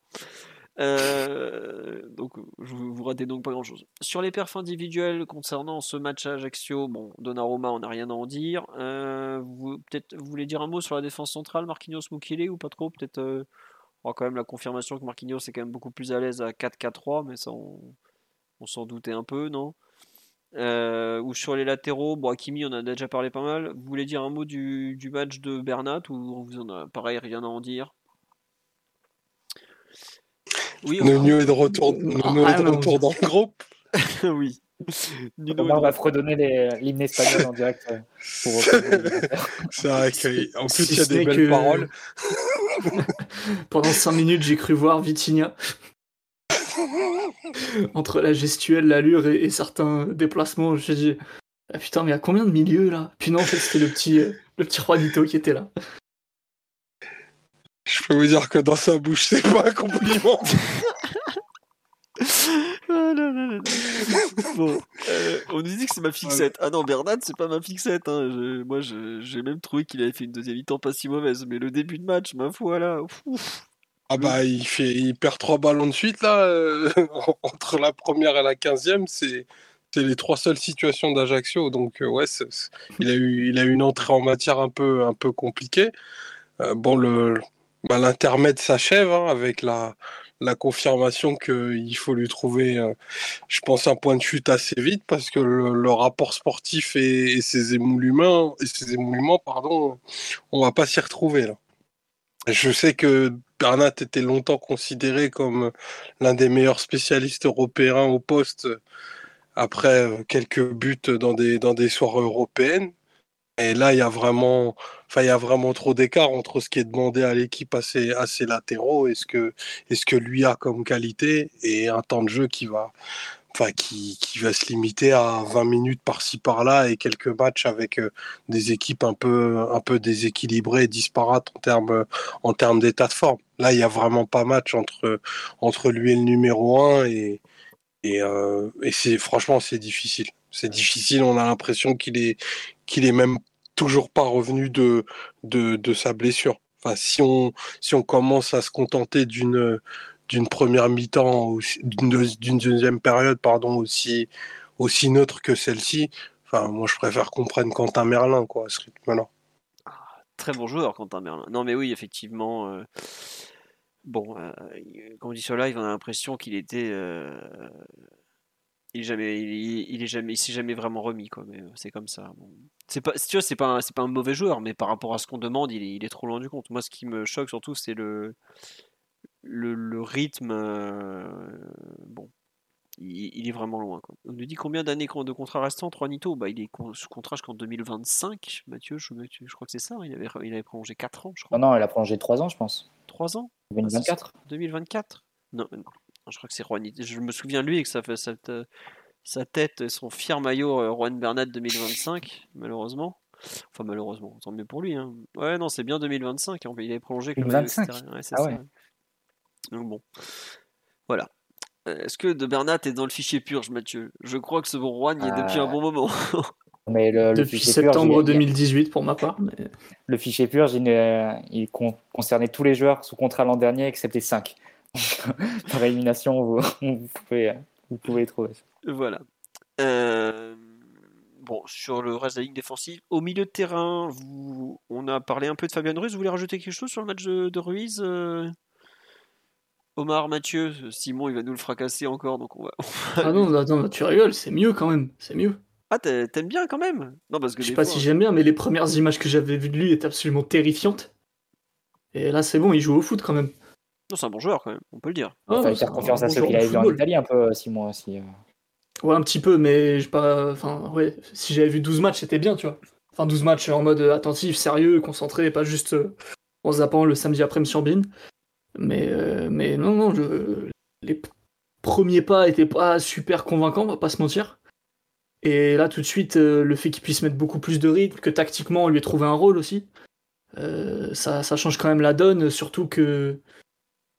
Euh, donc, je vous ratez donc pas grand chose. Sur les perfs individuels concernant ce match à Ajaccio, bon, Donnarumma, on n'a rien à en dire. Euh, vous, peut-être, vous voulez dire un mot sur la défense centrale, Marquinhos Mukele ou pas trop? Peut-être, euh, on a quand même la confirmation que Marquinhos est quand même beaucoup plus à l'aise à 4-4-3, mais ça, on, s'en doutait un peu, non? Ou sur les latéraux, bon, Hakimi, on a déjà parlé pas mal. Vous voulez dire un mot du, du match de Bernat ou vous en a pareil rien à en dire? Oui, Nuno est de retour, Nuno est de retour dans le groupe. oui. Nuno on va fredonner l'hymne espagnol en direct. C'est vrai qu'en plus, il y a des belles paroles. Pendant 5 minutes, j'ai cru voir Vitinha. Entre la gestuelle, l'allure et, certains déplacements, j'ai dit ah, putain, mais il y a combien de milieux là? Puis non, en fait, c'était le petit, euh, le petit Juanito qui était là. Je peux vous dire que dans sa bouche, c'est pas un compliment. bon, euh, on nous dit que c'est ma fixette. Ah non, Bernard, c'est pas ma fixette. Hein. moi, j'ai même trouvé qu'il avait fait une deuxième mi-temps pas si mauvaise, mais le début de match, ma foi là. Ah bah, il, fait, il perd trois ballons de suite là, euh, entre la première et la quinzième, c'est les trois seules situations d'Ajaccio. Donc euh, ouais, il a eu il a eu une entrée en matière un peu un peu compliquée. bon le bah, l'intermède s'achève hein, avec la, confirmation qu'il faut lui trouver, euh, je pense, un point de chute assez vite parce que le, rapport sportif et, ses émoluments, et ses pardon, on va pas s'y retrouver là. Je sais que Bernat était longtemps considéré comme l'un des meilleurs spécialistes européens au poste après quelques buts dans des, dans des soirées européennes. Et là, il y a vraiment, enfin, il y a vraiment trop d'écart entre ce qui est demandé à l'équipe à ses, à ses latéraux et ce que, et ce que lui a comme qualité et un temps de jeu qui va, enfin, qui, qui va se limiter à 20 minutes par-ci par-là et quelques matchs avec euh, des équipes un peu, un peu déséquilibrées, disparates en termes, en termes d'état de forme. Là, il y a vraiment pas match entre, entre lui et le numéro 1 et, et, euh, et c'est franchement c'est difficile. C'est difficile. On a l'impression qu'il est qu'il est même toujours pas revenu de, de, sa blessure. Enfin, si on si on commence à se contenter d'une d'une première mi-temps, d'une deuxième période, pardon, aussi aussi neutre que celle-ci. Enfin, moi, je préfère qu'on prenne Quentin Merlin, quoi, à. Ah, très bon joueur, Quentin Merlin. Non, mais oui, effectivement. Euh, bon, comme on dit sur live, on a l'impression qu'il était. Euh, il est jamais, il, est jamais, s'est jamais vraiment remis, quoi. Mais c'est comme ça. C'est pas, tu vois, c'est pas, c'est pas un mauvais joueur, mais par rapport à ce qu'on demande, il est, il est trop loin du compte. Moi, ce qui me choque surtout, c'est le, le, rythme. bon, il, est vraiment loin. Quoi. On nous dit combien d'années de contrat restant, 3 Nito? Bah, Il est sous contrat jusqu'en 2025, Mathieu, je, je crois que c'est ça. Hein, il avait, il avait prolongé 4 ans, je crois. Non, non, il a prolongé 3 ans, je pense. 3 ans? 2024 2024 non, je crois que c'est Juan. Je me souviens lui et que ça fait sa tête, son fier maillot euh, Juan Bernat 2025, malheureusement. Enfin, malheureusement, tant mieux pour lui. Hein. Ouais, non, c'est bien 2025. Il est prolongé 2025 ouais, ah ouais. Donc bon. Voilà. Euh, est-ce que de Bernat est dans le fichier purge, Mathieu? Je crois que ce bon Juan y est depuis un bon euh, moment. mais le, depuis septembre 2018 pour ma part. Mais... Le fichier purge, il, il, concernait tous les joueurs sous contrat l'an dernier, excepté 5. Par élimination, vous, pouvez, vous pouvez trouver. Voilà. Euh, bon, sur le reste de la ligne défensive, au milieu de terrain, vous, on a parlé un peu de Fabien Ruiz. Vous voulez rajouter quelque chose sur le match de, Ruiz euh? Omar, Mathieu, Simon, il va nous le fracasser encore, donc on va. ah non, attends, tu rigoles, c'est mieux quand même, c'est mieux. Ah, t'aimes bien quand même Non, parce que je sais pas si j'aime bien, mais les premières images que j'avais vues de lui étaient absolument terrifiantes. Et là, c'est bon, il joue au foot quand même. Non, c'est un bon joueur quand même, on peut le dire. Il fallait faire confiance à ceux qu'il avait vu en Italie un peu, Simon aussi. Euh. Ouais, un petit peu, mais je pas. Enfin, ouais, si j'avais vu 12 matchs, c'était bien, tu vois. Enfin, 12 matchs en mode attentif, sérieux, concentré, pas juste euh, en zappant le samedi après-midi sur Bean. Mais, euh, mais non, non, je... les premiers pas étaient pas super convaincants, on va pas se mentir. Et là, tout de suite, le fait qu'il puisse mettre beaucoup plus de rythme, que tactiquement, on lui ait trouvé un rôle aussi, ça, ça, change quand même la donne, surtout que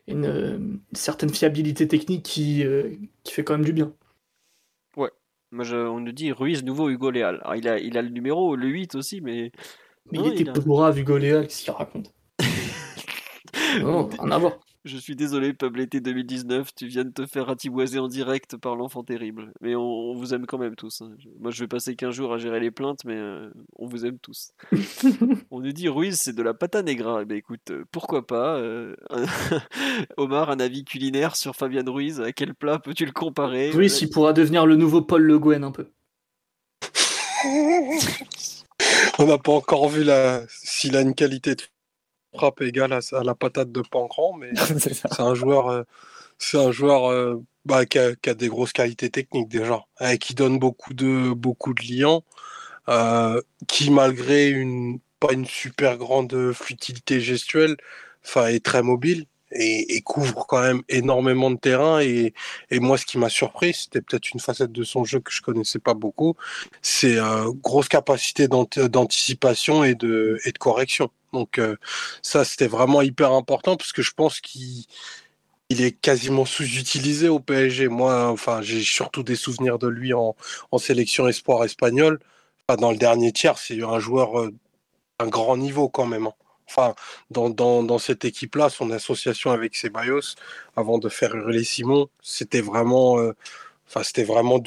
une, certaine fiabilité technique qui, euh, qui fait quand même du bien. Ouais, moi on nous dit Ruiz, nouveau Hugo Léal. Alors, il, a, il a le numéro, le 8 aussi, mais. Mais il était a... plus grave, Hugo Léal, qu'est-ce qu'il raconte? Non, rien à voir. Je suis désolé, Peuple été 2019, tu viens de te faire ratiboiser en direct par l'enfant terrible. Mais on, vous aime quand même tous. Hein. Moi, je vais passer 15 jours à gérer les plaintes, mais euh, on vous aime tous. on nous dit Ruiz, c'est de la pata negra. Eh ben, écoute, euh, pourquoi pas euh, Omar, un avis culinaire sur Fabian Ruiz. À quel plat peux-tu le comparer? Ruiz, il pourra devenir le nouveau Paul Le Guen un peu. on n'a pas encore vu la... s'il a une qualité de frappe égale à, la patate de Pancran, mais c'est un joueur, euh, c'est un joueur euh, bah, qui, a, des grosses qualités techniques déjà, et qui donne beaucoup de beaucoup de liens, euh, qui malgré une pas une super grande fluidité gestuelle, est très mobile et, couvre quand même énormément de terrain. Et, et moi, ce qui m'a surpris, c'était peut-être une facette de son jeu que je connaissais pas beaucoup, c'est euh, grosse capacité d'anticipation et de, et de correction. Donc euh, ça, c'était vraiment hyper important parce que je pense qu'il il est quasiment sous-utilisé au PSG. Moi, enfin, j'ai surtout des souvenirs de lui en, sélection espoir espagnole. Enfin, dans le dernier tiers, c'est un joueur euh, d'un grand niveau quand même. Hein enfin, dans cette équipe-là, son association avec Ceballos, avant de faire hurler Simon, c'était vraiment, euh, enfin, c'était vraiment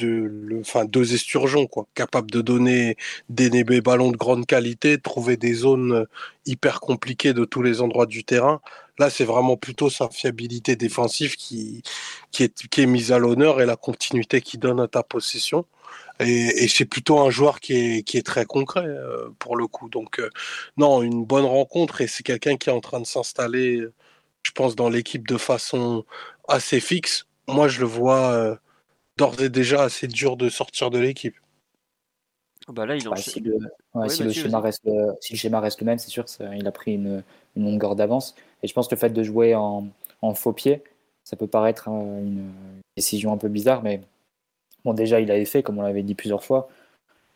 enfin, deux esturgeons, quoi, capables de donner des, des ballons de grande qualité, de trouver des zones euh, hyper compliquées de tous les endroits du terrain. Là, c'est vraiment plutôt sa fiabilité défensive qui, qui, est, qui est mise à l'honneur et la continuité qu'il donne à ta possession. Et, c'est plutôt un joueur qui est, qui est très concret euh, pour le coup. Donc, euh, non, une bonne rencontre et c'est quelqu'un qui est en train de s'installer je pense, dans l'équipe de façon assez fixe, moi, je le vois d'ores et déjà assez dur de sortir de l'équipe. Bah là, il en Bah, si le, ouais, si, le schéma reste, le- si le schéma reste le même, c'est sûr qu'il a pris une, une longueur d'avance. Et je pense que le fait de jouer en, en faux pied, ça peut paraître euh, une décision un peu bizarre, mais bon, déjà, il l'avait fait, comme on l'avait dit plusieurs fois,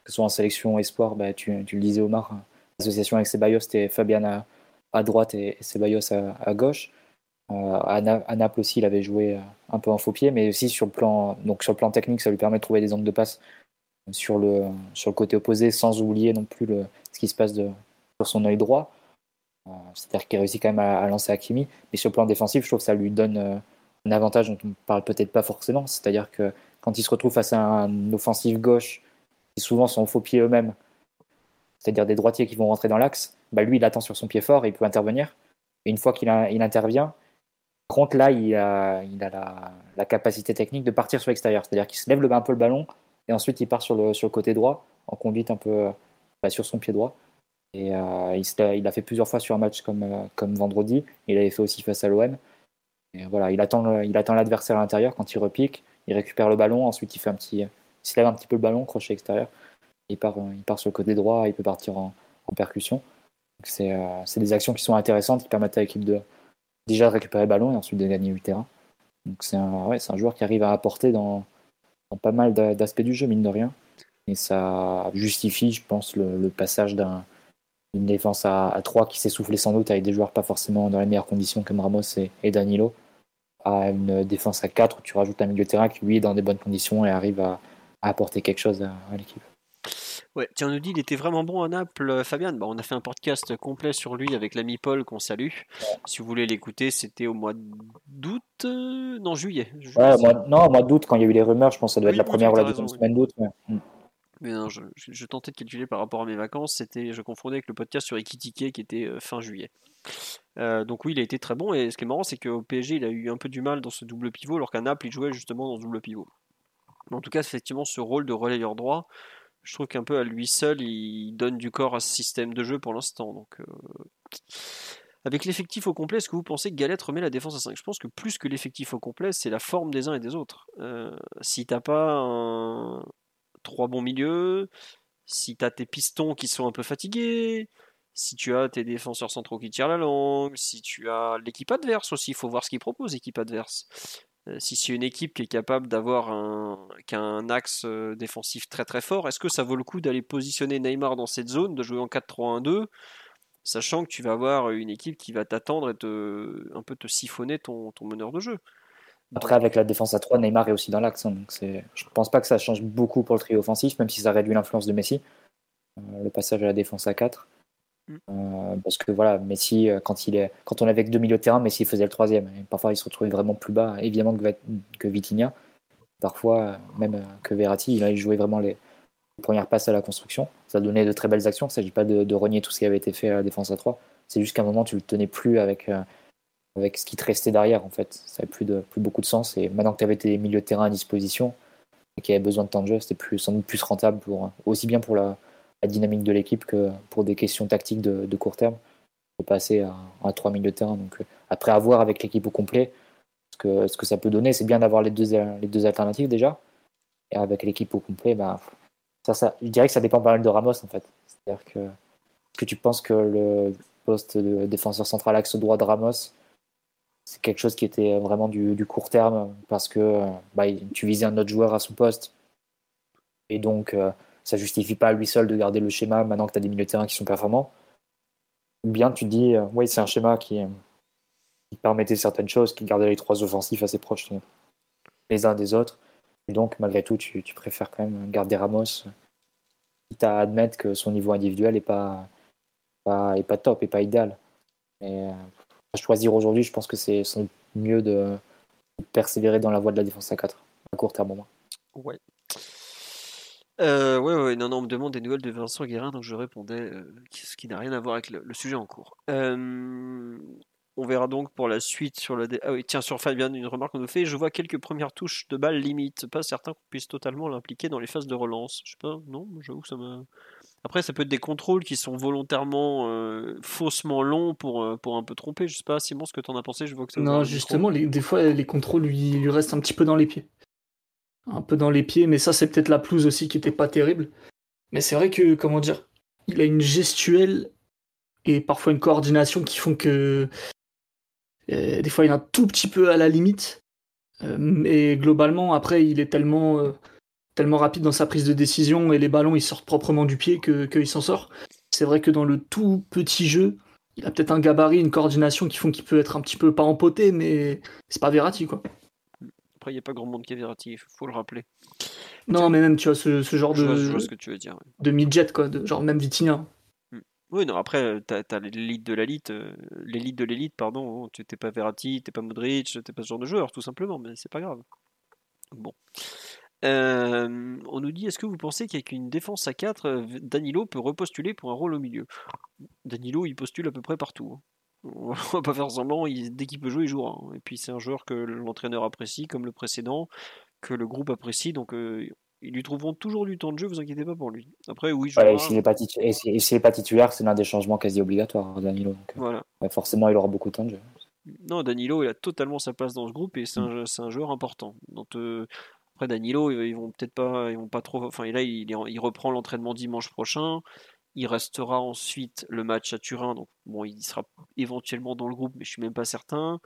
que ce soit en sélection espoir, bah, tu, tu le disais, Omar, l'association avec Ceballos, c'était Fabian à, à droite et Ceballos à, à gauche. Euh, à, Na- à Naples aussi, il avait joué euh, un peu en faux pied, mais aussi sur le plan, donc sur le plan technique, ça lui permet de trouver des angles de passe sur le, sur le côté opposé, sans oublier non plus ce qui se passe sur son œil droit. Euh, C'est-à-dire qu'il réussit quand même à, lancer Hakimi, mais sur le plan défensif, je trouve que ça lui donne euh, un avantage dont on ne parle peut-être pas forcément. C'est-à-dire que quand il se retrouve face à un offensif gauche, qui souvent sont faux pied eux-mêmes, c'est-à-dire des droitiers qui vont rentrer dans l'axe, bah lui, il attend sur son pied fort et il peut intervenir. Et une fois qu'il intervient, contre, là, il a, la, capacité technique de partir sur l'extérieur. C'est-à-dire qu'il se lève le, un peu le ballon et ensuite il part sur le, côté droit en conduite un peu bah, sur son pied droit. Et euh, il, se il a fait plusieurs fois sur un match comme, euh, comme vendredi. Il avait fait aussi face à l'OM. Voilà, il attend, l'adversaire à l'intérieur quand il repique. Il récupère le ballon. Ensuite, il fait un petit, il se lève un petit peu le ballon, crochet extérieur. Il part, euh, il part sur le côté droit. Il peut partir en, percussion. C'est des actions qui sont intéressantes qui permettent à l'équipe de déjà de récupérer le ballon et ensuite de gagner du terrain. Donc c'est un, ouais, un joueur qui arrive à apporter dans, pas mal d'a- d'aspects du jeu, mine de rien. Et ça justifie, je pense, le, passage d'un- d'une défense à, à 3 qui s'est soufflée sans doute avec des joueurs pas forcément dans les meilleures conditions comme Ramos et, Danilo, à une défense à 4 où tu rajoutes un milieu de terrain qui lui est dans des bonnes conditions et arrive à, apporter quelque chose à l'équipe. Ouais, tiens, on nous dit il était vraiment bon à Naples, euh, Fabian. Bah, on a fait un podcast complet sur lui avec l'ami Paul qu'on salue. Si vous voulez l'écouter, c'était au mois d'août, euh, non juillet. Ouais, non, au mois d'août, quand il y a eu les rumeurs, je pense que ça doit Oui, être la première ou la deuxième raison, oui. semaine d'août. mais- Mm. Mais non, je, je- je tentais de calculer par rapport à mes vacances. C'était, je confondais avec le podcast sur Ekitike qui était euh, fin juillet. Euh, donc oui, il a été très bon. Et ce qui est marrant, c'est qu'au PSG, il a eu un peu du mal dans ce double pivot, alors qu'à Naples, il jouait justement dans ce double pivot. Mais en tout cas, effectivement, ce rôle de relayeur droit, je trouve qu'un peu à lui seul, il donne du corps à ce système de jeu pour l'instant. Donc, euh, avec l'effectif au complet, est-ce que vous pensez que Galette remet la défense à 5 Je pense que plus que l'effectif au complet, c'est la forme des uns et des autres. Euh, si t'as pas trois bons milieux, si tu as tes pistons qui sont un peu fatigués, si tu as tes défenseurs centraux qui tirent la langue, si tu as l'équipe adverse aussi, il faut voir ce qu'ils proposent, l'équipe adverse. Euh, si c'est une équipe qui est capable d'avoir un, un axe euh, défensif très très fort, est-ce que ça vaut le coup d'aller positionner Neymar dans cette zone, de jouer en 4-3-1-2, sachant que tu vas avoir une équipe qui va t'attendre et te, un peu te siphonner ton, ton meneur de jeu? Après, avec la défense à 3, Neymar est aussi dans l'axe. hein, je ne pense pas que ça change beaucoup pour le trio offensif, même si ça réduit l'influence de Messi. Euh, le passage à la défense à 4. Mm. Euh, parce que voilà, Messi, euh, quand, il est... quand on avait que deux milieux de terrain, Messi faisait le troisième. Parfois, il se retrouvait vraiment plus bas, évidemment, que, que. Parfois, euh, même que Verratti, il joué vraiment les premières passes à la construction. Ça donnait de très belles actions. Il ne s'agit pas de, de renier tout ce qui avait été fait à la défense à 3. C'est juste qu'à un moment, tu ne le tenais plus avec. avec ce qui te restait derrière en fait. Ça n'avait plus beaucoup de sens. Et maintenant que tu avais tes milieux de terrain à disposition et qu'il y avait besoin de temps de jeu, c'était plus, sans doute plus rentable pour, aussi bien pour la, la dynamique de l'équipe que pour des questions tactiques de, court terme de passer à, à trois milieux de terrain. Donc euh, après avoir avec l'équipe au complet, ce que, ce que ça peut donner, c'est bien d'avoir les deux, les deux alternatives déjà. Et avec l'équipe au complet, bah, ça, ça, je dirais que ça dépend pas mal de Ramos en fait. C'est-à-dire que, que tu penses que le poste de défenseur central axe droit de Ramos, c'est quelque chose qui était vraiment du, court terme parce que bah, tu visais un autre joueur à son poste et donc euh, ça justifie pas à lui seul de garder le schéma maintenant que tu as des milieux de terrain qui sont performants. Ou bien tu dis, euh, oui, c'est un schéma qui, euh, qui permettait certaines choses, qui gardait les trois offensifs assez proches les uns des autres. Et donc, malgré tout, tu, préfères quand même garder Ramos, quitte à admettre que son niveau individuel n'est pas, est pas top, et pas idéal. Et, euh, choisir aujourd'hui, je pense que c'est mieux de persévérer dans la voie de la défense à 4, à court terme au moins. Ouais. Euh, ouais, ouais, non, non, on me demande des nouvelles de Vincent Guérin, donc je répondais, euh, ce qui n'a rien à voir avec le, le sujet en cours. Euh, on verra donc pour la suite sur le. Ah oui, tiens, sur Fabien, une remarque qu'on nous fait. Je vois quelques premières touches de balle limite, pas certain qu'on puisse totalement l'impliquer dans les phases de relance. Je sais pas, non, j'avoue que ça m'a. Après, ça peut être des contrôles qui sont volontairement faussement longs pour, pour un peu tromper. Je sais pas, Simon, ce que tu en as pensé? Je vois que non, justement, des fois, les contrôles lui, lui restent un petit peu dans les pieds. Un peu dans les pieds, mais ça, c'est peut-être la pelouse aussi qui était pas terrible. Mais c'est vrai que, comment dire, il a une gestuelle et parfois une coordination qui font que euh, des fois il est un tout petit peu à la limite. Euh, mais globalement, après, il est tellement, euh, tellement rapide dans sa prise de décision et les ballons ils sortent proprement du pied qu'il s'en sort. C'est vrai que dans le tout petit jeu, il a peut-être un gabarit, une coordination qui font qu'il peut être un petit peu pas empoté, mais c'est pas Verratti quoi. Après, il n'y a pas grand monde qui est Verratti, il faut le rappeler. Non, mais même, tu vois, ce, genre de. Je vois ce que tu veux dire. De midget, quoi, de, genre même Vitinha. Hmm. Oui, non, après, tu as, l'élite de l'élite, euh, l'élite de l'élite, pardon. Hein, tu n'es pas Verratti, tu n'es pas Modric, tu n'es pas ce genre de joueur, tout simplement, mais c'est pas grave. Bon. Euh, on nous dit est-ce que vous pensez qu'avec une défense à 4, euh, Danilo peut repostuler pour un rôle au milieu? Danilo, il postule à peu près partout. Hein. On va pas faire semblant, dès qu'il peut jouer, il jouera. Et puis c'est un joueur que l'entraîneur apprécie, comme le précédent, que le groupe apprécie, donc euh, ils lui trouveront toujours du temps de jeu, vous inquiétez pas pour lui. Après, oui, je ouais, s'il n'est pas, pas, titulaire, c'est l'un des changements quasi obligatoires, Danilo. Euh, voilà. forcément, il aura beaucoup de temps de jeu. Non, Danilo, il a totalement sa place dans ce groupe et c'est un, un, joueur important. Donc, euh, après, Danilo, ils vont peut-être pas, ils vont pas trop. Enfin, là, il, il reprend l'entraînement dimanche prochain. Il restera ensuite le match à Turin, donc bon, il sera éventuellement dans le groupe, mais je suis même pas certain.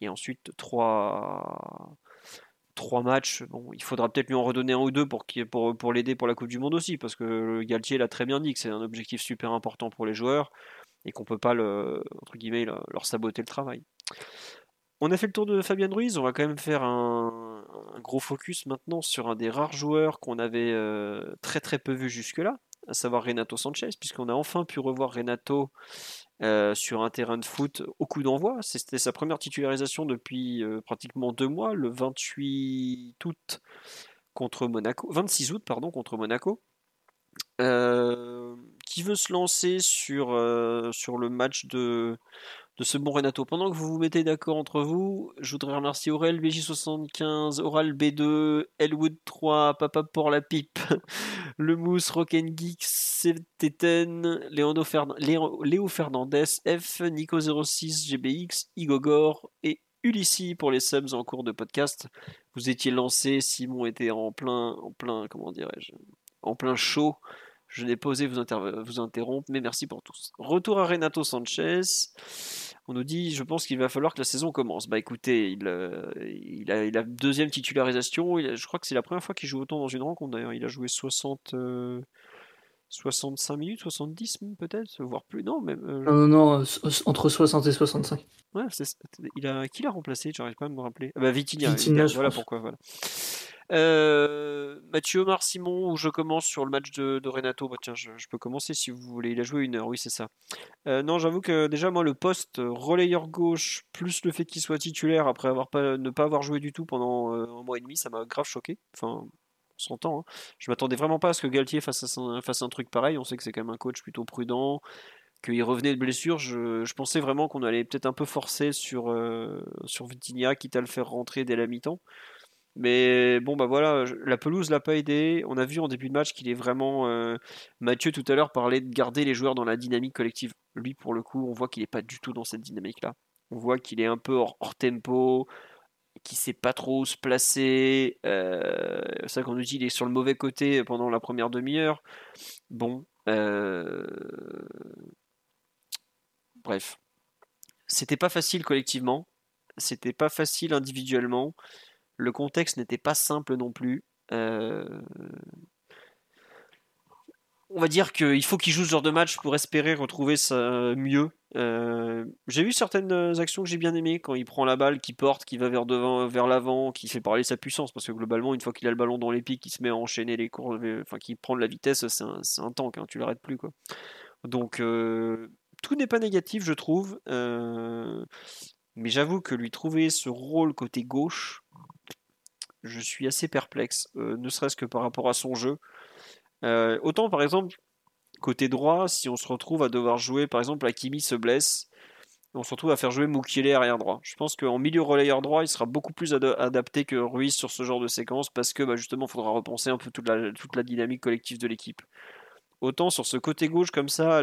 Et ensuite trois, trois matchs. Bon, il faudra peut-être lui en redonner un ou deux pour, pour, pour l'aider pour la Coupe du Monde aussi, parce que Galtier l'a très bien dit que c'est un objectif super important pour les joueurs et qu'on peut pas leur saboter le travail. On a fait le tour de Fabien Ruiz, on va quand même faire un, gros focus maintenant sur un des rares joueurs qu'on avait euh, très très peu vu jusque-là, à savoir Renato Sanchez, puisqu'on a enfin pu revoir Renato euh, sur un terrain de foot au coup d'envoi. C'était sa première titularisation depuis euh, pratiquement deux mois, le 28 août contre Monaco, 26 août pardon contre Monaco. Euh, qui veut se lancer sur, sur le match de, de ce bon Renato. Pendant que vous vous mettez d'accord entre vous, je voudrais remercier Aurel, BJ75, Oral B2, Elwood 3, Papa pour la pipe, Le Mousse, Rock'n'Geek, Teten, Léo Fernandez, F, Nico06, GBX, Igogor et Ulissi pour les subs en cours de podcast. Vous étiez lancé, Simon était en plein, en plein, comment dirais-je, en plein show. Je n'ai pas osé vous, vous, interrompre, mais merci pour tous. Retour à Renato Sanchez. On nous dit, je pense qu'il va falloir que la saison commence. Bah écoutez, il, euh, il, a, il a deuxième titularisation. je crois que c'est la première fois qu'il joue autant dans une rencontre. D'ailleurs, il a joué 60, 65 euh, minutes, 70 peut-être, voire plus. Non, même. Euh, non, non, entre 60 et 65. Ouais, il a, qui l'a remplacé? J'arrive pas à me rappeler. Ah bah Vitinha. Vitinha voilà pourquoi. Voilà. Euh, Mathieu Omar Simon, où je commence sur le match de, Renato. Bah, tiens, je, peux commencer si vous voulez. Il a joué une heure, oui, c'est ça. Euh, non, j'avoue que déjà, moi, le poste relayeur gauche, plus le fait qu'il soit titulaire après avoir ne pas avoir joué du tout pendant euh, un mois et demi, ça m'a grave choqué. Enfin, on s'entend. Hein. Je m'attendais vraiment pas à ce que Galtier fasse un, un truc pareil. On sait que c'est quand même un coach plutôt prudent qu'il revenait de blessure, je, pensais vraiment qu'on allait peut-être un peu forcer sur, sur Vitinha, quitte à le faire rentrer dès la mi-temps. Mais bon, bah voilà, la pelouse l'a pas aidé. On a vu en début de match qu'il est vraiment. Euh, Mathieu tout à l'heure parlait de garder les joueurs dans la dynamique collective. Lui, pour le coup, on voit qu'il est pas du tout dans cette dynamique-là. On voit qu'il est un peu hors, tempo, qu'il sait pas trop où se placer. Euh, c'est ça qu'on nous dit qu'il est sur le mauvais côté pendant la première demi-heure. Bon. Euh... Bref. C'était pas facile collectivement. C'était pas facile individuellement. Le contexte n'était pas simple non plus. Euh, on va dire qu'il faut qu'il joue ce genre de match pour espérer retrouver ça mieux. Euh, j'ai vu certaines actions que j'ai bien aimées quand il prend la balle, qui porte, qui va vers devant, vers l'avant, qui fait parler sa puissance parce que globalement une fois qu'il a le ballon dans les pics, il se met à enchaîner les cours, enfin qui prend de la vitesse, c'est un, tank, hein, tu l'arrêtes plus quoi. Donc euh, tout n'est pas négatif je trouve, mais j'avoue que lui trouver ce rôle côté gauche, je suis assez perplexe, euh, ne serait-ce que par rapport à son jeu. Euh, autant par exemple, côté droit, si on se retrouve à devoir jouer, par exemple, Akimi se blesse, on se retrouve à faire jouer Mukiele arrière droit. Je pense qu'en milieu relayeur droit, il sera beaucoup plus adapté que Ruiz sur ce genre de séquence parce que bah, justement, il faudra repenser un peu toute la, dynamique collective de l'équipe. autant sur ce côté gauche comme ça,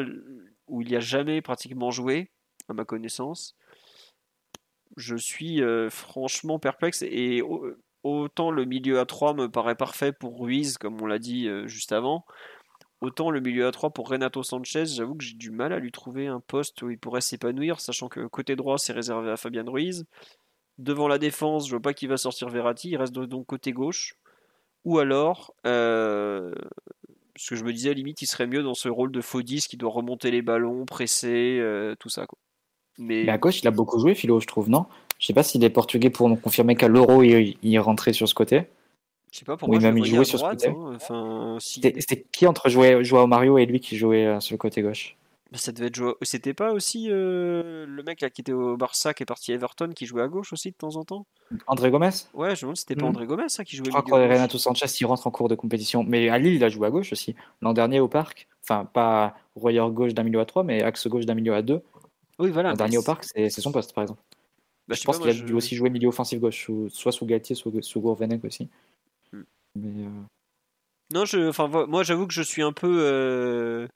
où il n'y a jamais pratiquement joué, à ma connaissance, je suis euh, franchement perplexe. Et autant le milieu à 3 me paraît parfait pour Ruiz, comme on l'a dit euh, juste avant, autant le milieu à 3 pour Renato Sanchez, j'avoue que j'ai du mal à lui trouver un poste où il pourrait s'épanouir, sachant que côté droit, c'est réservé à Fabien Ruiz. Devant la défense, je vois pas qu'il va sortir Verratti, il reste donc côté gauche. Ou alors, euh, ce que je me disais, limite, il serait mieux dans ce rôle de faux 10 qui doit remonter les ballons, presser, euh, tout ça. Quoi. Mais... à gauche, il a beaucoup joué, Philo, je trouve, non? Je sais pas s'il est portugais pour nous confirmer qu'à l'Euro, il, est rentré sur ce côté. Je sais pas, pour moi, même il jouait sur ce côté. Hein. C'était qui entre jouer, jouer au Mario et lui qui jouait euh, sur le côté gauche? Bah, ça devait être C'était pas aussi euh, le mec là, qui était au Barça, qui est parti à Everton, qui jouait à gauche aussi de temps en temps? André Gomez? Ouais, je me demande si c'était pas hmm. André Gomez ça, qui jouait Je crois que Renato Sanchez il rentre en cours de compétition. Mais à Lille, il a joué à gauche aussi. L'an dernier au parc. Enfin, pas royeur gauche d'un milieu à 3, mais axe gauche d'un milieu à 2. Oui, voilà. Dernier au parc, c'est son poste par exemple. Bah, je, pense qu'il a dû aussi jouer milieu offensif gauche, soit sous Galtier, soit sous Gourvenec aussi. Hmm. Mais. Euh, non, je, enfin, moi j'avoue que je suis un peu. Euh,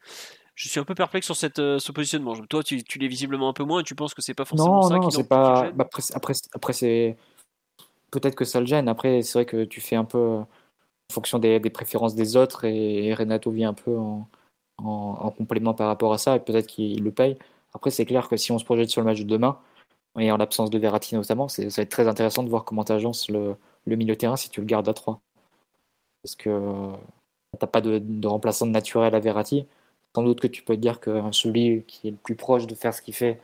je suis un peu perplexe sur cette, euh, ce positionnement. Toi, tu, tu l'es visiblement un peu moins et tu penses que c'est pas forcément non, ça non, c'est pas. Bah, après, après, après c'est peut-être que ça le gêne. Après, c'est vrai que tu fais un peu en fonction des, des préférences des autres et, Renato vient un peu en, en, complément par rapport à ça et peut-être qu'il le paye. Après, c'est clair que si on se projette sur le match de demain et en l'absence de Verratti notamment, ça va être très intéressant de voir comment tu agences le, le milieu terrain si tu le gardes à 3. Parce que t'as pas de, remplaçant naturel à Verratti sans doute que tu peux te dire que celui qui est le plus proche de faire ce qu'il fait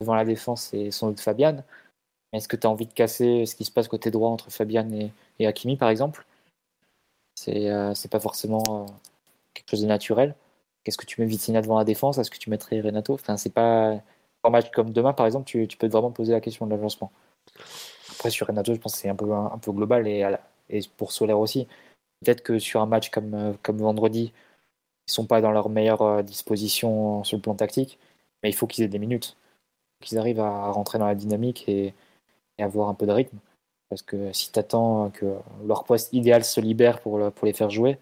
devant la défense, c'est sans doute Fabian. Mais est-ce que tu as envie de casser ce qui se passe côté droit entre Fabian et, et Hakimi, par exemple? C'est euh, pas forcément euh, quelque chose de naturel. Qu'est-ce que tu mets Vitinha devant la défense? Est-ce que tu mettrais Renato? Enfin, c'est pas un match comme demain, par exemple, tu, peux vraiment poser la question de l'agencement. Après, sur Renato, je pense que c'est un peu, global et, pour Solaire aussi. Peut-être que sur un match comme, vendredi, ils sont pas dans leur meilleure euh, disposition sur le plan tactique, mais il faut qu'ils aient des minutes, qu'ils arrivent à rentrer dans la dynamique et, avoir un peu de rythme. Parce que si tu attends que leur poste idéal se libère pour les faire jouer,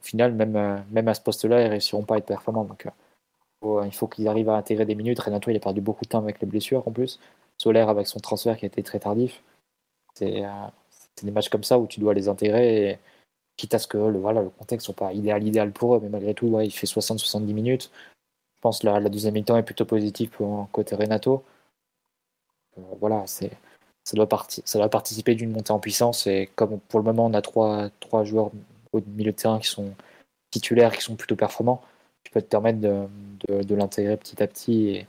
au final, même, euh, même à ce poste-là, ils ne réussiront pas à être performants. Donc, euh, il faut qu'ils arrivent à intégrer des minutes. Renato, il a perdu beaucoup de temps avec les blessures en plus. Solaire, avec son transfert qui a été très tardif. C'est des matchs comme ça où tu dois les intégrer. Quitte à ce que le, voilà, le contexte soit pas idéal, pour eux, mais malgré tout, il fait 60-70 minutes. Je pense que la, deuxième mi-temps est plutôt positive pour côté Renato. Euh, voilà, c'est ça doit, ça doit participer d'une montée en puissance. Et comme pour le moment, on a trois, trois joueurs au milieu de terrain qui sont titulaires, qui sont plutôt performants, tu peux te permettre de, de, l'intégrer petit à petit et,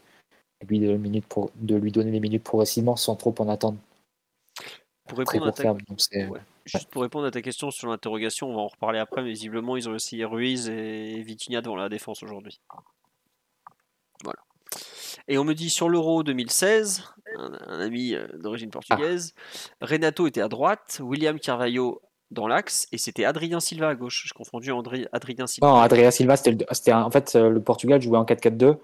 lui de, minutes pour, de lui donner les minutes progressivement sans trop en attendre. Pour répondre à ta... Juste pour répondre à ta question sur l'interrogation, on va en reparler après, mais visiblement ils ont aussi Ruiz et Vitinha devant la défense aujourd'hui. Voilà. Et on me dit sur l'Euro 2016, un, ami euh, d'origine portugaise, Renato était à droite, William Carvalho dans l'axe, et c'était Adrien Silva à gauche. Je confondu André, Adrien Silva. Non, Adrien Silva, c'était en fait euh, le Portugal jouait en 4-4-2.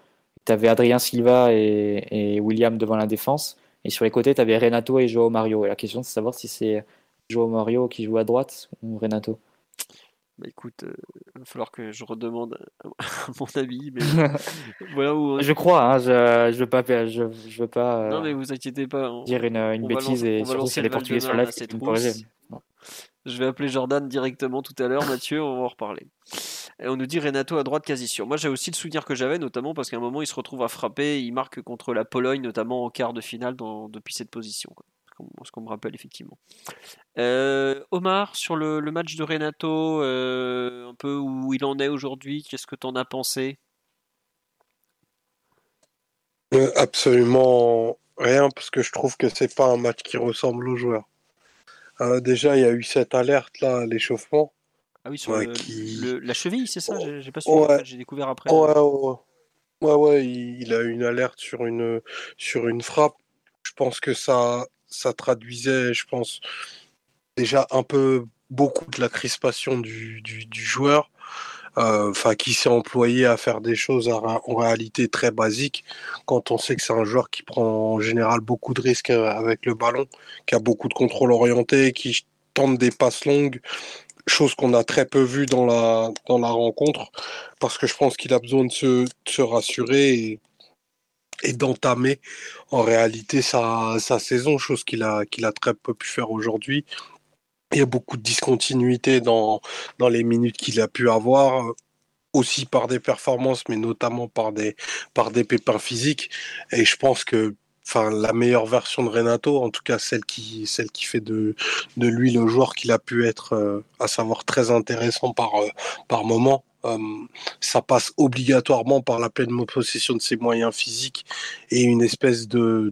Tu avais Adrien Silva et, et, William devant la défense, et sur les côtés, tu avais Renato et Joao Mario. Et la question, c'est de savoir si c'est Joao Mario qui joue à droite ou Renato bah écoute, euh, il va falloir que je redemande à mon ami. Mais voilà où je crois, hein, je, je veux pas, je, je veux pas. Euh, non mais vous inquiétez pas. dire une, une bêtise et surtout si les Portugais sont là, c'est Je vais appeler Jordan directement tout à l'heure, Mathieu, on va en reparler. On nous dit Renato à droite quasi sûr. Moi j'ai aussi le souvenir que j'avais, notamment parce qu'à un moment il se retrouve à frapper, il marque contre la Pologne, notamment en quart de finale depuis cette position. Ce qu'on me rappelle effectivement. Euh, Omar, sur le, match de Renato, euh, un peu où il en est aujourd'hui, qu'est-ce que tu en as pensé? Euh, Absolument rien, parce que je trouve que c'est pas un match qui ressemble aux joueurs. Déjà, il y a eu cette alerte là, l'échauffement. Ah oui, sur la cheville, c'est ça J'ai pas su, j'ai découvert après. Ouais, ouais. il, a eu une alerte sur une, sur une frappe. Je pense que ça, ça traduisait, je pense, déjà un peu beaucoup de la crispation du, joueur, euh, enfin qui s'est employé à faire des choses en réalité très basiques, quand on sait que c'est un joueur qui prend en général beaucoup de risques euh, avec le ballon, qui a beaucoup de contrôle orienté, qui tente des passes longues. chose qu'on a très peu vu dans la, dans la rencontre, parce que je pense qu'il a besoin de se, se rassurer et, et d'entamer en réalité sa, sa saison, chose qu'il a, qu'il a très peu pu faire aujourd'hui. Il y a beaucoup de discontinuité dans, dans les minutes qu'il a pu avoir, aussi par des performances, mais notamment par des, par des pépins physiques. Et je pense que enfin la meilleure version de Renato, en tout cas celle qui celle qui fait de de lui le joueur qu'il a pu être, euh, à savoir très intéressant par euh, par moment. Euh, ça passe obligatoirement par la pleine possession de ses moyens physiques et une espèce de,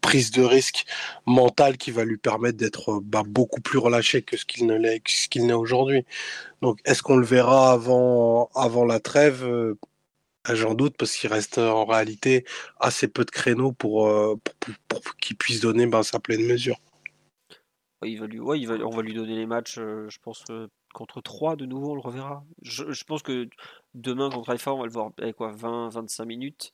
prise de risque mentale qui va lui permettre d'être bah, beaucoup plus relâché que ce qu'il ne l'est n'est aujourd'hui. Donc est-ce qu'on le verra avant avant la trêve? Ah, j'en doute parce qu'il reste euh, en réalité assez peu de créneaux pour, euh, pour, qu'il puisse donner ben, sa pleine mesure. On va lui donner les matchs, euh, je pense, contre 3 de nouveau, on le reverra. Je, pense que demain contre Alpha, on va le voir avec quoi, 20-25 minutes.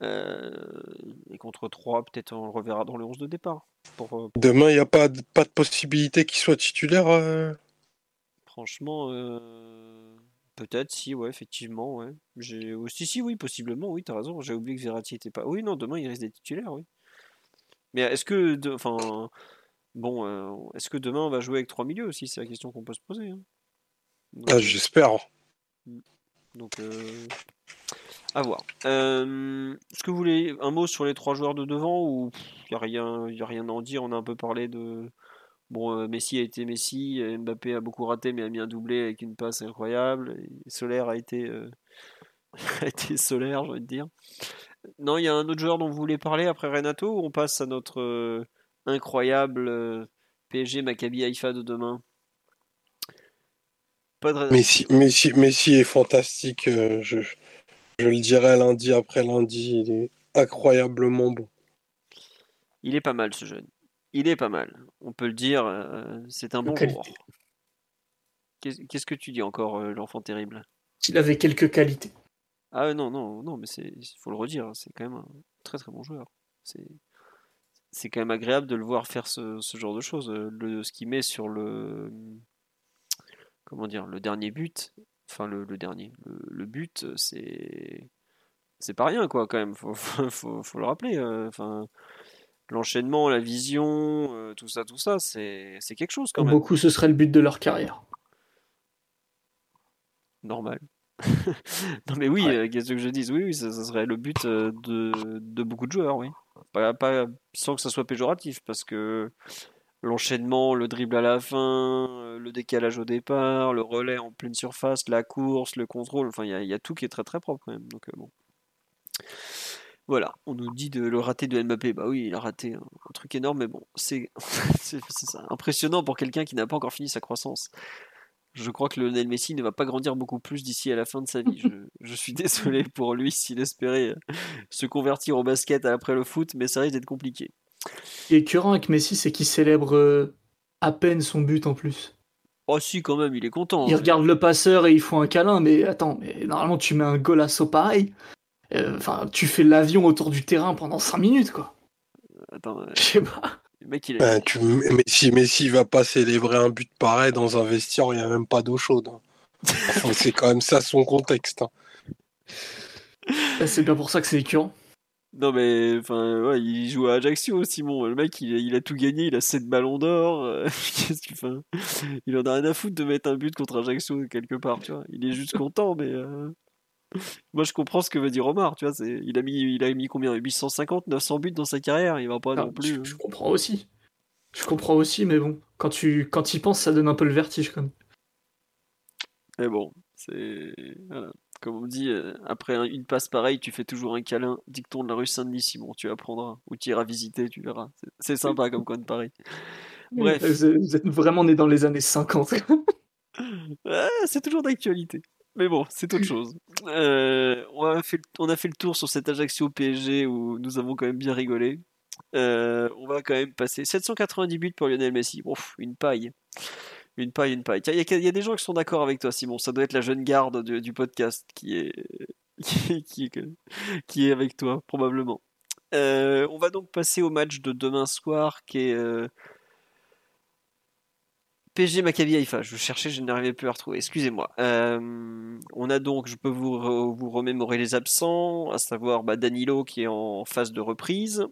et contre 3, peut-être on le reverra dans le 11 de départ. Pour, Demain, il n'y a pas, pas de possibilité qu'il soit titulaire Franchement. Peut-être, si, ouais, effectivement, ouais. J'ai aussi, si, oui, possiblement, oui, t'as raison. J'ai oublié que Verratti était pas. Oui, non, demain il risque d'être titulaire, oui. Mais est-ce que, enfin, bon, euh, est-ce que demain on va jouer avec trois milieux aussi C'est la question qu'on peut se poser. Hein. Ah, euh, j'espère. Donc, euh, à voir. est-ce que vous voulez un mot sur les trois joueurs de devant ou il y a rien, a rien à en dire? On a un peu parlé de Bon, euh, Messi a été Messi, Mbappé a beaucoup raté, mais a mis un doublé avec une passe incroyable. Solaire a été, euh, a été solaire, j'ai envie de dire. Non, il y a un autre joueur dont vous voulez parler après Renato ou on passe à notre euh, incroyable PSG Maccabi Haïfa de demain? Pas de Messi, Messi, Messi est fantastique. je, je le dirai lundi après lundi. Il est incroyablement bon. Il est pas mal ce jeune. Il est pas mal, on peut le dire. Euh, c'est un bon joueur. Qu'est-ce que tu dis encore, euh, l'enfant terrible? Il avait quelques qualités. Ah non, non, non, mais il faut le redire, hein, c'est quand même un très très bon joueur. C'est quand même agréable de le voir faire ce, genre de choses. Euh, le, ce qu'il met sur le. Comment dire Le dernier but. Enfin, le, dernier. Le, but, c'est. C'est pas rien, quoi, quand même. Faut, faut, faut, le rappeler. Enfin l'enchaînement, la vision, euh, tout ça, tout ça, c'est quelque chose quand même. Beaucoup, ce serait le but de leur carrière. Normal. non mais oui, euh, qu'est-ce que je dis Oui, oui, ça, serait le but euh, de, de, beaucoup de joueurs, oui. Pas, pas, sans que ça soit péjoratif, parce que l'enchaînement, le dribble à la fin, le décalage au départ, le relais en pleine surface, la course, le contrôle, enfin il y, y, a tout qui est très très propre quand même. Donc bon. Voilà, on nous dit de le rater de Mbappé. Bah oui, il a raté un, truc énorme, mais bon, c'est impressionnant pour quelqu'un qui n'a pas encore fini sa croissance. Je crois que Lionel Messi ne va pas grandir beaucoup plus d'ici à la fin de sa vie. Je, suis désolé pour lui s'il espérait euh, se convertir au basket après le foot, mais ça risque d'être compliqué. Ce qui est écœurant avec Messi, c'est qu'il célèbre euh, à peine son but en plus. Oh si, quand même, il est content. Il hein. regarde le passeur et il faut un câlin, mais attends, mais normalement tu mets un golasso pareil. Euh, enfin, tu fais l'avion autour du terrain pendant 5 minutes, quoi. Attends, je sais pas. mec, il ben, tu... Messi, Messi va pas célébrer un but pareil dans un vestiaire où il n'y a même pas d'eau chaude. Hein. c'est quand même ça son contexte. Hein. C'est bien pour ça que c'est écœurant. Non mais enfin ouais, il joue à Ajaccio Simon, le mec il, il a tout gagné, il a 7 ballons d'or. Euh, qu'est-ce qu'il fait Il en a rien à foutre de mettre un but contre Ajaccio quelque part, tu vois. Il est juste content mais euh, moi, je comprends ce que veut dire Omar. Tu vois, il a mis, il a mis combien? 850, 900 buts dans sa carrière. Il va pas ah, non plus. Je, comprends aussi. Je comprends aussi, mais bon, quand tu, quand y penses, ça donne un peu le vertige, quand même. Mais bon, c'est Comme on dit, euh, après une passe pareille, tu fais toujours un câlin. Dicton de la rue Saint-Denis, Simon, tu apprendras. Ou tu iras visiter, tu verras. C'est sympa comme coin de Paris. Bref. Vous êtes vraiment né dans les années 50. c'est toujours d'actualité. Mais bon, c'est autre chose. Euh, on, a fait, on, a fait, le tour sur cet Ajaccio PSG où nous avons quand même bien rigolé. Euh, on va quand même passer 790 buts pour Lionel Messi. Ouf, une paille. Une paille, une paille. Il y, a des gens qui sont d'accord avec toi, Simon. Ça doit être la jeune garde du, podcast qui est, qui, qui, est avec toi, probablement. Euh, on va donc passer au match de demain soir qui est PG Maccabi Haïfa, je cherchais, je n'arrivais plus à retrouver, excusez-moi. Euh, on a donc, je peux vous, vous remémorer les absents, à savoir bah, Danilo qui est en phase de reprise,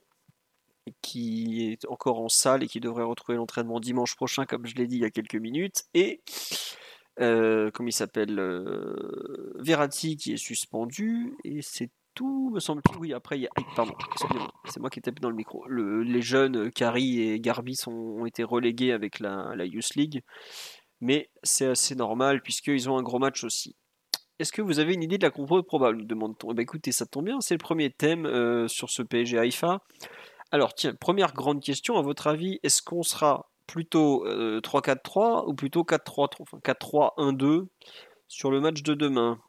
qui est encore en salle et qui devrait retrouver l'entraînement dimanche prochain, comme je l'ai dit il y a quelques minutes, et euh, comme il s'appelle, euh, Verratti qui est suspendu, et c'est tout, me semble-t-il. Oui, après, il y a. Pardon, excusez-moi, c'est moi qui tapé dans le micro. les jeunes Kari et Garbi ont été relégués avec la, Youth League, mais c'est assez normal puisqu'ils ont un gros match aussi. Est-ce que vous avez une idée de la compo probable demande-t-on. Eh ben, écoutez, ça tombe bien, c'est le premier thème euh, sur ce PSG Haïfa. Alors, tiens, première grande question, à votre avis, est-ce qu'on sera plutôt 3-4-3 euh, ou plutôt 4-3, enfin 4-3-1-2 sur le match de demain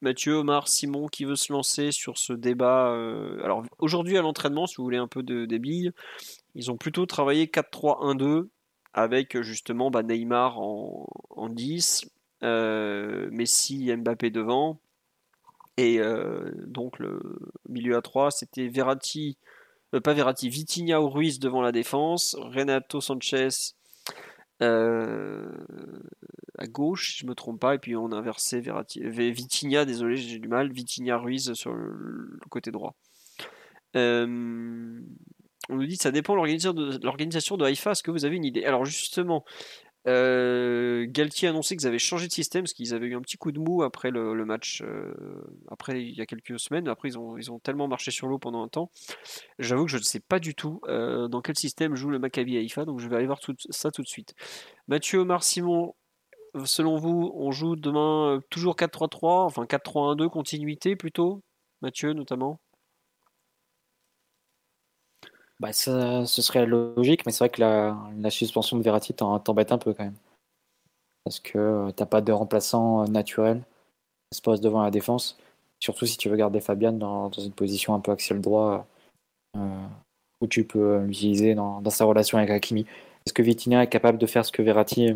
Mathieu, Omar, Simon, qui veut se lancer sur ce débat euh, Alors aujourd'hui à l'entraînement, si vous voulez un peu de, des ils ont plutôt travaillé 4-3-1-2 avec justement bah, Neymar en, 10, euh, Messi Mbappé devant. Et donc le milieu à 3, c'était Verratti, pas Verratti, Vitinha ou Ruiz devant la défense, Renato Sanchez euh, à gauche, si je me trompe pas, et puis on a inversé Verratti, Vitinha, désolé, j'ai du mal, Vitinha Ruiz sur le, côté droit. Euh, on nous dit ça dépend de l'organisation de, de. Est-ce que vous avez une idée? Alors justement, euh, Galtier a annoncé qu'ils avaient changé de système parce qu'ils avaient eu un petit coup de mou après le, match, euh, après il y a quelques semaines. Après ils ont, ils ont tellement marché sur l'eau pendant un temps. J'avoue que je ne sais pas du tout euh, dans quel système joue le Maccabi Haïfa, donc je vais aller voir ça tout de suite. Mathieu, Omar, Simon, selon vous, on joue demain toujours 4-3-3, enfin 4-3-1-2, continuité plutôt? Mathieu notamment? Bah, ça, ce serait logique, mais c'est vrai que la, suspension de Verratti t'embête un peu quand même. Parce que euh, t'as pas de remplaçant euh, naturel qui se pose devant la défense. Surtout si tu veux garder Fabian dans, une position un peu axial droit euh, où tu peux l'utiliser dans, sa relation avec Hakimi. Est-ce que Vitinha est capable de faire ce que Verratti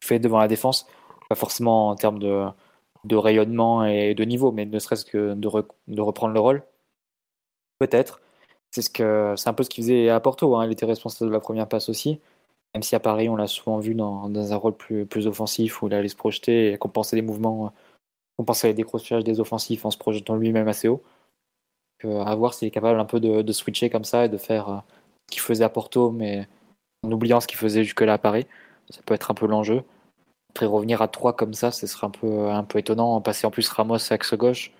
fait devant la défense? Pas forcément en termes de, rayonnement et de niveau, mais ne serait-ce que de reprendre le rôle Peut-être. C'est ce que c'est un peu ce qu'il faisait à Porto. Hein. Il était responsable de la première passe aussi. Même si à Paris, on l'a souvent vu dans, dans, un rôle plus, plus offensif où il allait se projeter et compenser les mouvements, compenser les décrochages des offensifs en se projetant lui-même assez haut. à voir s'il est capable un peu de, de, switcher comme ça et de faire euh, ce qu'il faisait à Porto, mais en oubliant ce qu'il faisait jusque-là à Paris. Ça peut être un peu l'enjeu. Après, revenir à 3 comme ça, ce serait un peu, un peu étonnant. Passer en plus Ramos axe gauche,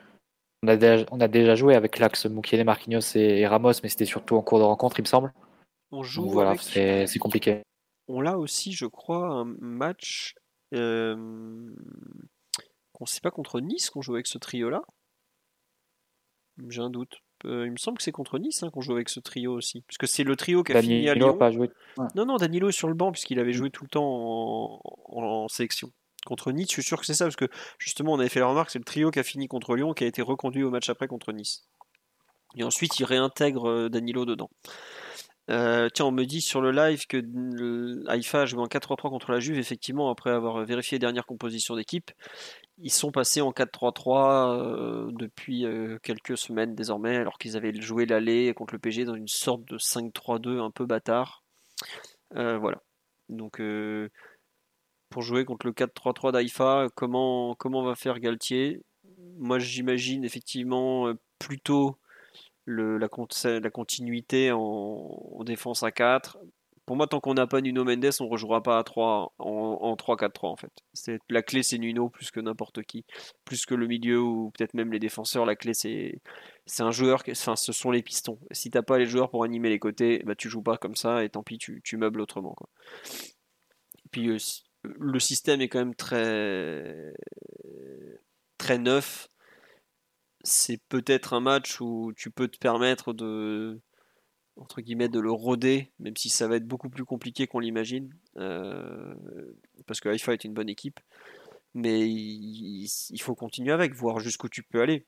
on a déjà, on a déjà joué avec l'axe Mukiele, Marquinhos et, Ramos, mais c'était surtout en cours de rencontre, il me semble. On joue. voilà, c'est compliqué. On a aussi, je crois, un match. Euh, ne sait pas contre Nice qu'on joue avec ce trio-là. J'ai un doute. Euh, il me semble que c'est contre Nice hein, qu'on joue avec ce trio aussi. Puisque c'est le trio qui a fini à Lyon. Pas joué. Non, non, Danilo est sur le banc puisqu'il avait joué tout le temps en sélection contre Nice, je suis sûr que c'est ça, parce que justement, on avait fait la remarque, c'est le trio qui a fini contre Lyon, qui a été reconduit au match après contre Nice. Et ensuite, il réintègre euh, Danilo dedans. Euh, tiens, on me dit sur le live que Haïfa a joué en 4-3-3 contre la Juve, effectivement, après avoir vérifié les dernières compositions d'équipe. Ils sont passés en 4-3-3 euh, depuis quelques semaines désormais, alors qu'ils avaient joué l'aller contre le PG dans une sorte de 5-3-2 un peu bâtard. voilà. Donc pour jouer contre le 4-3-3 d'Aïfa. Comment, comment va faire Galtier? Moi, j'imagine effectivement euh, plutôt la, continuité en, défense à 4. Pour moi, tant qu'on n'a pas Nuno Mendes, on ne rejouera pas à 3 en, 3-4-3 en fait. La clé, c'est Nuno plus que n'importe qui. Plus que le milieu ou peut-être même les défenseurs. La clé, c'est, un joueur. Enfin, ce sont les pistons. Si t'as pas les joueurs pour animer les côtés, bah, tu joues pas comme ça et tant pis, tu, meubles autrement. Quoi. Euh, le système est quand même très, très neuf. C'est peut-être un match où tu peux te permettre de, entre guillemets, de le roder, même si ça va être beaucoup plus compliqué qu'on l'imagine, euh, parce que Haifa est une bonne équipe. Mais il, faut continuer avec, voir jusqu'où tu peux aller.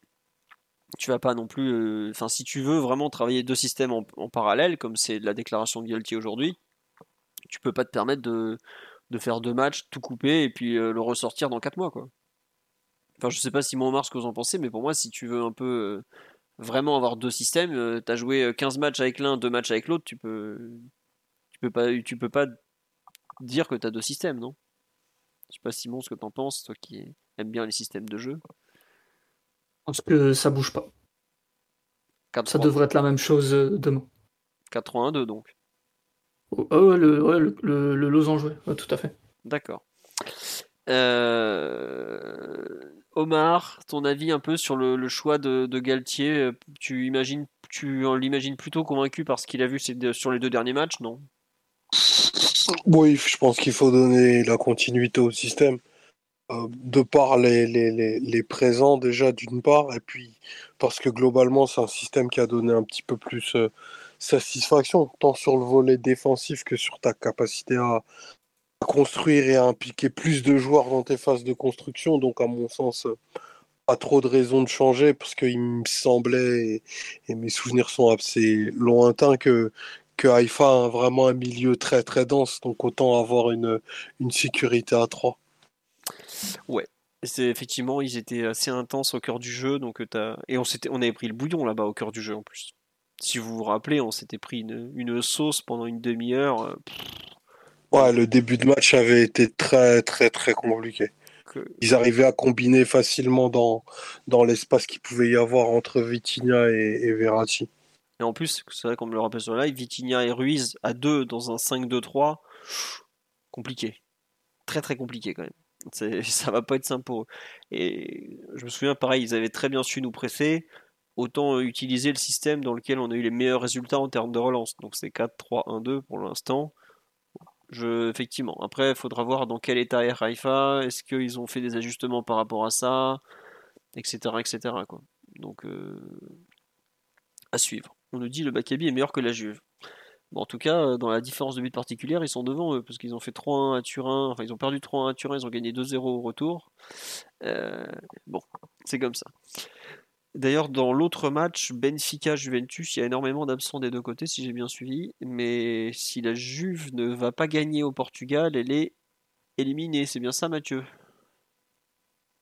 Tu vas pas non plus, euh, enfin, si tu veux vraiment travailler deux systèmes en, parallèle, comme c'est la déclaration de Galtier aujourd'hui, tu peux pas te permettre de, de faire deux matchs, tout couper et puis euh, le ressortir dans quatre mois. Quoi. Enfin, je sais pas si Mars ce que vous en pensez, mais pour moi, si tu veux un peu euh, vraiment avoir deux systèmes, euh, tu as joué 15 matchs avec l'un, deux matchs avec l'autre, tu peux, tu peux pas, tu peux pas dire que tu as deux systèmes, non? Je sais pas Simon ce que t'en penses, toi qui aimes bien les systèmes de jeu. Parce que ça bouge pas. 4 Ça devrait être la même chose euh, demain. 4-3-1-2 donc. Oh, oh, le, ouais, le, le, le losange, ouais. Tout à fait. D'accord. Euh, Omar, ton avis un peu sur le, le choix de, de Galtier euh, Tu imagines, tu l'imagines plutôt convaincu par ce qu'il a vu sur les deux derniers matchs, non? Oui, je pense qu'il faut donner la continuité au système. Euh, de par les, les, les, les présents déjà d'une part, et puis parce que globalement c'est un système qui a donné un petit peu plus euh, satisfaction, tant sur le volet défensif que sur ta capacité à, construire et à impliquer plus de joueurs dans tes phases de construction. Donc à mon sens, euh, pas trop de raisons de changer, parce qu'il me semblait, et, mes souvenirs sont assez lointains, que, que Haïfa a vraiment un milieu très très dense, donc autant avoir une, sécurité à 3. C'est effectivement, ils étaient assez intenses au cœur du jeu, donc et on on avait pris le bouillon là-bas au cœur du jeu en plus. Si vous vous rappelez, on s'était pris une, une sauce pendant une demi-heure. euh, Ouais, le début de match avait été très très très compliqué. que- Ils arrivaient à combiner facilement dans, dans l'espace qu'il pouvait y avoir entre Vitinha et, et Verratti. Et en plus, c'est vrai qu'on me le rappelle sur le live, Vitinha et Ruiz à deux dans un 5-2-3, compliqué. Très très compliqué quand même. Ça va pas être simple pour eux. Et je me souviens, pareil, ils avaient très bien su nous presser. Autant euh, utiliser le système dans lequel on a eu les meilleurs résultats en termes de relance. Donc c'est 4-3-1-2 pour l'instant. Effectivement. Après, il faudra voir dans quel état est Haïfa. Est-ce qu'ils ont fait des ajustements par rapport à ça, etc., etc. Quoi. Donc euh, à suivre. On nous dit le Maccabi est meilleur que la Juve. Bon, en tout cas, euh, dans la différence de but particulière, ils sont devant eux, parce qu'ils ont fait 3-1 à Turin, enfin ils ont perdu 3-1 à Turin, ils ont gagné 2-0 au retour. Bon, c'est comme ça. D'ailleurs, dans l'autre match, Benfica-Juventus, il y a énormément d'absents des deux côtés, si j'ai bien suivi, mais si la Juve ne va pas gagner au Portugal, elle est éliminée, c'est bien ça Mathieu?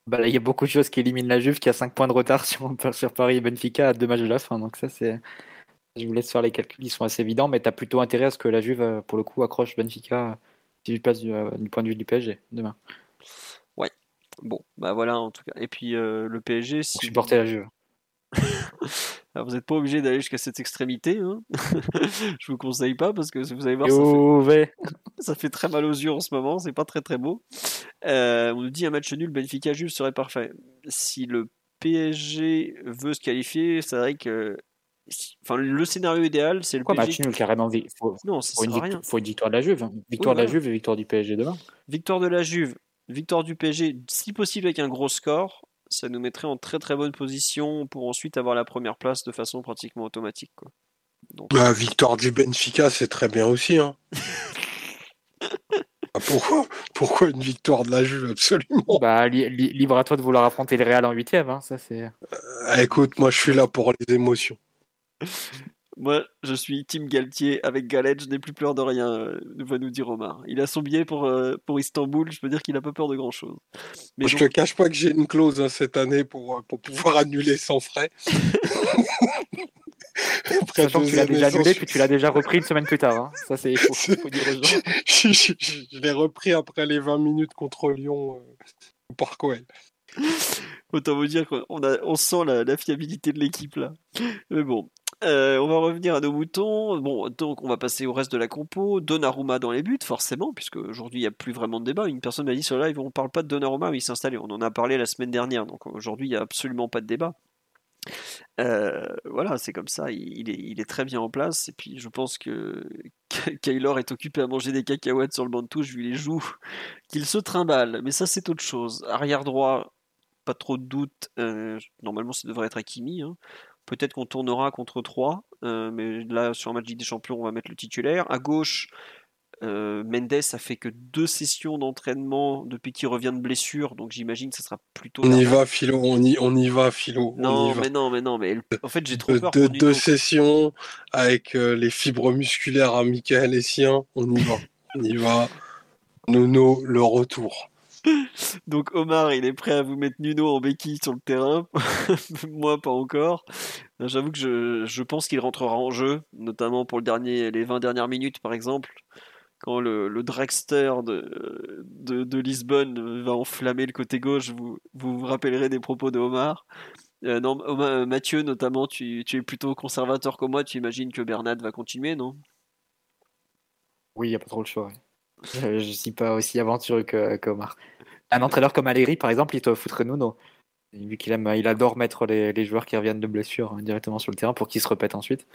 Bah là, il y a beaucoup de choses qui éliminent la Juve qui a 5 points de retard sur, sur Paris et Benfica à deux matchs de la fin. Donc ça, c'est. Je vous laisse faire les calculs, ils sont assez évidents, mais tu as plutôt intérêt à ce que la Juve, euh, pour le coup, accroche Benfica euh, si je passe du, euh, du point de vue du PSG demain. Bon, bah voilà en tout cas. Et puis euh, le PSG, si supporter la Juve. Alors, vous n'êtes pas obligé d'aller jusqu'à cette extrémité, hein. je vous conseille pas parce que vous allez voir, ça fait, ça fait très mal aux yeux en ce moment, c'est pas très très beau. Euh, on nous dit un match nul, Benfica Juve serait parfait. Si le PSG veut se qualifier, c'est vrai que, enfin, le scénario idéal, c'est le Pourquoi PSG. match nul carrément? Faut, Non, ça faut une, rien. faut une victoire de la Juve. hein. Victoire Oui, de la. Juve et victoire du PSG demain. Victoire de la Juve, victoire du PSG, si possible avec un gros score, ça nous mettrait en très très bonne position pour ensuite avoir la première place de façon pratiquement automatique. Quoi. Donc, La victoire du Benfica, c'est très bien aussi. Hein. Ah, pourquoi, pourquoi une victoire de la Juve Absolument? Bah, li- li- libre à toi de vouloir affronter le Real en huitième. Hein. Ça, c'est... Ah, écoute, moi je suis là pour les émotions. Moi, je suis Team Galtier avec Galette, je n'ai plus peur de rien, euh, va nous dire Omar. Il a son billet pour, euh, pour Istanbul, je peux dire qu'il n'a pas peur de grand chose. Mais je donc, te cache pas que j'ai une clause hein, cette année pour, euh, pour pouvoir annuler sans frais. Après Sachant que tu l'as déjà annulé, puis tu l'as déjà repris une semaine plus tard. Hein. Ça, c'est il faut, faut dire aux gens. je, je- je- je l'ai repris après les 20 minutes contre Lyon euh, au Parc OL. autant vous dire qu'on a, on sent la, la fiabilité de l'équipe là. Mais bon, Euh, on va revenir à nos moutons. Bon, donc on va passer au reste de la compo. Donnarumma dans les buts, forcément, puisque aujourd'hui il n'y a plus vraiment de débat. Une personne m'a dit sur live, on parle pas de Donnarumma, mais il s'est installé. On en a parlé la semaine dernière, donc aujourd'hui il n'y a absolument pas de débat. Euh, voilà, c'est comme ça, il, est, très bien en place. Et puis je pense que Kaylor est occupé à manger des cacahuètes sur le banc de touche vu les joues qu'il se trimballe. Mais ça, c'est autre chose. Arrière droit, pas trop de doute. Euh, normalement, ça devrait être Hakimi. hein. Peut-être qu'on tournera contre 3, mais là, sur un match Ligue des Champions, on va mettre le titulaire. À gauche, euh, Mendes a fait que deux sessions d'entraînement depuis qu'il revient de blessure, donc j'imagine que ça sera plutôt. On y va, Philo, on y, on y va, Philo. on y Non, va. mais non, mais non, mais en fait, j'ai trop De, peur. de- deux sessions avec euh, les fibres musculaires à Michael Essien, on y va. On y va. Nono, le retour. Donc Omar, il est prêt à vous mettre Nuno en béquille sur le terrain. Moi, pas encore. J'avoue que je, je pense qu'il rentrera en jeu, notamment pour le dernier, les 20 dernières minutes, par exemple. quand le, le dragster de, de, Lisbonne va enflammer le côté gauche, vous vous, rappellerez des propos de Omar. Euh, non, euh, Mathieu, notamment, tu, tu es plutôt conservateur que moi. Tu imagines que Bernat va continuer, non? Oui, il n'y a pas trop le choix. Je ne suis pas aussi aventureux que, que Omar. Un entraîneur comme Allegri, par exemple, il te foutrait Nuno. Vu qu'il aime, il adore mettre les, les joueurs qui reviennent de blessure hein, directement sur le terrain pour qu'ils se répètent ensuite.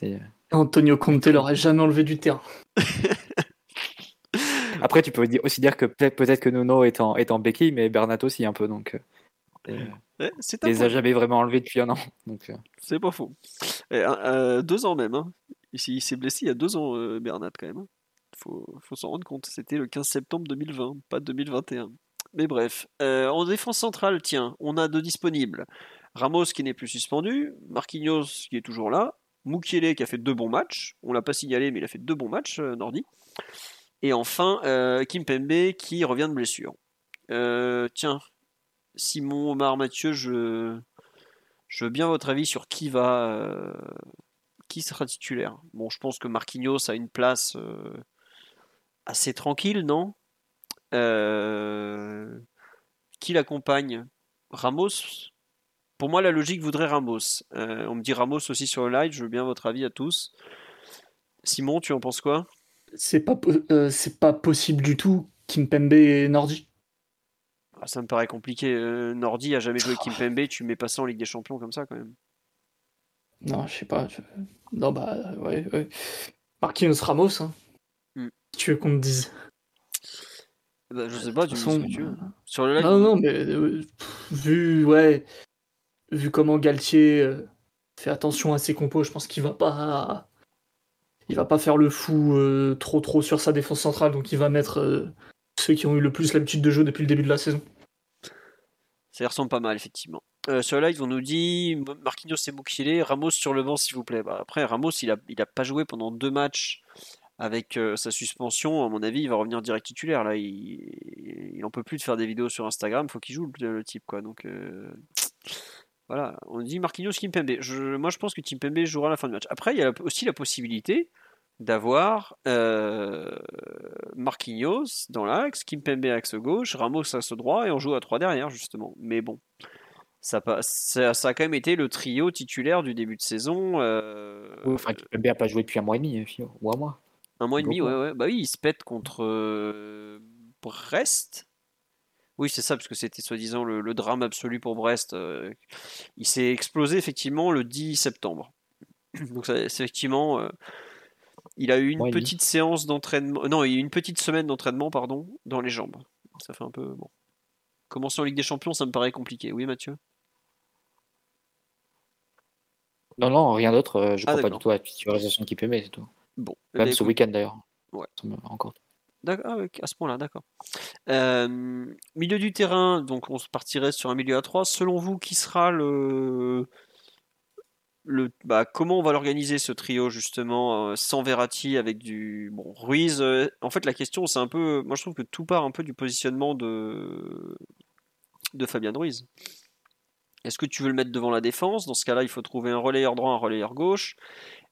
Et, euh, Antonio Conte l'aurait jamais enlevé du terrain. après, tu peux aussi dire que peut-être que Nuno est en, est en béquille, mais Bernat aussi un peu. Donc, euh, euh, Ouais, un les point. a jamais vraiment enlevés depuis un an. Donc, euh, C'est pas faux. Et, euh, deux ans même. Hein. Il s'est blessé il y a deux ans, euh, Bernat, quand même. Faut, faut s'en rendre compte. C'était le 15 septembre 2020, pas 2021. Mais bref. Euh, en défense centrale, tiens, on a deux disponibles. Ramos qui n'est plus suspendu, Marquinhos qui est toujours là, Mukiele qui a fait deux bons matchs. On l'a pas signalé, mais il a fait deux bons matchs, euh, Nordi. Et enfin, euh, Kim Pembe qui revient de blessure. Euh, tiens, Simon, Omar, Mathieu, je, je veux bien votre avis sur qui va, qui sera titulaire. Bon, je pense que Marquinhos a une place assez tranquille, non? Euh, Qui l'accompagne? Ramos? Pour moi, la logique voudrait Ramos. Euh, on me dit Ramos aussi sur le live. Je veux bien votre avis à tous. Simon, tu en penses quoi? C'est pas, po- euh, c'est pas possible du tout, Kimpembe et Nordi. Ah, Ça me paraît compliqué. Nordi a jamais joué Kimpembe. Tu mets pas ça en Ligue des Champions comme ça quand même. Non, je sais pas. je- Non, bah, ouais, ouais. Marquinhos Ramos, hein. Tu veux qu'on te dise. Bah, je sais pas, tu De me toute dis ce façon, que tu veux. Sur le live, Non, non, mais euh, pff, vu, ouais, vu comment Galtier euh, fait attention à ses compos, je pense qu'il va pas, il va pas faire le fou euh, trop trop sur sa défense centrale, donc il va mettre euh, ceux qui ont eu le plus l'habitude de jouer depuis le début de la saison. Ça y ressemble pas mal, effectivement. Euh, sur le live, on nous dit Marquinhos et Mukiele, Ramos sur le banc, s'il vous plaît. Bah, après, Ramos, il a, il a pas joué pendant deux matchs avec euh, sa suspension. À mon avis, il va revenir direct titulaire. Là, il, il en peut plus de faire des vidéos sur Instagram. Faut qu'il joue le, type, quoi. Donc euh, voilà. On dit Marquinhos, Kimpembe. Je, moi, je pense que Kimpembe jouera à la fin du match. Après, il y a aussi la possibilité d'avoir euh, Marquinhos dans l'axe, Kimpembe axe gauche, Ramos axe droit et on joue à 3 derrière justement. Mais bon, ça, a quand même été le trio titulaire du début de saison. euh, n'a pas joué depuis un mois et demi, Fio, ou un mois. Un mois et demi, ouais, ouais. Bah oui, il se pète contre euh, Brest. Oui, c'est ça, parce que c'était soi-disant le, le drame absolu pour Brest. euh, il s'est explosé effectivement le 10 septembre. Donc c'est effectivement, euh, il a eu une petite séance d'entraînement, non, il a eu une petite semaine d'entraînement, pardon, dans les jambes. Ça fait un peu bon. Commencer en Ligue des Champions, ça me paraît compliqué. Oui, Mathieu? Non, non, rien d'autre. Je Ah, crois pas du tout à la titularisation de Kimpembe, c'est tout. Bon, Même ben, ce week-end d'ailleurs. Ouais. Ça me- Encore. D'accord, ah à ce point-là, d'accord. Euh, milieu du terrain, donc on partirait sur un milieu à 3. Selon vous, qui sera le, le bah, comment on va l'organiser ce trio justement euh, sans Verratti avec du bon Ruiz euh, En fait, la question c'est un peu, moi je trouve que tout part un peu du positionnement de de Fabien Ruiz. Est-ce que tu veux le mettre devant la défense? Dans ce cas-là, il faut trouver un relayeur droit, un relayeur gauche.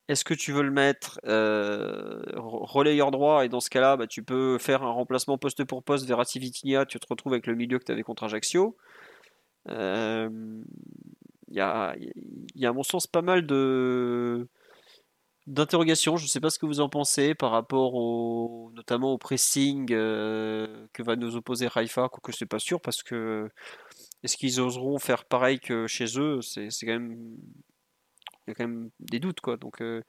Est-ce que tu veux le mettre euh, re- relayeur droit? Et dans ce cas-là, bah, tu peux faire un remplacement poste pour poste Verratti Vitinha, tu te retrouves avec le milieu que tu avais contre Ajaccio. Il y, a, y a à mon sens pas mal de d'interrogations. Je ne sais pas ce que vous en pensez par rapport au notamment au pressing euh, que va nous opposer Haïfa, quoique c'est pas sûr parce que est-ce qu'ils oseront faire pareil que chez eux? C'est quand même il y a quand même des doutes quoi. Donc euh,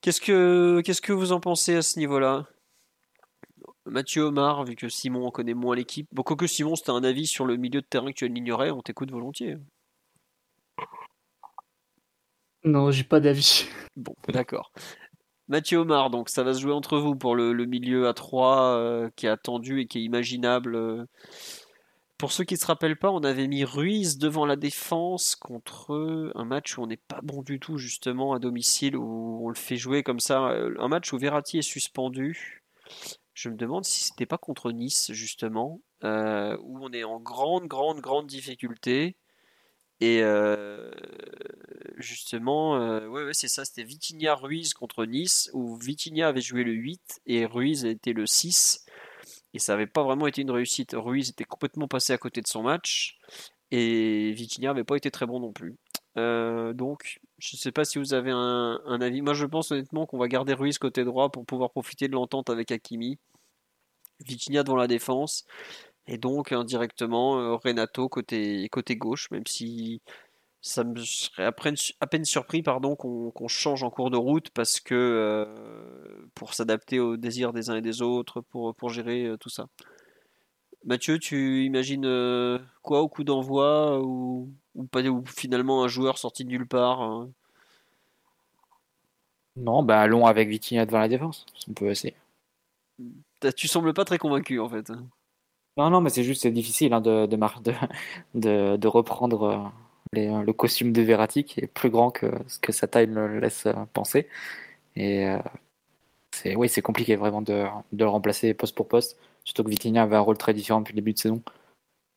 qu'est-ce que qu'est-ce que vous en pensez à ce niveau-là? Mathieu Omar, vu que Simon en connaît moins l'équipe. Bon, quoique Simon, c'était un avis sur le milieu de terrain que tu alignerais, on t'écoute volontiers. Non, j'ai pas d'avis. Bon, d'accord. Mathieu Omar, donc ça va se jouer entre vous pour le, le milieu à 3 qui est attendu et qui est imaginable. euh. Pour ceux qui ne se rappellent pas, on avait mis Ruiz devant la défense contre un match où on n'est pas bon du tout, justement, à domicile, où on le fait jouer comme ça. euh, Un match où Verratti est suspendu. Je me demande si c'était pas contre Nice, justement, euh, où on est en grande, grande, grande difficulté. Et euh, justement, euh, c'est ça, c'était Vitinha Ruiz contre Nice, où Vitinha avait joué le 8 et Ruiz était le 6. Et ça n'avait pas vraiment été une réussite. Ruiz était complètement passé à côté de son match. Et Vitinha n'avait pas été très bon non plus. Euh, donc, je ne sais pas si vous avez un, avis. Moi, je pense honnêtement qu'on va garder Ruiz côté droit pour pouvoir profiter de l'entente avec Hakimi. Vitinha devant la défense. Et donc, indirectement, euh, Renato côté, côté gauche, même si ça me serait à peine, surpris pardon, qu'on change en cours de route parce que euh, pour s'adapter aux désirs des uns et des autres, pour, pour gérer euh, tout ça. Mathieu, tu imagines euh, quoi au coup d'envoi ou, ou, pas, ou finalement un joueur sorti de nulle part hein? Non, bah allons avec Vitinha devant la défense. On peut essayer. Tu sembles pas très convaincu en fait. Non, non, mais c'est juste c'est difficile hein, de, de, reprendre les- le costume de Verratti est plus grand que ce que sa taille me laisse euh, penser. Et euh, c'est oui, c'est compliqué vraiment de, de le remplacer poste pour poste. Surtout que Vitinha avait un rôle très différent depuis le début de saison.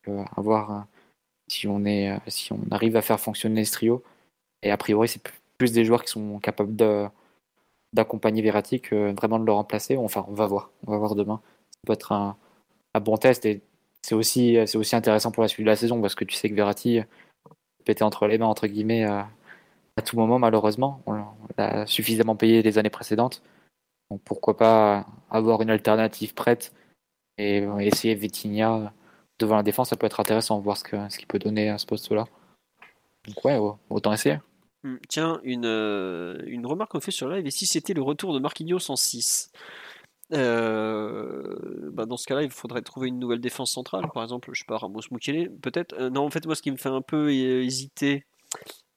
Euh, à voir euh, si on est, euh, si on arrive à faire fonctionner ce trio. Et a priori, c'est plus- des joueurs qui sont capables d'accompagner Verratti vraiment de le remplacer. Enfin, on va voir. On va voir demain. Ça peut être un, bon test et c'est aussi, aussi intéressant pour la suite de la saison parce que tu sais que Verratti péter entre les mains, entre guillemets, euh, à tout moment, malheureusement. On l'a- suffisamment payé les années précédentes. Donc pourquoi pas avoir une alternative prête et euh, essayer Vitinha devant la défense, ça peut être intéressant, voir ce que- ce qu'il peut donner à ce poste-là. Donc ouais, ouais, autant essayer. Hmm, Tiens, une, euh, une remarque qu'on fait sur live, et si c'était le retour de Marquinhos en 6 Euh, bah dans ce cas-là, il faudrait trouver une nouvelle défense centrale, par exemple, je sais pas, Ramos Mukele, peut-être. Euh, non, en fait, moi, ce qui me fait un peu euh, hésiter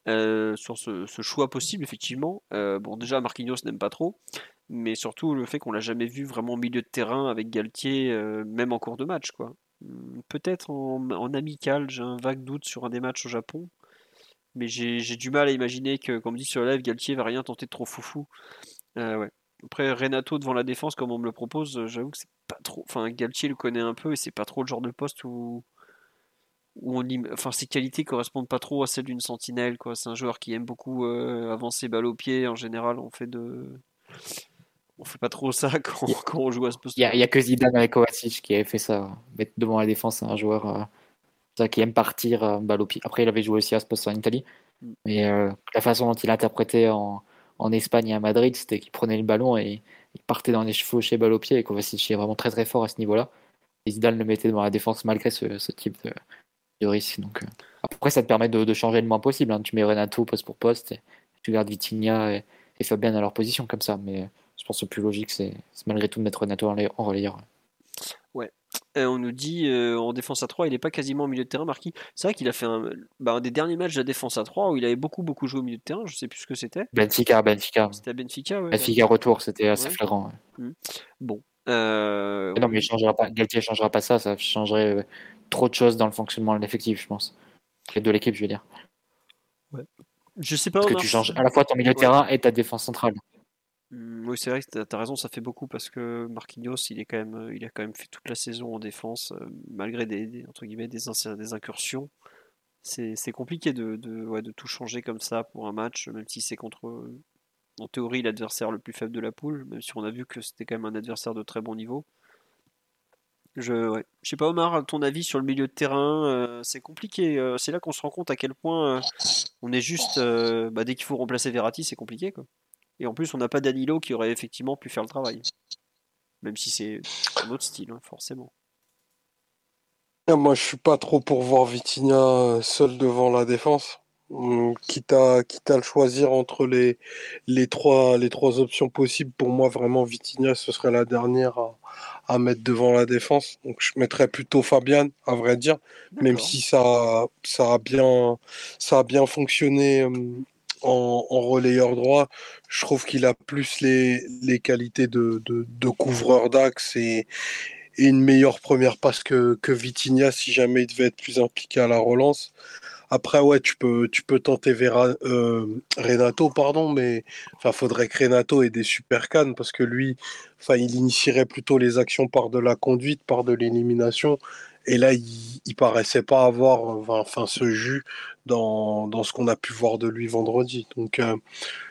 sur ce, choix possible, effectivement, bon, déjà, Marquinhos n'aime pas trop, mais surtout le fait qu'on l'a jamais vu vraiment au milieu de terrain avec Galtier, même en cours de match, quoi. Hmm, Peut-être en, amical, j'ai un vague doute sur un des matchs au Japon, mais j'ai du mal à imaginer que, comme dit sur le live, Galtier va rien tenter de trop foufou. Ouais. Après, Renato devant la défense, comme on me le propose, euh, j'avoue que c'est pas trop. Enfin, Galtier le connaît un peu et c'est pas trop le genre de poste où, où on enfin, ses qualités correspondent pas trop à celles d'une sentinelle, quoi. C'est un joueur qui aime beaucoup euh, avancer balle au pied. En général, on fait de. On fait pas trop ça quand, quand on joue à ce poste. Il y a, que Zidane avec Kovacic qui avait fait ça, mettre devant la défense un joueur euh, ça, qui aime partir euh, balle au pied. Après, il avait joué aussi à ce poste en Italie, Mm. mais la façon dont il interprétait en, en Espagne et à Madrid, c'était qu'il prenait le ballon et il partait dans les chevaux chez balle au pied et Kovacic est vraiment très très fort à ce niveau-là. Et Zidane le mettait devant la défense malgré ce, type de, risque. Donc, euh, après, ça te permet de, changer le moins possible. hein. Tu mets Renato poste pour poste, et tu gardes Vitinha et, Fabian à leur position comme ça. Mais je pense que le plus logique, c'est malgré tout de mettre Renato en, en. Euh, on nous dit euh, en défense à 3, il est pas quasiment au milieu de terrain, Marquis. C'est vrai qu'il a fait un, bah, un des derniers matchs de la défense à 3 où il avait beaucoup beaucoup joué au milieu de terrain. Je sais plus ce que c'était. Benfica, Benfica. C'était à Benfica, ouais. Benfica retour, c'était assez Ouais. flagrant. ouais. Bon. Euh, Non, mais il changera pas. Galtier changera pas ça, ça changerait trop de choses dans le fonctionnement de l'effectif, je pense. Et de l'équipe, je veux dire. je sais pas. Parce que tu changes à la fois ton milieu de Ouais. terrain et ta défense centrale. Hmm, Oui, c'est vrai que t'as as raison, ça fait beaucoup parce que Marquinhos, il est quand même, il a quand même fait toute la saison en défense, euh, malgré des, incursions. C'est compliqué de, tout changer comme ça pour un match, même si c'est contre, en théorie, l'adversaire le plus faible de la poule, même si on a vu que c'était quand même un adversaire de très bon niveau. Je, ouais. Sais pas, Omar, ton avis sur le milieu de terrain, euh, c'est compliqué. euh, c'est là qu'on se rend compte à quel point on est juste, bah, dès qu'il faut remplacer Verratti, c'est compliqué, quoi. Et en plus, on n'a pas Danilo qui aurait effectivement pu faire le travail. Même si c'est un autre style, hein, forcément. Moi, je suis pas trop pour voir Vitinha euh, seul devant la défense. Hum, Quitte à, quitte à le choisir entre les, les, trois, les trois options possibles, pour moi, vraiment, Vitinha, ce serait la dernière à, à mettre devant la défense. Donc, je mettrais plutôt Fabian, à vrai dire, même si ça, ça, a, bien, ça a bien fonctionné hum, en, relayeur droit. Je trouve qu'il a plus les, les qualités de, de, couvreur d'axe et, une meilleure première passe que, que Vitinha si jamais il devait être plus impliqué à la relance. Après, ouais, tu peux, tu peux tenter Vera, euh, Renato, pardon, mais enfin, faudrait que Renato ait des super cannes parce que lui, il initierait plutôt les actions par de la conduite, par de l'élimination. Et là, il, il paraissait pas avoir enfin, ce jus dans, dans ce qu'on a pu voir de lui vendredi. Donc, euh,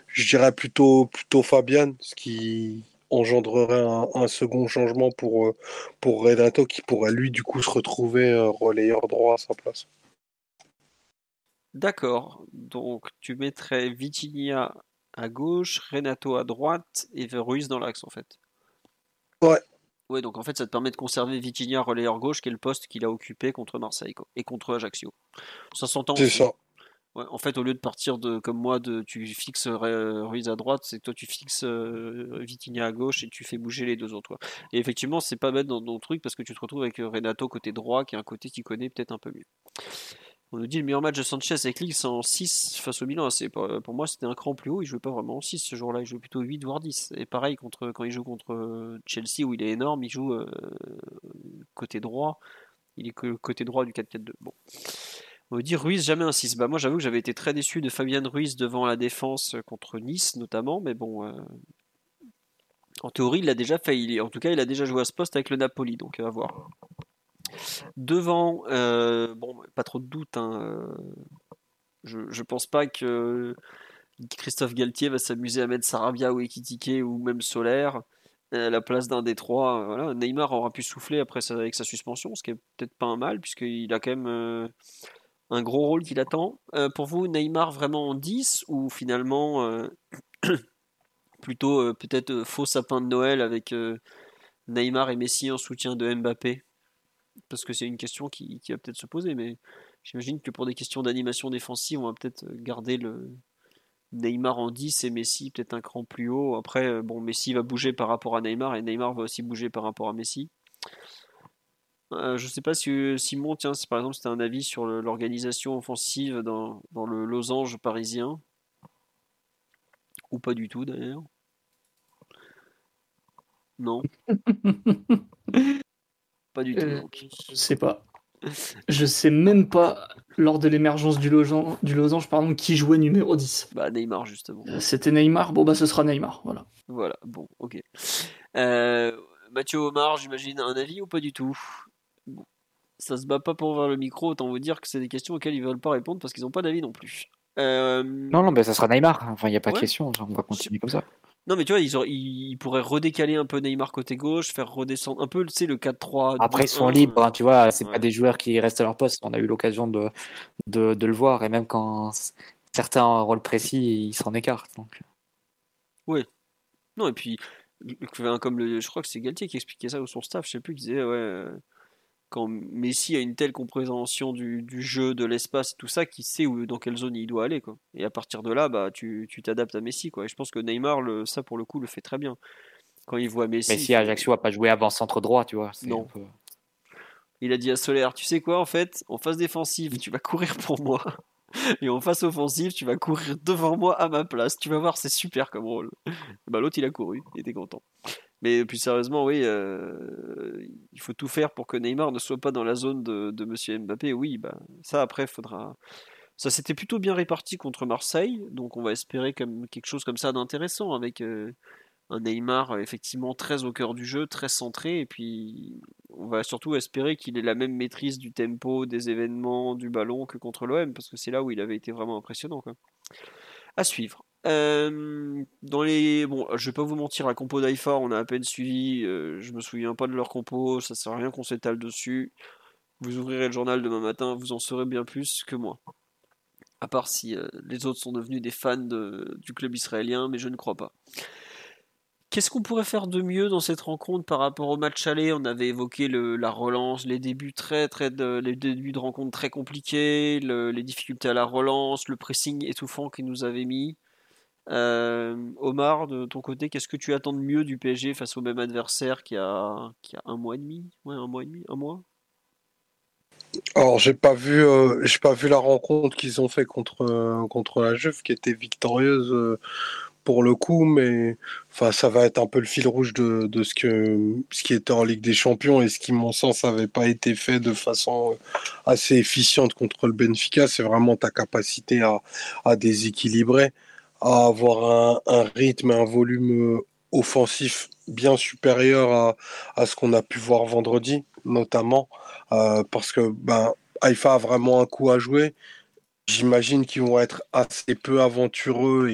je dirais plutôt, plutôt Fabian, ce qui engendrerait un, second changement pour, euh, pour Renato qui pourrait lui du coup se retrouver euh, relayeur droit à sa place. D'accord, donc tu mettrais Vitinia à gauche, Renato à droite et Ruiz dans l'axe en fait. Ouais. Ouais, donc en fait ça te permet de conserver Vitinia relayeur gauche qui est le poste qu'il a occupé contre Marseille et contre Ajaccio. Ça s'entend. C'est ça en fait, au lieu de partir de comme moi, de tu fixes Ruiz à droite, c'est que toi tu fixes euh, à gauche et tu fais bouger les deux autres. Et effectivement, c'est pas bête dans ton truc parce que tu te retrouves avec euh, Renato côté droit, qui est un côté qui connaît peut-être un peu mieux. On nous dit le meilleur match de Sanchez avec Ligue, c'est en 6 face au Milan. C'est, pour moi, c'était un cran plus haut. Il jouait pas vraiment en 6 ce jour-là. Il jouait plutôt 8 voire 10. Et pareil, quand il joue contre euh, Chelsea, où il est énorme, il joue côté droit. Il est côté droit du 4-4-2. Bon. On me dit Ruiz jamais un 6. Bah moi j'avoue que j'avais été très déçu de Fabien Ruiz devant la défense euh, contre Nice notamment, mais bon, euh, en théorie il l'a déjà fait. en tout cas il a déjà joué à ce poste avec le Napoli, donc à voir. Devant, euh, bon, pas trop de doute. Hein, je, je pense pas que Christophe Galtier va s'amuser à mettre Sarabia ou Ekitike ou même Solaire à la place d'un des trois. Voilà. Neymar aura pu souffler après avec sa suspension, ce qui est peut-être pas un mal, puisqu'il a quand même un gros rôle qui l'attend. Euh, pour vous, Neymar vraiment en 10 ou finalement euh, plutôt euh, peut-être faux sapin de Noël avec Neymar et Messi en soutien de Mbappé? Parce que c'est une question qui, va peut-être se poser, mais j'imagine que pour des questions d'animation défensive, on va peut-être garder le Neymar en 10 et Messi peut-être un cran plus haut. Après, bon, Messi va bouger par rapport à Neymar et Neymar va aussi bouger par rapport à Messi. Euh, je ne sais pas si euh, Simon, tiens, si par exemple c'était un avis sur l'organisation offensive dans, dans, le losange parisien. Ou pas du tout d'ailleurs. Non. pas du tout. Euh, donc. Je sais pas. Je sais même pas, lors de l'émergence du, losange, du losange pardon, qui jouait numéro 10. Bah Neymar justement. C'était Neymar, bon bah ce sera Neymar, voilà. Voilà, bon, ok. Mathieu Omar, j'imagine un avis ou pas du tout? Ça se bat pas pour voir le micro, autant vous dire que c'est des questions auxquelles ils veulent pas répondre parce qu'ils n'ont pas d'avis non plus. Euh, non, non, mais ça sera Neymar. Enfin, il n'y a pas de question. On va continuer comme ça. Non, mais tu vois, ils, pourraient redécaler un peu Neymar côté gauche, faire redescendre un peu, tu sais, le 4-3. Après, ils sont libres, hein, tu vois, c'est pas des joueurs qui restent à leur poste. On a eu l'occasion de, de, le voir, et même quand certains ont un rôle précis, ils s'en écartent. Donc. Oui. Non, et puis, comme le, je crois que c'est Galtier qui expliquait ça ou son staff, je sais plus, qui disait, ouais quand Messi a une telle compréhension du, jeu, de l'espace tout ça, qu'il sait où, dans quelle zone il doit aller. Quoi. Et à partir de là, bah, tu t'adaptes à Messi. Quoi. Et je pense que Neymar, le, ça pour le coup, le fait très bien. Quand il voit Messi. Messi à Ajaccio n'a pas joué avant centre droit, tu vois. Non. Il a dit à Solaire, tu sais quoi, en fait, en phase défensive, tu vas courir pour moi. Et en phase offensive, tu vas courir devant moi à ma place. Tu vas voir, c'est super comme rôle. Bah, L'autre, il a couru, il était content. Mais plus sérieusement, oui, euh, il faut tout faire pour que Neymar ne soit pas dans la zone de, de Monsieur Mbappé. Oui, bah, ça après, faudra. Ça s'était plutôt bien réparti contre Marseille, donc on va espérer comme quelque chose comme ça d'intéressant avec euh, un Neymar euh, effectivement très au cœur du jeu, très centré, et puis on va surtout espérer qu'il ait la même maîtrise du tempo, des événements, du ballon que contre l'OM, parce que c'est là où il avait été vraiment impressionnant. Quoi. À suivre. Euh, dans les bon, je vais pas vous mentir, la compo d'IFA, on a à peine suivi. Euh, je me souviens pas de leur compo, ça sert à rien qu'on s'étale dessus. Vous ouvrirez le journal demain matin, vous en saurez bien plus que moi. À part si les autres sont devenus des fans du club israélien, mais je ne crois pas. Qu'est-ce qu'on pourrait faire de mieux dans cette rencontre par rapport au match aller? On avait évoqué la relance, les débuts très très de, les débuts de rencontre très compliqués, les difficultés à la relance, le pressing étouffant qu'ils nous avait mis. Euh, Omar, de ton côté, qu'est-ce que tu attends de mieux du PSG face au même adversaire qui a, qui a un mois et demi? Ouais, un mois et demi Un mois? Alors j'ai pas vu euh, j'ai pas vu la rencontre qu'ils ont fait contre euh, contre la Juve qui était victorieuse pour le coup, mais enfin, ça va être un peu le fil rouge de, ce, que, ce qui était en Ligue des Champions et ce qui, mon sens, n'avait pas été fait de façon assez efficiente contre le Benfica. C'est vraiment ta capacité à, déséquilibrer, à avoir un, rythme un volume offensif bien supérieur à, à ce qu'on a pu voir vendredi, notamment, euh, parce que ben, Haïfa a vraiment un coup à jouer. J'imagine qu'ils vont être assez peu aventureux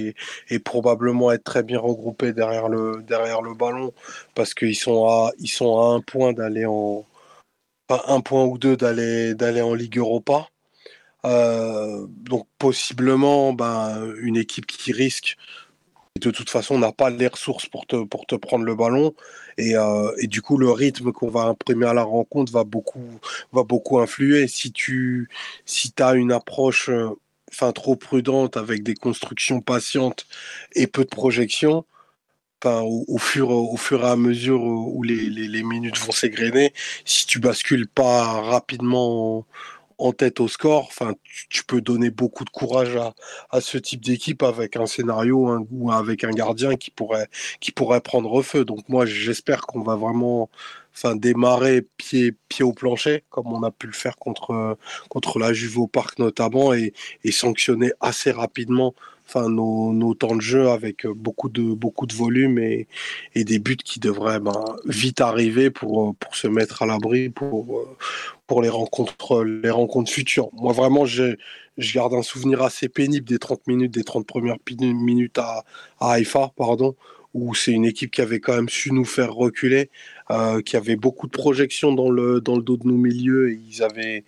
et, probablement être très bien regroupés derrière le, derrière le ballon parce qu'ils sont à, ils sont à un point d'aller en. Un point ou deux d'aller, d'aller en Ligue Europa. Euh, donc possiblement ben, une équipe qui risque de toute façon n'a pas les ressources pour te, pour te prendre le ballon. Et, euh, et du coup, le rythme qu'on va imprimer à la rencontre va beaucoup, va beaucoup influer. Si tu si as une approche euh, enfin, trop prudente avec des constructions patientes et peu de projections, Enfin, au, fur, au fur et à mesure où les, minutes vont s'égrener, si tu bascules pas rapidement en tête au score. Enfin, tu, peux donner beaucoup de courage à, ce type d'équipe avec un scénario ou avec un gardien qui pourrait, prendre feu. Donc moi, j'espère qu'on va vraiment enfin, démarrer pied, au plancher, comme on a pu le faire contre, contre la Juve au Parc notamment, et, et sanctionner assez rapidement enfin nos, temps de jeu avec beaucoup de beaucoup de volume et, des buts qui devraient ben, vite arriver pour pour se mettre à l'abri pour pour les rencontres les rencontres futures. Moi vraiment je je garde un souvenir assez pénible des 30 minutes des 30 premières minutes à à Haïfa pardon où c'est une équipe qui avait quand même su nous faire reculer, euh, qui avait beaucoup de projections dans le dans le dos de nos milieux et ils avaient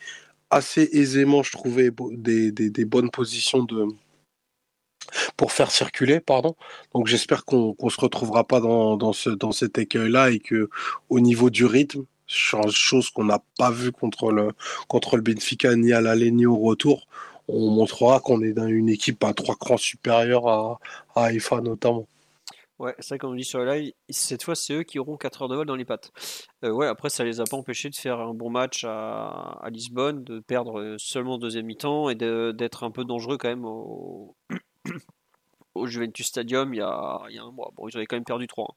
assez aisément, je trouvais, des, des bonnes positions de, pour faire circuler, pardon. Donc j'espère qu'on ne se retrouvera pas dans, dans, ce, dans cet écueil-là et que au niveau du rythme, chose qu'on n'a pas vu contre le, contre le Benfica ni à l'aller ni au retour, on montrera qu'on est dans une équipe à trois crans supérieurs à, à notamment. Ouais, c'est vrai qu'on dit sur le live, cette fois c'est eux qui auront 4 heures de vol dans les pattes. Euh, ouais, après ça les a pas empêchés de faire un bon match à, à Lisbonne, de perdre seulement deuxième mi-temps et d'être un peu dangereux quand même au, au Juventus Stadium il y, a, il y, a, un mois. Bon, ils avaient quand même perdu 3.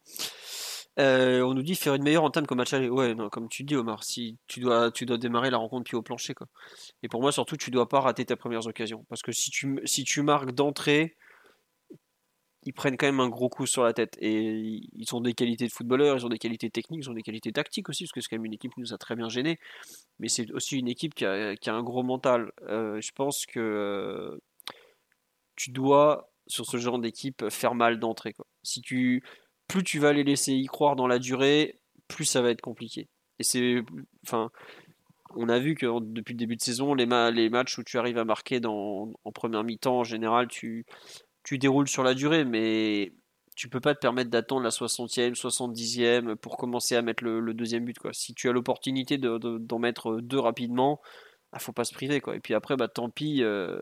Euh, on nous dit faire une meilleure entame comme match aller. Ouais, non, comme tu dis, Omar, si tu dois, tu dois démarrer la rencontre pied au plancher. Quoi. Et pour moi, surtout, tu dois pas rater tes premières occasions. Parce que si tu, si tu marques d'entrée, ils prennent quand même un gros coup sur la tête. Et ils ont des qualités de footballeurs, ils ont des qualités techniques, ils ont des qualités tactiques aussi, parce que c'est quand même une équipe qui nous a très bien gênés. Mais c'est aussi une équipe qui a, qui a un gros mental. Euh, je pense que tu dois, sur ce genre d'équipe, faire mal d'entrée. Si tu, plus tu vas les laisser y croire dans la durée, plus ça va être compliqué. Et c'est, enfin, on a vu que depuis le début de saison, les, matchs où tu arrives à marquer dans, en première mi-temps, en général, tu, tu déroules sur la durée, mais tu peux pas te permettre d'attendre la 60e, 70e pour commencer à mettre le, deuxième but. Quoi. Si tu as l'opportunité d'en de, mettre deux rapidement, il ah, faut pas se priver. Quoi. Et puis après, bah, tant pis. Euh,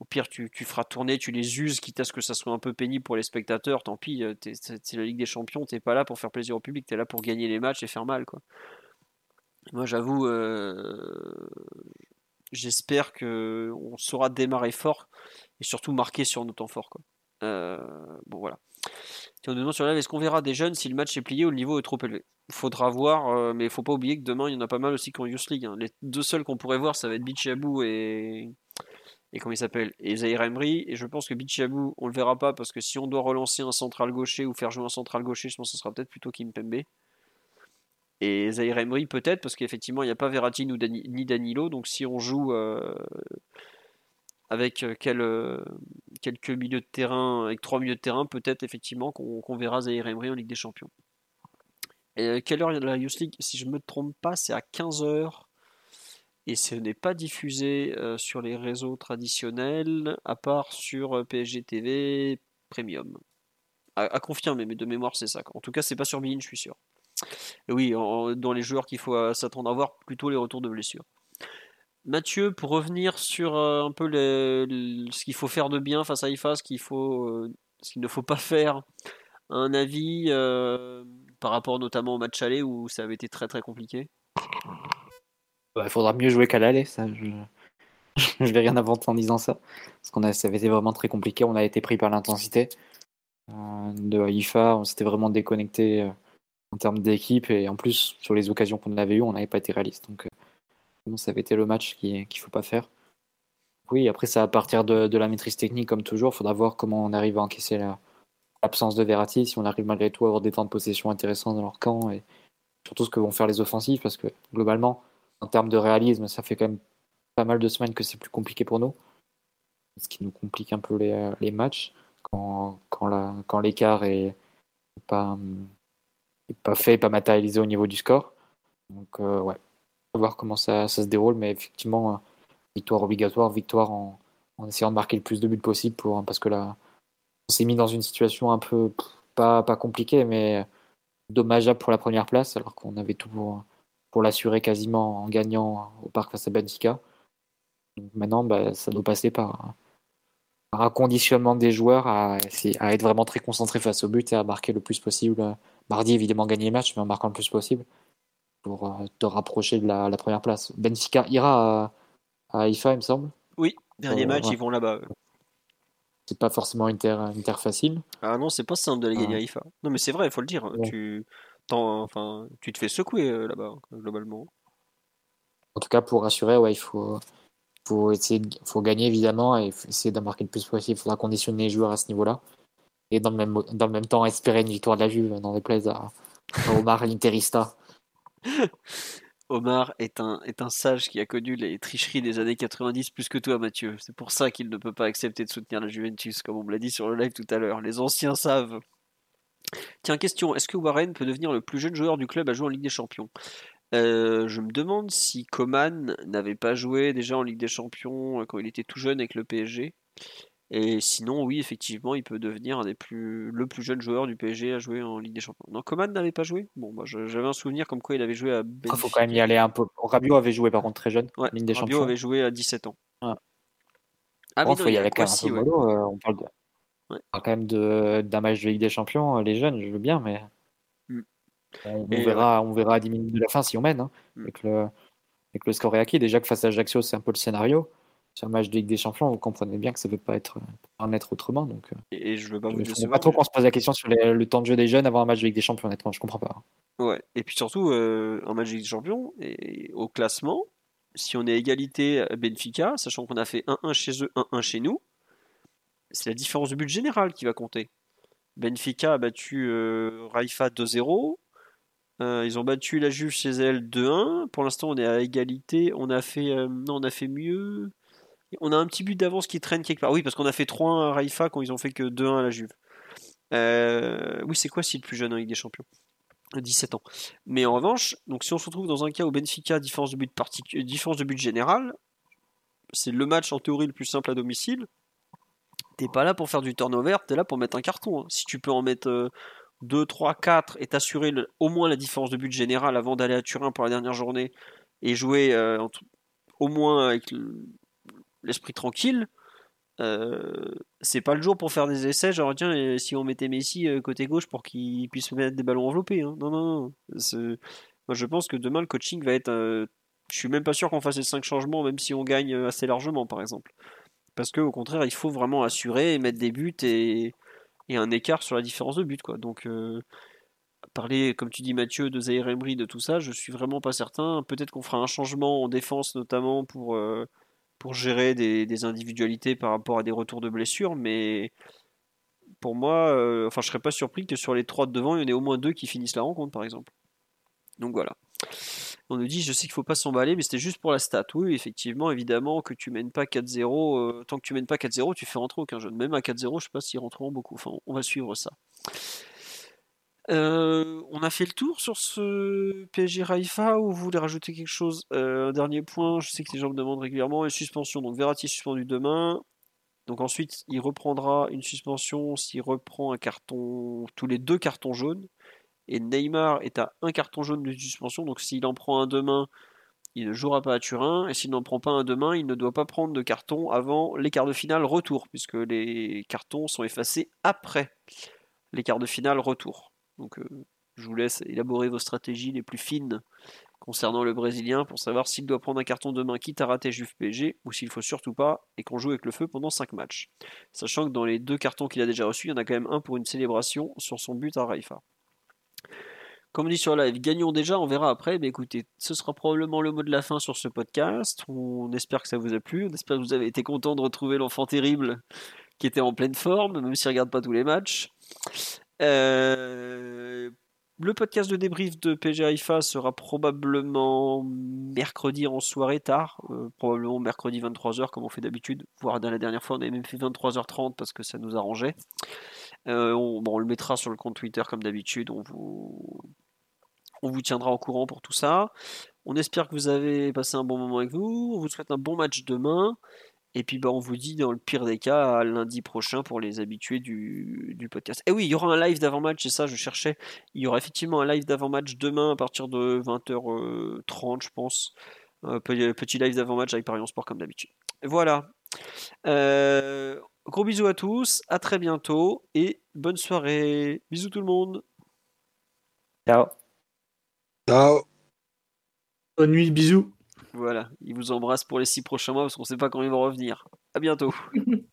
au pire, tu, feras tourner, tu les uses, quitte à ce que ça soit un peu pénible pour les spectateurs. Tant pis, euh, c'est la Ligue des Champions, t'es pas là pour faire plaisir au public, tu es là pour gagner les matchs et faire mal. Moi, j'avoue, euh, j'espère qu'on saura démarrer fort et surtout marquer sur nos temps forts. Euh, bon, voilà. on demande sur est-ce qu'on verra des jeunes si le match est plié ou le niveau est trop élevé? Faudra voir, mais il faut pas oublier que demain, il y en a pas mal aussi qui ont Youth League. Hein. Les deux seuls qu'on pourrait voir, ça va être Bichabou et et comment il s'appelle? Et Zaire Emery. Et je pense que Bichabou, on le verra pas parce que si on doit relancer un central gaucher ou faire jouer un central gaucher, je pense que ce sera peut-être plutôt Kimpembe. Et Zaire Emery peut-être parce qu'effectivement il n'y a pas Verratti ni Danilo. Donc si on joue euh, avec euh, euh, quelques milieux de terrain, avec trois milieux de terrain, peut-être effectivement qu'on verra Zaire Emery en Ligue des Champions. Et quelle heure il y a la Youth League? Si je ne me trompe pas, c'est à 15h et ce n'est pas diffusé euh, sur les réseaux traditionnels, à part sur euh, PSG TV Premium. À, confirmer, mais de mémoire c'est ça. En tout cas, c'est pas sur Bein, je suis sûr. oui, dans les joueurs qu'il faut euh, s'attendre à voir, plutôt les retours de blessures. Mathieu, pour revenir sur un peu ce qu'il faut faire de bien face à IFA, ce qu'il faut, ce qu'il ne faut pas faire, un avis par rapport notamment au match aller où ça avait été très très compliqué? Bah, il faudra mieux jouer qu'à l'aller, ça. Je... je vais rien inventer en disant ça. Parce qu'on a, ça avait été vraiment très compliqué. On a été pris par l'intensité. euh, de Haïfa. On s'était vraiment déconnecté euh, en termes d'équipe et en plus, sur les occasions qu'on avait eues, on n'avait pas été réaliste. Donc, euh, ça avait été le match qu'il ne faut pas faire. Oui, après, ça à partir de, la maîtrise technique, comme toujours. Il faudra voir comment on arrive à encaisser l'absence de Verratti, si on arrive malgré tout à avoir des temps de possession intéressants dans leur camp et surtout ce que vont faire les offensifs, parce que globalement, en termes de réalisme, ça fait quand même pas mal de semaines que c'est plus compliqué pour nous, ce qui nous complique un peu les, les matchs quand, quand l'écart est pas, pas fait, pas matérialisé au niveau du score. Donc, euh, ouais, on va voir comment ça, se déroule, mais effectivement, euh, victoire obligatoire, victoire en, essayant de marquer le plus de buts possible pour, parce que là, on s'est mis dans une situation un peu pas, pas compliquée, mais dommageable pour la première place, alors qu'on avait tout pour, pour l'assurer quasiment en gagnant au parc face à Benfica. Donc maintenant, bah, ça doit passer par, un conditionnement des joueurs à, à, être vraiment très concentré face au but et à marquer le plus possible. Mardi, évidemment, gagner le match, mais en marquant le plus possible pour euh, te rapprocher de la, première place. Benfica ira à, à IFA, il me semble. Oui, dernier euh, match, ils vont là-bas. C'est pas forcément une terre, une terre facile. Ah non, c'est pas simple d'aller gagner à IFA. Non, mais c'est vrai, il faut le dire. Tu, enfin, tu te fais secouer euh, là-bas, globalement. En tout cas, pour rassurer, ouais, il faut, faut essayer faut gagner évidemment et essayer d'en marquer le plus possible. Il faudra conditionner les joueurs à ce niveau-là. Et dans le, même, dans le même temps, espérer une victoire de la Juve dans les plaisirs à, Omar Interista. Omar est un, est un sage qui a connu les tricheries des années 90 plus que toi, Mathieu. C'est pour ça qu'il ne peut pas accepter de soutenir la Juventus, comme on me l'a dit sur le live tout à l'heure. Les anciens savent. Tiens, question est-ce que Warren peut devenir le plus jeune joueur du club à jouer en Ligue des Champions? Euh, je me demande si Coman n'avait pas joué déjà en Ligue des Champions euh, quand il était tout jeune avec le PSG. Et sinon, oui, effectivement, il peut devenir un des plus, le plus jeune joueur du PSG à jouer en Ligue des Champions. Non, Coman n'avait pas joué? Bon, bah, j'avais un souvenir comme quoi il avait joué à Il faut quand même y aller un peu. Rabiot avait joué par contre très jeune. Ouais, Ligue des Rabiot avait joué à 17 ans. Ah, il faut y aller quand même un peu euh, on parle, quand même d'un match de Ligue des Champions. Les jeunes, je veux bien, mais. On, verra, on verra à 10 minutes de la fin si on mène. Hein, mm. avec, le, avec, le, score est acquis. Déjà que face à Ajaccio, c'est un peu le scénario. Sur un match de Ligue des Champions, vous comprenez bien que ça ne peut pas être, en être autrement. Donc, euh, et, je veux pas vous je pas trop qu'on se pose la question sur le temps de jeu des jeunes avant un match de Ligue des Champions, honnêtement, je comprends pas. Ouais, et puis surtout, euh, un match de Ligue des Champions, et au classement, si on est égalité à Benfica, sachant qu'on a fait 1-1 chez eux, 1-1 chez nous, c'est la différence de but général qui va compter. Benfica a battu euh, Raifa 2-0, euh, ils ont battu la Juve chez elle 2-1. Pour l'instant, on est à égalité. On a fait, euh, non, on a fait mieux. On a un petit but d'avance qui traîne quelque part. Oui, parce qu'on a fait 3-1 à Raifa quand ils ont fait que 2-1 à la Juve. Oui, c'est quoi si le plus jeune en Ligue des Champions? 17 ans. Mais en revanche, donc si on se retrouve dans un cas où Benfica différence de but différence de but général, c'est le match en théorie le plus simple à domicile. T'es pas là pour faire du turnover, t'es là pour mettre un carton. Hein. Si tu peux en mettre 2, 3, 4 et t'assurer au moins la différence de but générale avant d'aller à Turin pour la dernière journée et jouer euh, au moins avec l'esprit tranquille, euh, c'est pas le jour pour faire des essais. Genre, tiens, si on mettait Messi euh, côté gauche pour qu'il puisse mettre des ballons enveloppés. Hein. Non, non, non. Moi, je pense que demain, le coaching va être. je suis même pas sûr qu'on fasse les 5 changements, même si on gagne assez largement, par exemple. Parce qu'au contraire, il faut vraiment assurer et mettre des buts et un écart sur la différence de but. Quoi. Donc, euh, parler, comme tu dis Mathieu, de Zaire Emery, de tout ça, je suis vraiment pas certain. Peut-être qu'on fera un changement en défense, notamment pour, euh, pour gérer des, individualités par rapport à des retours de blessures, mais pour moi, euh, enfin, je serais pas surpris que sur les trois de devant, il y en ait au moins deux qui finissent la rencontre, par exemple. Donc voilà. On nous dit, je sais qu'il faut pas s'emballer, mais c'était juste pour la stat. Oui, effectivement, évidemment, que tu mènes pas 4-0, euh, tant que tu mènes pas 4-0, tu fais rentrer aucun jeune. Même à 4-0, je sais pas s'ils rentreront beaucoup. On va suivre ça. Euh, on a fait le tour sur ce PSG Raifa ou vous voulez rajouter quelque chose? Euh, Un dernier point, je sais que les gens me demandent régulièrement, une suspension. Donc Verratti suspendu demain. Donc ensuite, il reprendra une suspension s'il reprend un carton, tous les deux cartons jaunes. Et Neymar est à un carton jaune de suspension, donc s'il en prend un demain, il ne jouera pas à Turin. Et s'il n'en prend pas un demain, il ne doit pas prendre de carton avant les quarts de finale retour, puisque les cartons sont effacés après les quarts de finale retour. Donc euh, je vous laisse élaborer vos stratégies les plus fines concernant le Brésilien pour savoir s'il doit prendre un carton demain quitte à rater Juve PSG ou s'il faut surtout pas et qu'on joue avec le feu pendant 5 matchs. Sachant que dans les deux cartons qu'il a déjà reçus, il y en a quand même un pour une célébration sur son but à Raifa. Comme dit sur live, gagnons déjà, on verra après. Mais écoutez, ce sera probablement le mot de la fin sur ce podcast. On espère que ça vous a plu. On espère que vous avez été content de retrouver l'enfant terrible qui était en pleine forme, même s'il ne regarde pas tous les matchs. Euh, le podcast de débrief de PG Haifa sera probablement mercredi en soirée tard, euh, probablement mercredi 23h comme on fait d'habitude, voire dans la dernière fois on avait même fait 23h30 parce que ça nous arrangeait. Euh, on, le mettra sur le compte Twitter comme d'habitude, on vous, tiendra au courant pour tout ça. On espère que vous avez passé un bon moment avec vous, on vous souhaite un bon match demain. Et puis bah, on vous dit dans le pire des cas à lundi prochain pour les habitués du, podcast. Et oui, il y aura un live d'avant-match, c'est ça, je cherchais. Il y aura effectivement un live d'avant-match demain à partir de 20h30, je pense. Un petit live d'avant-match avec Paris Sport comme d'habitude. Voilà. Euh, gros bisous à tous, à très bientôt et bonne soirée. Bisous tout le monde. Ciao. Ciao. Bonne nuit, bisous. Voilà, il vous embrasse pour les six prochains mois parce qu'on ne sait pas quand ils vont revenir. À bientôt.